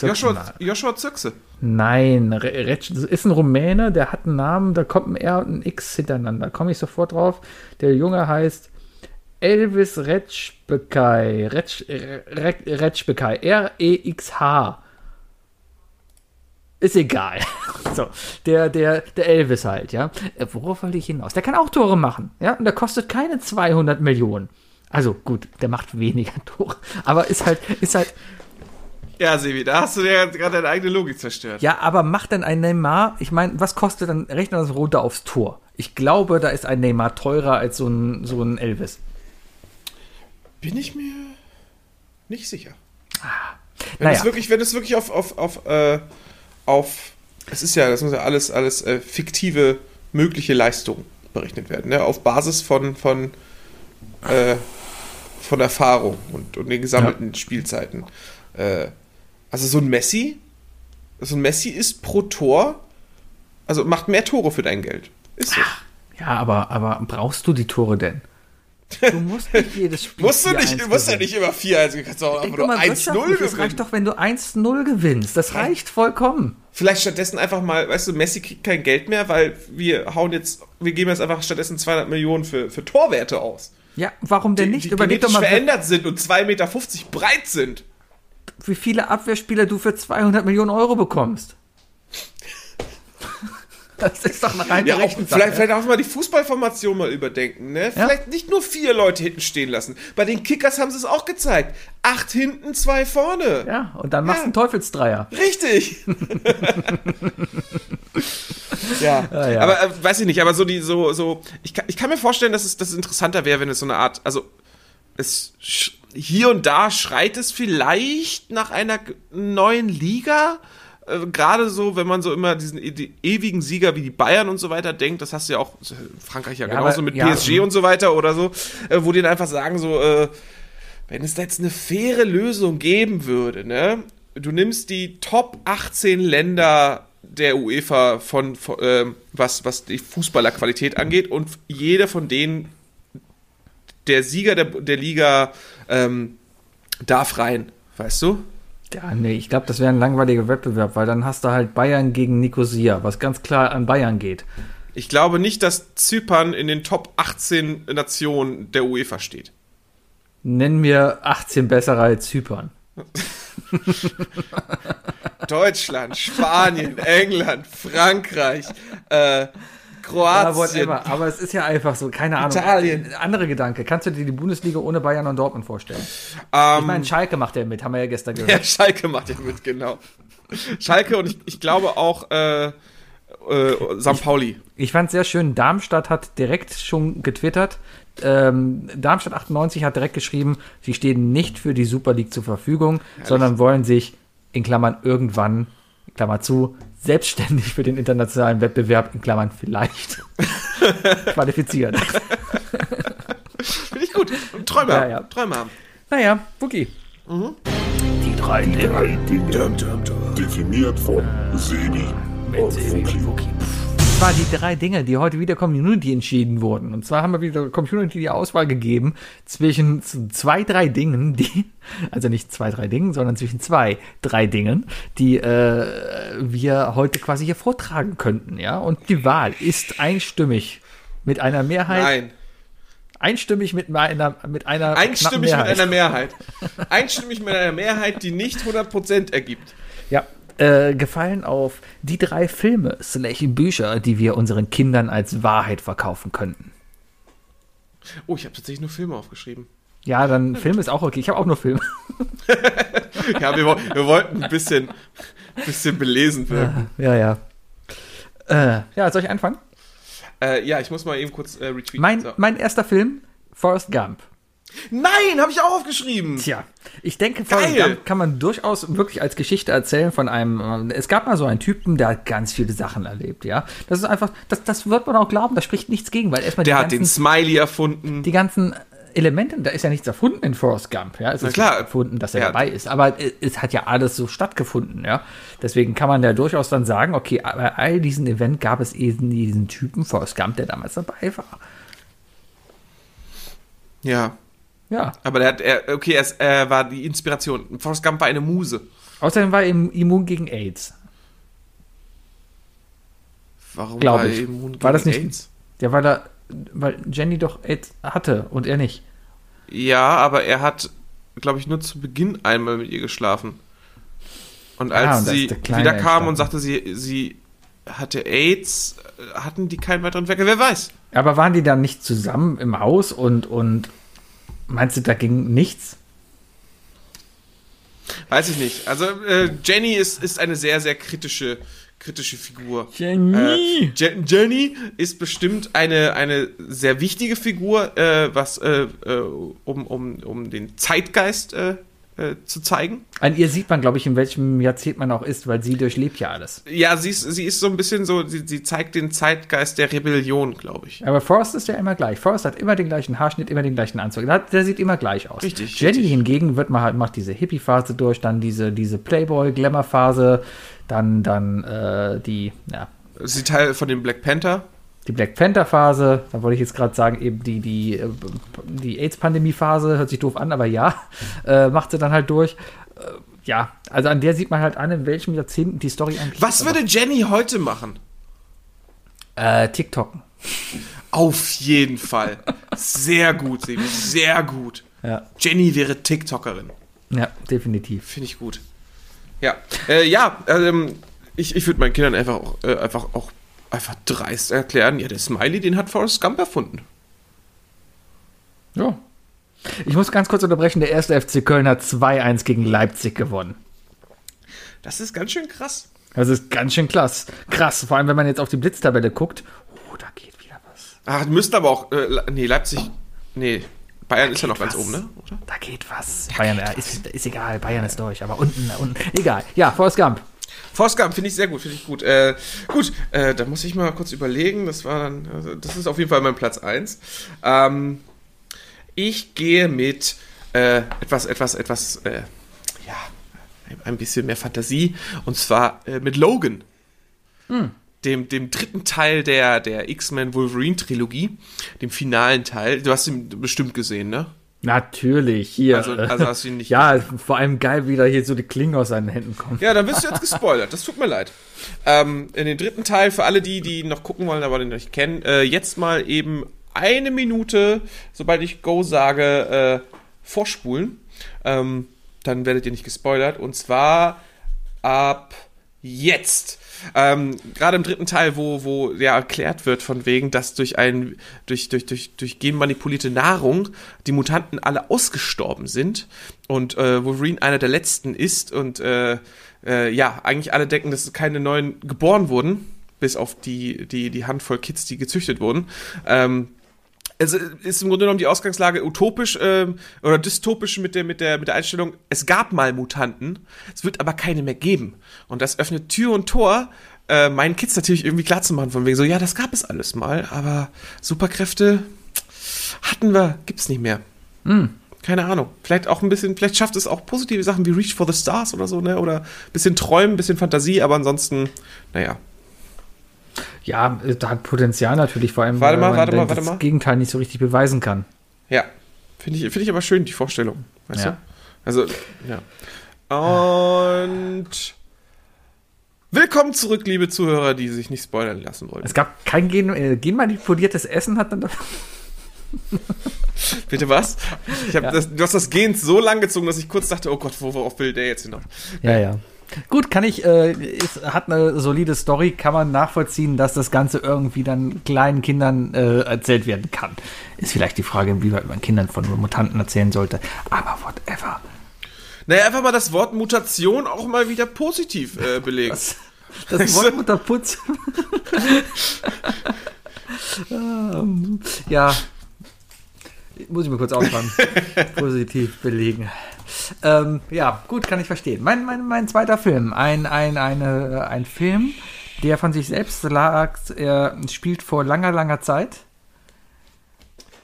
Speaker 3: Joshua, Joshua Zirkse.
Speaker 2: Nein, das ist ein Rumäne, der hat einen Namen, da kommt ein R und ein X hintereinander. Komme ich sofort drauf. Der Junge heißt Elvis Retschbekai. Retsch, Re- Retschbekai. R-E-X-H. Ist egal. So, der, der, der Elvis halt, ja. Äh, Worauf wollte ich hinaus? Der kann auch Tore machen, ja. Und der kostet keine 200 Millionen. Also gut, der macht weniger Tore. Aber ist halt, ist halt,
Speaker 3: Ja, Sebi, da hast du dir gerade deine eigene Logik zerstört.
Speaker 2: Ja, aber macht denn ein Neymar, ich meine, was kostet dann, rechnen wir das runter aufs Tor. Ich glaube, da ist ein Neymar teurer als so ein, so ein Elvis.
Speaker 3: Bin ich mir nicht sicher. Wenn
Speaker 2: Naja.
Speaker 3: es wirklich, wenn es wirklich auf, auf, auf, äh, auf, es ist ja, das muss ja alles, alles äh, fiktive mögliche Leistungen berechnet werden, ne? Auf Basis von, von, äh, von Erfahrung und, und den gesammelten Spielzeiten. Äh, also so ein Messi, so ein Messi ist pro Tor, also macht mehr Tore für dein Geld. Ist so.
Speaker 2: Ja, aber, aber brauchst du die Tore denn? Du musst nicht jedes Spiel.
Speaker 3: Musst du nicht,
Speaker 2: 4-1
Speaker 3: du musst ja
Speaker 2: gewinnen.
Speaker 3: nicht immer 4-1, du kannst auch einfach nur
Speaker 2: mal,
Speaker 3: 1-0
Speaker 2: wirtschaftlich, Es
Speaker 3: gewinnen.
Speaker 2: reicht doch, wenn du 1-0 gewinnst. Das reicht vollkommen.
Speaker 3: Vielleicht stattdessen einfach mal, weißt du, Messi kriegt kein Geld mehr, weil wir hauen jetzt, wir geben jetzt einfach stattdessen 200 Millionen für, für Torwerte aus.
Speaker 2: Ja, warum denn
Speaker 3: Die,
Speaker 2: nicht?
Speaker 3: die
Speaker 2: Überleg doch mal,
Speaker 3: verändert sind und 2,50 Meter breit sind.
Speaker 2: wie viele Abwehrspieler du für 200 Millionen Euro bekommst. Das ist doch eine rein
Speaker 3: Ja, auch, vielleicht, vielleicht auch mal die Fußballformation mal überdenken, ne? Vielleicht nicht nur vier Leute hinten stehen lassen. Bei den Kickers haben sie es auch gezeigt. Acht hinten, zwei vorne.
Speaker 2: Ja, und dann machst du
Speaker 3: Ja.
Speaker 2: einen Teufelsdreier.
Speaker 3: Richtig. ja.
Speaker 2: Ja, ja.
Speaker 3: Aber äh, weiß ich nicht, aber so die, so, so, ich kann, ich kann mir vorstellen, dass es, dass es interessanter wäre, wenn es so eine Art, also es hier und da schreit es vielleicht nach einer neuen Liga. Äh, Gerade so, wenn man so immer diesen e die ewigen Sieger wie die Bayern und so weiter denkt, das hast du ja auch, Frankreich ja,
Speaker 2: Ja,
Speaker 3: genauso
Speaker 2: aber-
Speaker 3: mit
Speaker 2: ja,
Speaker 3: PSG und so weiter oder so, äh, wo die dann einfach sagen so, äh, wenn es da jetzt eine faire Lösung geben würde, ne? Du nimmst die Top 18 Länder der UEFA von, von ähm, was, was die Fußballerqualität angeht und jeder von denen, der Sieger der, der Liga, ähm, darf rein, weißt du?
Speaker 2: Ja, nee, ich glaube, das wäre ein langweiliger Wettbewerb, weil dann hast du halt Bayern gegen Nicosia, was ganz klar an Bayern geht.
Speaker 3: Ich glaube nicht, dass Zypern in den Top 18 Nationen der UEFA steht.
Speaker 2: Nenn mir 18 bessere als Zypern.
Speaker 3: Deutschland, Spanien, England, Frankreich, äh, Kroatien.
Speaker 2: Ja. Aber es ist ja einfach so, keine Ahnung.
Speaker 3: Italien.
Speaker 2: Andere Gedanke. Kannst du dir die Bundesliga ohne Bayern und Dortmund vorstellen?
Speaker 3: Ähm,
Speaker 2: Ich meine, Schalke macht ja mit, haben wir ja gestern
Speaker 3: Ja,
Speaker 2: gehört.
Speaker 3: Schalke macht ja mit, genau. Schalke und ich, ich glaube auch äh, äh, St. Pauli.
Speaker 2: Ich fand sehr schön, Darmstadt hat direkt schon getwittert. Ähm, Darmstadt 98 hat direkt geschrieben, sie stehen nicht für die Super League zur Verfügung, sondern wollen sich in Klammern irgendwann, Klammer zu, selbstständig für den internationalen Wettbewerb, in Klammern vielleicht, qualifizieren.
Speaker 3: Finde ich gut. Und Träume
Speaker 2: Ja, ja.
Speaker 3: Träume haben.
Speaker 2: Naja, Wookie.
Speaker 5: Die drei Dinge. Definiert von Sebi und Wookie.
Speaker 2: Waren die drei Dinge, die heute wieder Community entschieden wurden. Und zwar haben wir wieder Community die Auswahl gegeben zwischen zwei, drei Dingen, die, also nicht zwei, drei Dingen, sondern zwischen zwei, drei Dingen, die äh, wir heute quasi hier vortragen könnten, ja. Und die Wahl ist einstimmig mit einer Mehrheit,
Speaker 3: Nein.
Speaker 2: einstimmig mit einer, mit einer
Speaker 3: Einstimmig mit
Speaker 2: Mehrheit.
Speaker 3: einer Mehrheit. Einstimmig mit einer Mehrheit, die nicht 100% ergibt.
Speaker 2: Ja, äh, gefallen auf die drei Filme slash Bücher, die wir unseren Kindern als Wahrheit verkaufen könnten.
Speaker 3: Oh, ich habe tatsächlich nur Filme aufgeschrieben.
Speaker 2: Ja, dann Film ist auch okay. Ich habe auch nur Film.
Speaker 3: Ja, wir, wir wollten ein bisschen, bisschen belesen wirken.
Speaker 2: Ja, ja. Äh, ja, soll ich anfangen?
Speaker 3: Äh, ja, ich muss mal eben kurz äh, retweeten.
Speaker 2: Mein,
Speaker 3: So.
Speaker 2: mein erster Film, Forrest Gump.
Speaker 3: Nein, habe ich auch aufgeschrieben.
Speaker 2: Tja, ich denke, Forrest
Speaker 3: Geil.
Speaker 2: Gump kann man durchaus wirklich als Geschichte erzählen von einem. äh, Es gab mal so einen Typen, der hat ganz viele Sachen erlebt, ja. Das ist einfach, das, das wird man auch glauben, da spricht nichts gegen, weil erstmal
Speaker 3: Der hat den
Speaker 2: ganzen,
Speaker 3: Smiley erfunden.
Speaker 2: die ganzen Elemente, da ist ja nichts erfunden in Forrest Gump, ja. Es
Speaker 3: Na
Speaker 2: ist
Speaker 3: klar.
Speaker 2: erfunden, dass er
Speaker 3: Ja.
Speaker 2: dabei ist, aber es, es hat ja alles so stattgefunden, ja. Deswegen kann man ja durchaus dann sagen, okay, bei all diesen Event gab es eben diesen Typen Forrest Gump, der damals dabei war.
Speaker 3: ja,
Speaker 2: Ja.
Speaker 3: aber der hat, er, okay, er, ist, er war die Inspiration. Forrest Gump war eine Muse.
Speaker 2: Außerdem war er im- immun gegen AIDS.
Speaker 3: Warum
Speaker 2: Glaub
Speaker 3: war
Speaker 2: ich.
Speaker 3: er immun
Speaker 2: War das
Speaker 3: gegen
Speaker 2: nicht-
Speaker 3: AIDS?
Speaker 2: Ja, weil er, weil Jenny doch AIDS hatte und er nicht.
Speaker 3: Ja, aber er hat, glaube ich, nur zu Beginn einmal mit ihr geschlafen. Und
Speaker 2: Ah,
Speaker 3: als
Speaker 2: und da
Speaker 3: sie wieder kam und sagte, sie, sie hatte AIDS, hatten die keinen weiteren Wecker. Wer weiß?
Speaker 2: Aber waren die dann nicht zusammen im Haus und, und meinst du, da ging nichts?
Speaker 3: Weiß ich nicht. Also äh, Jenny ist, ist eine sehr, sehr kritische, kritische Figur.
Speaker 2: Jenny!
Speaker 3: Äh, Je Jenny ist bestimmt eine, eine sehr wichtige Figur, äh, was, äh, äh, um, um, um den Zeitgeist äh, zu zeigen.
Speaker 2: An ihr sieht man, glaube ich, in welchem Jahrzehnt man auch ist, weil sie durchlebt ja alles.
Speaker 3: Ja, sie ist, sie ist so ein bisschen so, sie, sie zeigt den Zeitgeist der Rebellion, glaube ich.
Speaker 2: Aber Forrest ist ja immer gleich. Forrest hat immer den gleichen Haarschnitt, immer den gleichen Anzug. Der, der sieht immer gleich aus.
Speaker 3: Richtig,
Speaker 2: Jenny
Speaker 3: richtig.
Speaker 2: hingegen wird mal halt, macht diese Hippie-Phase durch, dann diese, diese Playboy-Glamour-Phase, dann, dann äh, die, ja,
Speaker 3: Sie Teil von dem Black Panther.
Speaker 2: Die Black Panther-Phase, da wollte ich jetzt gerade sagen, eben die, die, äh, die AIDS-Pandemie-Phase, hört sich doof an, aber ja, äh, macht sie dann halt durch. Äh, ja, also an der sieht man halt an, in welchem Jahrzehnt die Story eigentlich
Speaker 3: Was würde Jenny heute machen?
Speaker 2: Äh, TikToken.
Speaker 3: Auf jeden Fall. Sehr gut, Sebi, sehr gut.
Speaker 2: Ja,
Speaker 3: Jenny wäre TikTokerin.
Speaker 2: ja, definitiv.
Speaker 3: Finde ich gut. Ja, äh, ja, ähm, ich, ich würde meinen Kindern einfach auch, äh, einfach auch einfach dreist erklären, ja, der Smiley, den hat Forrest Gump erfunden.
Speaker 2: Ja. Ich muss ganz kurz unterbrechen, der erste FC Köln hat 2-1 gegen Leipzig gewonnen.
Speaker 3: Das ist ganz schön krass.
Speaker 2: Das ist ganz schön krass. Krass, vor allem wenn man jetzt auf die Blitztabelle guckt. Oh, da geht wieder was.
Speaker 3: Ach, müssten aber auch, äh, nee, Leipzig, nee, Bayern ist ja noch
Speaker 2: geht
Speaker 3: ganz
Speaker 2: was.
Speaker 3: oben, ne? Oder?
Speaker 2: Da geht was. Bayern, ja, ist, ist egal, Bayern ist durch, aber unten, unten, egal. Ja, Forrest Gump.
Speaker 3: Gump finde ich sehr gut, finde ich gut. Äh, gut, äh, da muss ich mal kurz überlegen. Das war dann, also das ist auf jeden Fall mein Platz 1. Ähm, ich gehe mit äh, etwas, etwas, etwas, äh, ja, ein- bisschen mehr Fantasie. Und zwar äh, mit Logan. dem, dem dritten Teil der, der X-Men Wolverine-Trilogie, dem finalen Teil. Du hast ihn bestimmt gesehen, ne?
Speaker 2: Natürlich, hier.
Speaker 3: Also- also hast du ihn nicht
Speaker 2: ja, vor allem geil, wie da hier so die Klingen aus seinen Händen kommen.
Speaker 3: Ja, dann bist du jetzt gespoilert. Das tut mir leid. Ähm, in den dritten Teil, für alle die, die noch gucken wollen, aber den nicht kennen, äh, jetzt mal eben eine Minute, sobald ich Go sage, äh, vorspulen. Ähm, dann werdet ihr nicht gespoilert. Und zwar ab jetzt. Ähm, Gerade im dritten Teil, wo, wo ja erklärt wird, von wegen, dass durch ein, durch, durch, durch, durch genmanipulierte Nahrung die Mutanten alle ausgestorben sind und äh, Wolverine einer der letzten ist und äh, äh, ja, eigentlich alle denken, dass keine neuen geboren wurden, bis auf die, die, die Handvoll Kids, die gezüchtet wurden. Ähm, es ist im Grunde genommen die Ausgangslage utopisch ähm, oder dystopisch mit der, mit, der, mit der Einstellung, es gab mal Mutanten, es wird aber keine mehr geben. Und das öffnet Tür und Tor, äh, meinen Kids natürlich irgendwie klarzumachen, von wegen so, ja, das gab es alles mal, aber Superkräfte hatten wir, gibt's nicht mehr. Keine Ahnung. Vielleicht auch ein bisschen, vielleicht schafft es auch positive Sachen wie Reach for the Stars oder so, ne? Oder ein bisschen Träumen, ein bisschen Fantasie, aber ansonsten, naja.
Speaker 2: Ja, äh, da hat Potenzial natürlich, vor allem,
Speaker 3: Warte
Speaker 2: weil
Speaker 3: mal,
Speaker 2: man
Speaker 3: warte mal, warte
Speaker 2: das
Speaker 3: mal.
Speaker 2: Gegenteil nicht so richtig beweisen kann.
Speaker 3: Ja. Finde ich, finde ich aber schön, die Vorstellung. Weißt
Speaker 2: Ja.
Speaker 3: du? Also, ja. Und willkommen zurück, liebe Zuhörer, die sich nicht spoilern lassen wollen.
Speaker 2: Es gab kein Gen, äh, genmanipuliertes Essen, hat dann da
Speaker 3: Bitte was?
Speaker 2: Ja.
Speaker 3: das, du hast das Gen so lang gezogen, dass ich kurz dachte, oh Gott, wo- worauf will der jetzt hinaus?
Speaker 2: Ja, ja. Gut, kann ich, äh, ist, hat eine solide Story, kann man nachvollziehen, dass das Ganze irgendwie dann kleinen Kindern äh, erzählt werden kann. Ist vielleicht die Frage, inwieweit man Kindern von Mutanten erzählen sollte. Aber whatever.
Speaker 3: Naja, einfach mal das Wort Mutation auch mal wieder positiv äh, belegen.
Speaker 2: Das, das Wort? Mutterputz. ähm, ja. Muss ich mir kurz aufschreiben. Positiv belegen. Ähm, ja, gut, kann ich verstehen. Mein, mein, mein zweiter Film. Ein, ein, eine, ein Film, der von sich selbst sagt, er spielt vor langer, langer Zeit.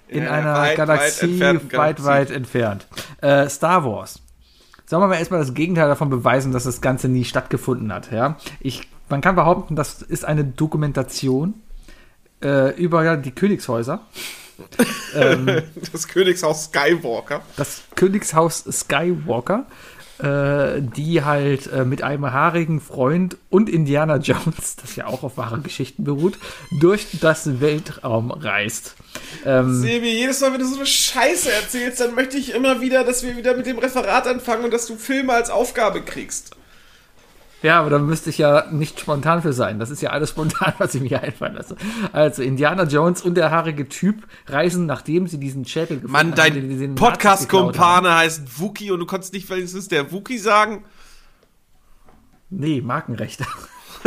Speaker 2: In, einer
Speaker 3: weit,
Speaker 2: Galaxie weit,
Speaker 3: Galaxie.
Speaker 2: weit entfernt. Äh, Star Wars. Sollen wir mal erstmal das Gegenteil davon beweisen, dass das Ganze nie stattgefunden hat. Ja? Ich, man kann behaupten, das ist eine Dokumentation äh, über die Königshäuser. Ähm,
Speaker 3: Das Königshaus Skywalker.
Speaker 2: das Königshaus Skywalker, äh, die halt äh, mit einem haarigen Freund und Indiana Jones, das ja auch auf wahren Geschichten beruht, durch das Weltraum reist. Ähm,
Speaker 3: Sebi, jedes Mal, wenn du so eine Scheiße erzählst, dann möchte ich immer wieder, dass wir wieder mit dem Referat anfangen und dass du Filme als Aufgabe kriegst.
Speaker 2: Ja, aber da müsste ich ja nicht spontan für sein. Das ist ja alles spontan, was ich mir einfallen lasse. Also Indiana Jones und der haarige Typ reisen, nachdem sie diesen Schädel gefunden
Speaker 3: Mann, dein. Podcast-Kumpane heißt Wookie und du konntest nicht, ist der Wookie sagen.
Speaker 2: Nee, Markenrechte.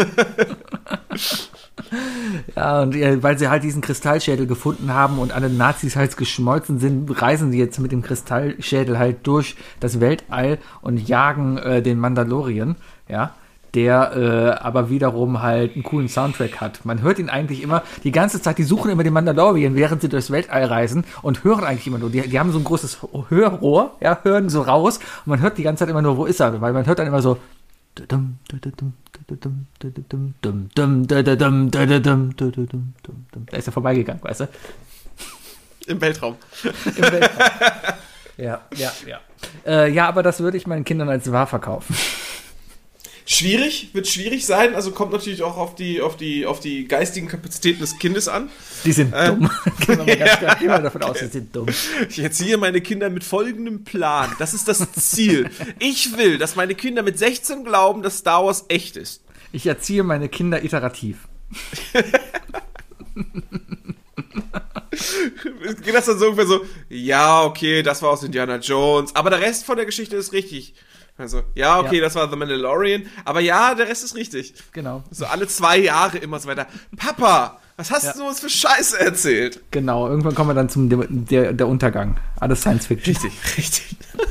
Speaker 2: ja, und äh, weil sie halt diesen Kristallschädel gefunden haben und alle Nazis halt geschmolzen sind, reisen sie jetzt mit dem Kristallschädel halt durch das Weltall und jagen äh, den Mandalorian, ja, der äh, aber wiederum halt einen coolen Soundtrack hat. Man hört ihn eigentlich immer, die ganze Zeit, die suchen immer den Mandalorian, während sie durchs Weltall reisen und hören eigentlich immer nur, die, die haben so ein großes Hörrohr, ja, hören so raus und man hört die ganze Zeit immer nur, wo ist er? Weil man hört dann immer so, da ist er vorbeigegangen, weißt du?
Speaker 3: Im Weltraum.
Speaker 2: Im Weltraum. ja, ja, ja. Äh, ja, aber das würde ich meinen Kindern als wahr verkaufen.
Speaker 3: Schwierig, wird schwierig sein, also kommt natürlich auch auf die, auf die, auf die geistigen Kapazitäten des Kindes an.
Speaker 2: Die sind dumm. Gehen wir mal ganz klar gehen wir davon aus, die sind dumm.
Speaker 3: Ich erziehe meine Kinder mit folgendem Plan. Das ist das Ziel. Ich will, dass meine Kinder mit 16 glauben, dass Star Wars echt ist.
Speaker 2: Ich erziehe meine Kinder iterativ.
Speaker 3: Geht das dann so ungefähr so, ja, okay, das war aus Indiana Jones, aber der Rest von der Geschichte ist richtig. Also, ja, okay,
Speaker 2: Ja.
Speaker 3: das war The Mandalorian, aber ja, der Rest ist richtig.
Speaker 2: Genau.
Speaker 3: So alle zwei Jahre immer so weiter. Papa, was hast
Speaker 2: Ja.
Speaker 3: du uns für Scheiße erzählt?
Speaker 2: Genau, irgendwann kommen wir dann zum der, der Untergang. Alles Science Fiction.
Speaker 3: Richtig, richtig.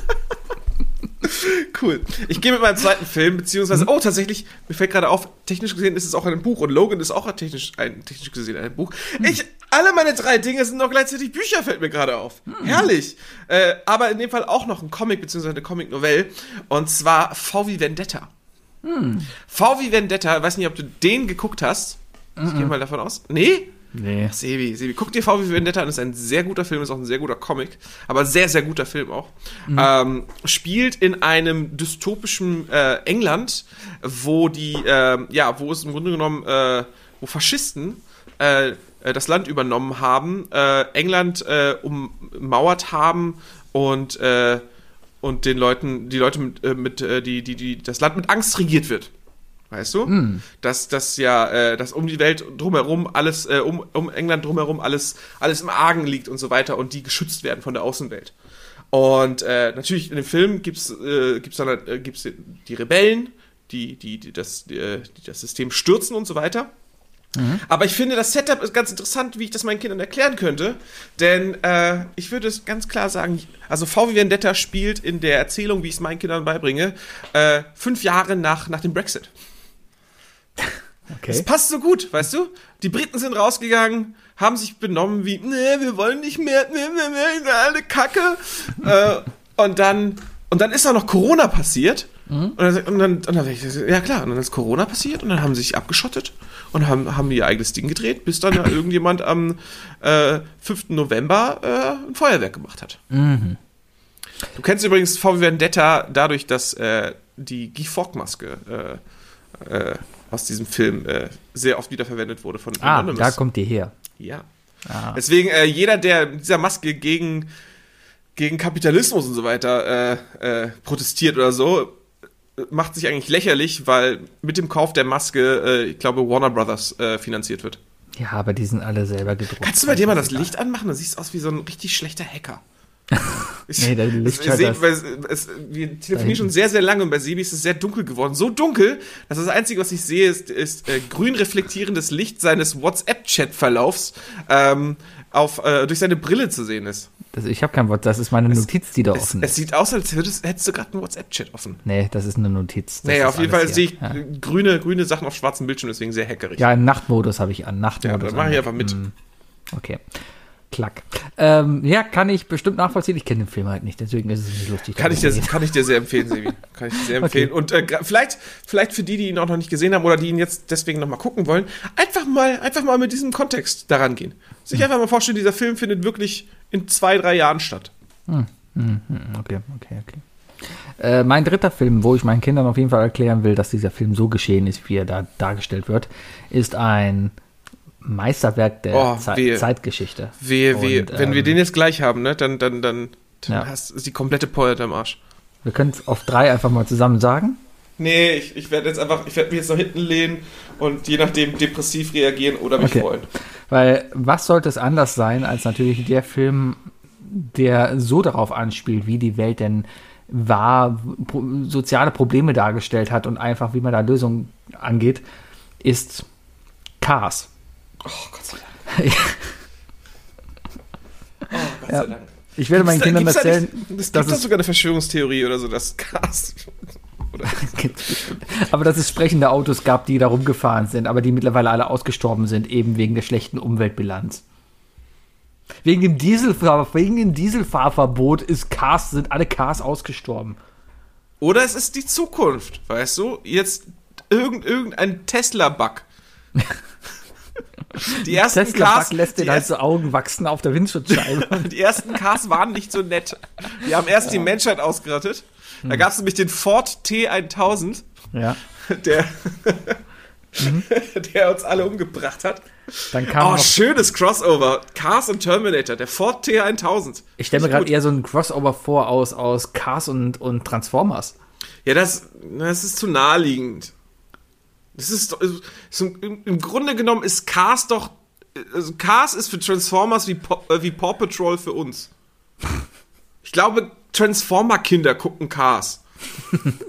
Speaker 3: cool. Ich gehe mit meinem zweiten Film, beziehungsweise, oh, tatsächlich, mir fällt gerade auf, technisch gesehen ist es auch ein Buch und Logan ist auch ein technisch, ein, technisch gesehen ein Buch. Ich, alle meine drei Dinge sind noch gleichzeitig Bücher, fällt mir gerade auf. Herrlich. Äh, aber in dem Fall auch noch ein Comic, beziehungsweise eine Comic-Novelle. Und zwar V wie Vendetta. V wie Vendetta, weiß nicht, ob du den geguckt hast. Ich gehe mal davon aus. Nee?
Speaker 2: Nee.
Speaker 3: Sebi, Sebi, guck dir V wie Vendetta an, ist ein sehr guter Film, ist auch ein sehr guter Comic, aber sehr, sehr guter Film auch. Ähm, spielt in einem dystopischen äh, England, wo die, äh, ja, wo es im Grunde genommen, äh, wo Faschisten äh, das Land übernommen haben, äh, England äh, ummauert haben und, äh, und den Leuten, die Leute mit, äh, mit die, die, die, das Land mit Angst regiert wird. Weißt du? Dass das ja, äh, dass um die Welt drumherum alles, äh, um, um England drumherum alles, alles im Argen liegt und so weiter und die geschützt werden von der Außenwelt. Und natürlich in dem Film gibt's äh, gibt's dann gibt's die Rebellen, die, die, die, das, die das System stürzen und so weiter. Aber ich finde, das Setup ist ganz interessant, wie ich das meinen Kindern erklären könnte. Denn äh, ich würde es ganz klar sagen, also V wie Vendetta spielt in der Erzählung, wie ich es meinen Kindern beibringe, äh, fünf Jahre nach, nach dem Brexit. Es
Speaker 2: Okay.
Speaker 3: passt so gut, weißt du? Die Briten sind rausgegangen, haben sich benommen wie, nee, wir wollen nicht mehr, nee, nee, nee, alle Kacke. äh, und dann, und dann ist da noch Corona passiert. Und dann, und dann, und dann ich, ja klar, und dann ist Corona passiert und dann haben sie sich abgeschottet und haben, haben ihr eigenes Ding gedreht, bis dann irgendjemand am äh, 5. November äh, ein Feuerwerk gemacht hat. Du kennst übrigens VW Vendetta dadurch, dass äh, die Guy Fawkes-Maske äh, äh, aus diesem Film äh, sehr oft wiederverwendet wurde von
Speaker 2: Ah,
Speaker 3: Anonymous.
Speaker 2: da kommt die her.
Speaker 3: Ja. Deswegen, äh, jeder, der mit dieser Maske gegen, gegen Kapitalismus und so weiter äh, äh, protestiert oder so, macht sich eigentlich lächerlich, weil mit dem Kauf der Maske, äh, ich glaube, Warner Brothers äh, finanziert wird.
Speaker 2: Ja, aber die sind alle selber gedruckt.
Speaker 3: Kannst du bei dir mal das Licht anmachen? Dann siehst du aus wie so ein richtig schlechter Hacker.
Speaker 2: Nee, der Licht das-
Speaker 3: es, es, wir telefonieren schon sehr, sehr lange und bei Sebi ist es sehr dunkel geworden. So dunkel, dass das Einzige, was ich sehe, ist, ist äh, grün reflektierendes Licht seines WhatsApp-Chat-Verlaufs ähm, auf, äh, durch seine Brille zu sehen ist.
Speaker 2: Das, ich habe kein Wort, das ist meine Notiz, die da
Speaker 3: Es,
Speaker 2: offen
Speaker 3: es
Speaker 2: ist.
Speaker 3: sieht aus, als hättest, hättest du gerade einen WhatsApp-Chat offen.
Speaker 2: Nee, das ist eine Notiz. Das ist
Speaker 3: auf jeden Fall sehe ich
Speaker 2: Ja.
Speaker 3: grüne, grüne Sachen auf schwarzem Bildschirm, deswegen sehr hackerig.
Speaker 2: Ja, im Nachtmodus habe ich an.
Speaker 3: Ja,
Speaker 2: Nachtmodus.
Speaker 3: dann mache ich einfach mit.
Speaker 2: Okay. Klack. Ähm, ja, kann ich bestimmt nachvollziehen. Ich kenne den Film halt nicht, deswegen ist es nicht lustig.
Speaker 3: Kann ich, dir, kann ich dir sehr empfehlen, Sebi. Kann ich dir sehr empfehlen. Und äh, vielleicht, vielleicht für die, die ihn auch noch nicht gesehen haben oder die ihn jetzt deswegen noch mal gucken wollen, einfach mal, einfach mal mit diesem Kontext daran gehen. Sich einfach mal vorstellen, dieser Film findet wirklich in zwei, drei Jahren statt.
Speaker 2: Okay, okay, okay. Äh, mein dritter Film, wo ich meinen Kindern auf jeden Fall erklären will, dass dieser Film so geschehen ist, wie er da dargestellt wird, ist ein Meisterwerk der
Speaker 3: Oh,
Speaker 2: Zei-
Speaker 3: wehe.
Speaker 2: Zeitgeschichte.
Speaker 3: Wehe, wehe.
Speaker 2: Und,
Speaker 3: Wenn wir
Speaker 2: ähm,
Speaker 3: den jetzt gleich haben, ne, dann, dann, dann, dann
Speaker 2: Ja.
Speaker 3: hast ist die komplette Pointe am Arsch.
Speaker 2: Wir können es auf drei einfach mal zusammen sagen.
Speaker 3: Nee, ich, ich werde jetzt einfach, ich werde mich jetzt nach hinten lehnen und je nachdem depressiv reagieren oder mich
Speaker 2: Okay.
Speaker 3: freuen.
Speaker 2: Weil was sollte es anders sein, als natürlich der Film, der so darauf anspielt, wie die Welt denn war, pro soziale Probleme dargestellt hat und einfach, wie man da Lösungen angeht, ist Cars.
Speaker 3: Oh, Gott sei Dank. Oh, Gott sei Dank.
Speaker 2: Ich werde meinen
Speaker 3: da-
Speaker 2: Kindern
Speaker 3: da
Speaker 2: erzählen,
Speaker 3: nicht- Es gibt da sogar eine Verschwörungstheorie oder so, dass. Oder
Speaker 2: aber dass es sprechende Autos gab, die da rumgefahren sind, aber die mittlerweile alle ausgestorben sind, eben wegen der schlechten Umweltbilanz. Wegen dem, Dieselfahr wegen dem Dieselfahrverbot ist Cars, sind alle Cars ausgestorben.
Speaker 3: Oder es ist die Zukunft, weißt du? Jetzt irgend, irgendein Tesla-Bug. Die ersten
Speaker 2: Tesla
Speaker 3: Cars,
Speaker 2: lässt den halt so Augen wachsen auf der Windschutzscheibe.
Speaker 3: die ersten Cars waren nicht so nett. Die haben erst die Menschheit ausgerottet. Da gab es nämlich den Ford T1000,
Speaker 2: ja.
Speaker 3: der, der uns alle umgebracht hat.
Speaker 2: Dann kam
Speaker 3: Oh,
Speaker 2: noch,
Speaker 3: schönes Crossover. Cars und Terminator, der Ford T1000.
Speaker 2: ich stelle mir gerade eher so ein Crossover vor aus, aus Cars und, und Transformers.
Speaker 3: Ja, das, das ist zu naheliegend. Das ist, doch- ist im, im Grunde genommen ist Cars doch. Also Cars ist für Transformers wie, Po- äh, wie Paw Patrol für uns. Ich glaube, Transformer-Kinder gucken Cars.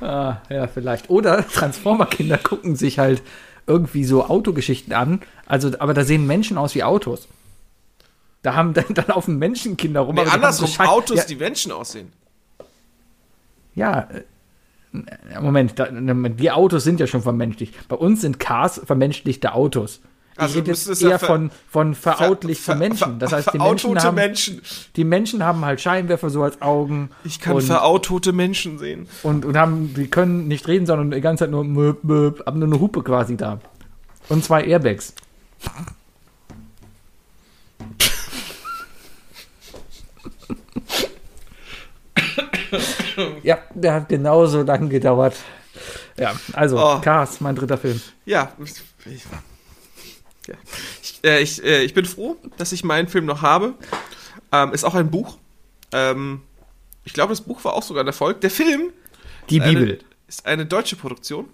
Speaker 2: Ah, ja, vielleicht. Oder Transformer-Kinder gucken sich halt irgendwie so Autogeschichten an. Also, aber da sehen Menschen aus wie Autos. Da haben dann, dann auf dem Menschen Kinder rum.
Speaker 3: Nee, andersrum,
Speaker 2: so
Speaker 3: Autos,
Speaker 2: ja,
Speaker 3: die Menschen aussehen.
Speaker 2: Ja, äh, Moment, da, wir Autos sind ja schon vermenschlicht. Bei uns sind Cars vermenschlichte Autos. Ich
Speaker 3: Also
Speaker 2: rede
Speaker 3: es ja
Speaker 2: eher
Speaker 3: ver-
Speaker 2: von, von verautlichten
Speaker 3: ver-
Speaker 2: Menschen. Das heißt, die Menschen, haben,
Speaker 3: Menschen.
Speaker 2: die Menschen haben halt Scheinwerfer so als Augen.
Speaker 3: Ich kann
Speaker 2: und,
Speaker 3: verautote Menschen sehen.
Speaker 2: und, und haben, die können nicht reden, sondern die ganze Zeit nur, möp, möp, haben nur eine Hupe quasi da. Und zwei Airbags. ja, der hat genauso lang gedauert. Ja, also,
Speaker 3: Oh.
Speaker 2: Cars, mein dritter Film.
Speaker 3: Ja, ich, ja. ich, äh, ich, äh, ich bin froh, dass ich meinen Film noch habe. Ähm, ist auch ein Buch. Ähm, ich glaube, das Buch war auch sogar ein Erfolg. Der Film
Speaker 2: Die Bibel.
Speaker 3: Eine, ist eine deutsche Produktion.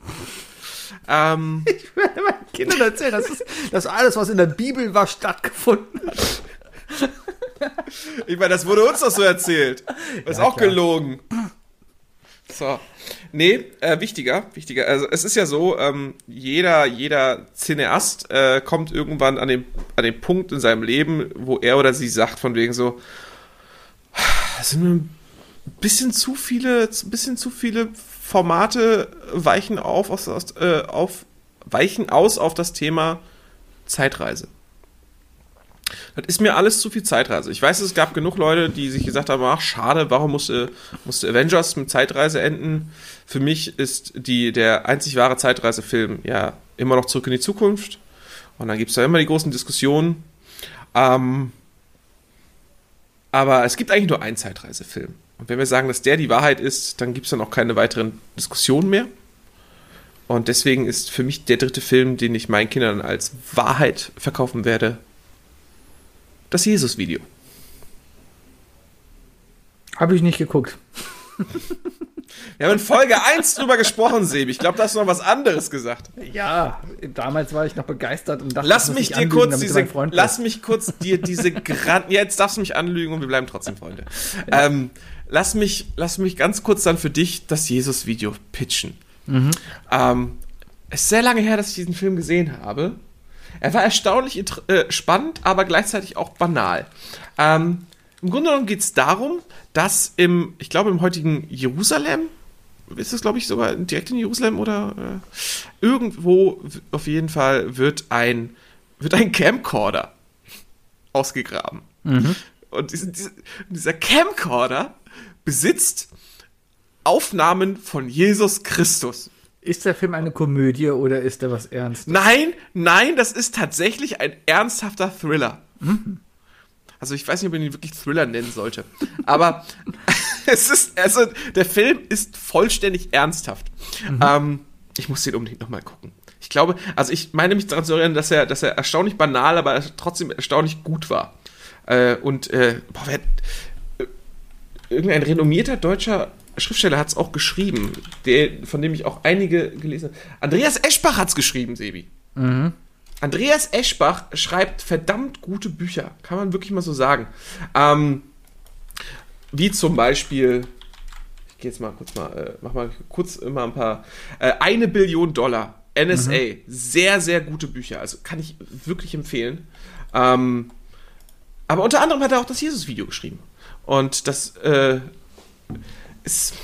Speaker 3: ähm,
Speaker 2: Kindern erzählen, das ist das alles, was in der Bibel war, stattgefunden hat.
Speaker 3: Ich meine, das wurde uns doch so erzählt. ist auch
Speaker 2: klar.
Speaker 3: gelogen. So. Nee, äh, wichtiger, wichtiger. Also es ist ja so, ähm, jeder, jeder Cineast äh, kommt irgendwann an den, an den Punkt in seinem Leben, wo er oder sie sagt, von wegen so, es sind ein bisschen zu viele, ein bisschen zu viele Formate weichen auf, aus, aus, äh, auf weichen aus auf das Thema Zeitreise. Das ist mir alles zu viel Zeitreise. Ich weiß, es gab genug Leute, die sich gesagt haben, ach, schade, warum musste, musste Avengers mit Zeitreise enden? Für mich ist die, der einzig wahre Zeitreisefilm ja immer noch zurück in die Zukunft. Und dann gibt es da immer die großen Diskussionen. Ähm, aber es gibt eigentlich nur einen Zeitreisefilm. Und wenn wir sagen, dass der die Wahrheit ist, dann gibt es dann auch keine weiteren Diskussionen mehr. Und deswegen ist für mich der dritte Film, den ich meinen Kindern als Wahrheit verkaufen werde, das Jesus-Video.
Speaker 2: Habe ich nicht geguckt.
Speaker 3: Wir haben in Folge 1 drüber gesprochen, Sebi. Ich glaube, da hast du noch was anderes gesagt.
Speaker 2: Ja, damals war ich noch begeistert und dachte,
Speaker 3: Lass mich
Speaker 2: ich
Speaker 3: dir
Speaker 2: anlügen,
Speaker 3: kurz diese, lass mich kurz dir diese Gran ja, jetzt darfst du mich anlügen und wir bleiben trotzdem Freunde. Ähm, lass mich, lass mich ganz kurz dann für dich das Jesus-Video pitchen. Ähm, es ist sehr lange her, dass ich diesen Film gesehen habe. Er war erstaunlich äh, spannend, aber gleichzeitig auch banal. Ähm, Im Grunde genommen geht es darum, dass im, ich glaube, im heutigen Jerusalem, ist es, glaube ich, sogar direkt in Jerusalem oder äh, irgendwo auf jeden Fall wird ein, wird ein Camcorder ausgegraben. Und diese, diese, dieser Camcorder besitzt Aufnahmen von Jesus Christus.
Speaker 2: Ist der Film eine Komödie oder ist der was ernst?
Speaker 3: Nein, nein, das ist tatsächlich ein ernsthafter Thriller. Also ich weiß nicht, ob man ihn wirklich Thriller nennen sollte. Aber es ist, also der Film ist vollständig ernsthaft. Ähm, ich muss den unbedingt nochmal gucken. Ich glaube, also ich meine mich daran zu erinnern, dass er, dass er erstaunlich banal, aber trotzdem erstaunlich gut war. Äh, und äh, boah, wer, irgendein renommierter deutscher Schriftsteller hat es auch geschrieben, der, von dem ich auch einige gelesen habe. Andreas Eschbach hat es geschrieben, Sebi. Andreas Eschbach schreibt verdammt gute Bücher, kann man wirklich mal so sagen. Ähm, wie zum Beispiel, ich gehe jetzt mal kurz mal, äh, mach mal kurz immer ein paar, äh, eine Billion Dollar, NSA, sehr, sehr gute Bücher, also kann ich wirklich empfehlen. Ähm, aber unter anderem hat er auch das Jesus-Video geschrieben. Und das äh, ist.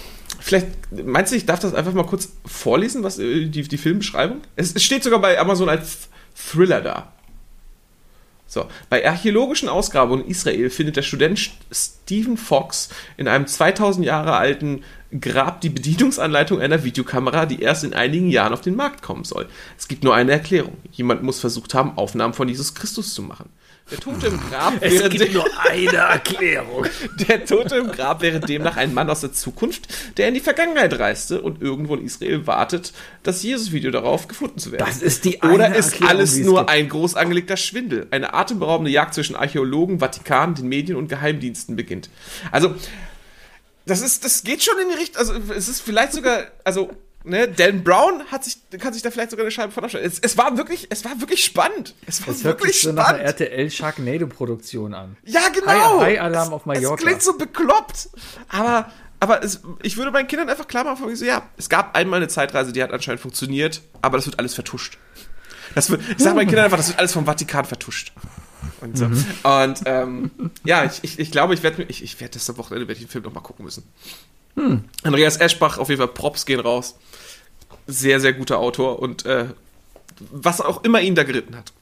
Speaker 3: Vielleicht, meinst du, ich darf das einfach mal kurz vorlesen, was äh, die, die Filmbeschreibung? Es, es steht sogar bei Amazon als Thriller da. So, bei archäologischen Ausgrabungen in Israel findet der Student St- Stephen Fox in einem 2000 Jahre alten Grab die Bedienungsanleitung einer Videokamera, die erst in einigen Jahren auf den Markt kommen soll. Es gibt nur eine Erklärung. Jemand muss versucht haben, Aufnahmen von Jesus Christus zu machen. Der Tote im Grab wäre de-
Speaker 2: eine Erklärung.
Speaker 3: der Tote im Grab wäre demnach ein Mann aus der Zukunft, der in die Vergangenheit reiste und irgendwo in Israel wartet, das Jesus-Video darauf gefunden zu werden.
Speaker 2: Das ist die eine
Speaker 3: Oder ist
Speaker 2: Erklärung,
Speaker 3: alles
Speaker 2: es
Speaker 3: nur
Speaker 2: gibt.
Speaker 3: ein groß angelegter Schwindel? Eine atemberaubende Jagd zwischen Archäologen, Vatikan, den Medien und Geheimdiensten beginnt. Also, das ist, das geht schon in die Richtung, also es ist vielleicht sogar, also, ne, Dan Brown hat sich, kann sich da vielleicht sogar eine Scheibe von abschneiden. Es, es war wirklich, es war wirklich spannend. Es war
Speaker 2: Das hört
Speaker 3: wirklich
Speaker 2: sich so nach einer
Speaker 3: spannend.
Speaker 2: RTL Sharknado-Produktion an.
Speaker 3: Ja, genau.
Speaker 2: High- High Alarm auf Mallorca.
Speaker 3: Es klingt so bekloppt. Aber, aber es, ich würde meinen Kindern einfach klar machen, so, ja, es gab einmal eine Zeitreise, die hat anscheinend funktioniert, aber das wird alles vertuscht. Das wird, ich sage meinen Kindern einfach, das wird alles vom Vatikan vertuscht. Und so. Und ähm, ja, ich, ich, ich glaube, ich werde ich, ich werd das am Wochenende werd ich den Film noch mal gucken müssen. Andreas Eschbach, auf jeden Fall Props gehen raus. Sehr, sehr guter Autor und äh, was auch immer ihn da geritten hat.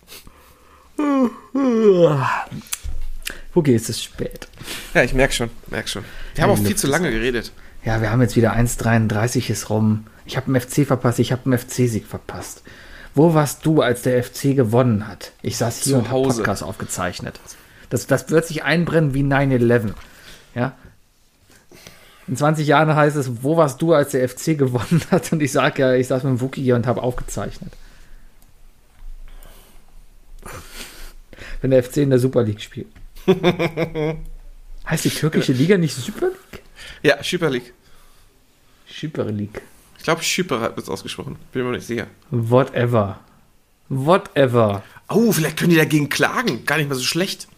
Speaker 2: Wookie, es ist spät.
Speaker 3: Ja, ich merk schon, merk schon. Wir haben auch viel zu lange geredet.
Speaker 2: Ja, wir haben jetzt wieder 1,33 ist rum. Ich habe einen FC verpasst, ich habe einen FC-Sieg verpasst. Wo warst du, als der FC gewonnen hat? Ich saß hier
Speaker 3: Zu
Speaker 2: und habe. Podcast aufgezeichnet. Das, das wird sich einbrennen wie 9-11. Ja? In 20 Jahren heißt es, wo warst du, als der FC gewonnen hat? Und ich sage ja, ich saß mit dem Wookie hier und habe aufgezeichnet. Wenn der FC in der Super League spielt. heißt die türkische Liga nicht Super League?
Speaker 3: Ja, Super League.
Speaker 2: Super League.
Speaker 3: Ich glaube, Schüper wird es ausgesprochen. Bin mir nicht sicher.
Speaker 2: Whatever. Whatever.
Speaker 3: Oh, vielleicht können die dagegen klagen. Gar nicht mal so schlecht.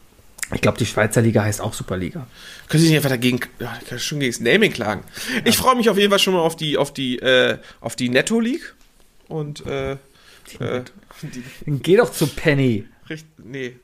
Speaker 2: Ich glaube, die Schweizer Liga heißt auch Superliga.
Speaker 3: Können sie nicht einfach dagegen, ja, ich kann schon gegen das Naming klagen. Ich freue mich auf jeden Fall schon mal auf die, auf die, äh, auf die Netto League. Und, äh, äh, die,
Speaker 2: Geh doch zu Penny.
Speaker 3: richt, nee,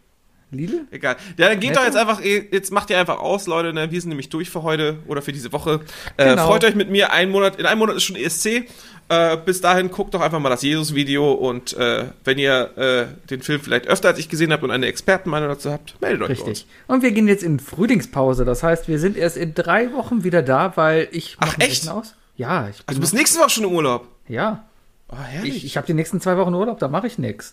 Speaker 2: Lidl?
Speaker 3: egal. Ja, dann geht
Speaker 2: Netto?
Speaker 3: doch jetzt einfach, jetzt macht ihr einfach aus, Leute, ne? wir sind nämlich durch für heute oder für diese Woche. Äh,
Speaker 2: Genau.
Speaker 3: Freut euch mit mir, ein Monat, in einem Monat ist schon ESC. Äh, bis dahin guckt doch einfach mal das Jesus-Video und äh, wenn ihr äh, den Film vielleicht öfter als ich gesehen habt und eine Expertenmeinung dazu habt, meldet euch bei uns.
Speaker 2: Richtig. Und wir gehen jetzt in Frühlingspause. Das heißt, wir sind erst in drei Wochen wieder da, weil ich
Speaker 3: Ach, echt?
Speaker 2: aus. Ja, ich
Speaker 3: Also
Speaker 2: bin
Speaker 3: du bist nächste Woche schon im Urlaub.
Speaker 2: ja.
Speaker 3: Oh, herrlich.
Speaker 2: Ich, ich habe die nächsten zwei Wochen Urlaub, da mache ich nichts.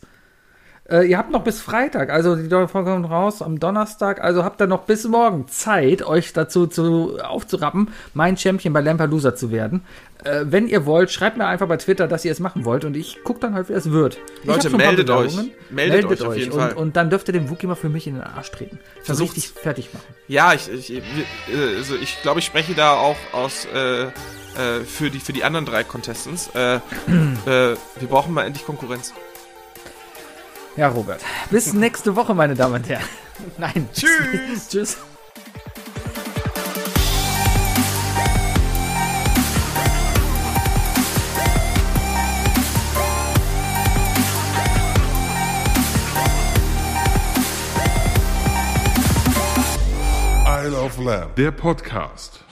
Speaker 2: Äh, ihr habt noch bis Freitag, also die Folge kommt raus am Donnerstag, also habt ihr noch bis morgen Zeit, euch dazu zu, aufzurappen, mein Champion bei Lampedusa zu werden. Äh, wenn ihr wollt, schreibt mir einfach bei Twitter, dass ihr es machen wollt und ich gucke dann halt, wie es wird.
Speaker 3: Leute, meldet euch.
Speaker 2: Bewerbungen.
Speaker 3: Meldet euch auf jeden
Speaker 2: und,
Speaker 3: Fall.
Speaker 2: Und dann dürft ihr den Wookie mal für mich in den Arsch treten. So
Speaker 3: Versucht's.
Speaker 2: richtig fertig machen.
Speaker 3: Ja, ich, ich, äh, also ich glaube, ich spreche da auch aus äh, äh, für, die, für die anderen drei Contestants. Äh, wir brauchen mal endlich Konkurrenz.
Speaker 2: Ja, Robert. Bis nächste Woche, meine Damen und Herren. Nein.
Speaker 3: Tschüss.
Speaker 2: Tschüss.
Speaker 5: Isle of Lamb.
Speaker 6: Der Podcast.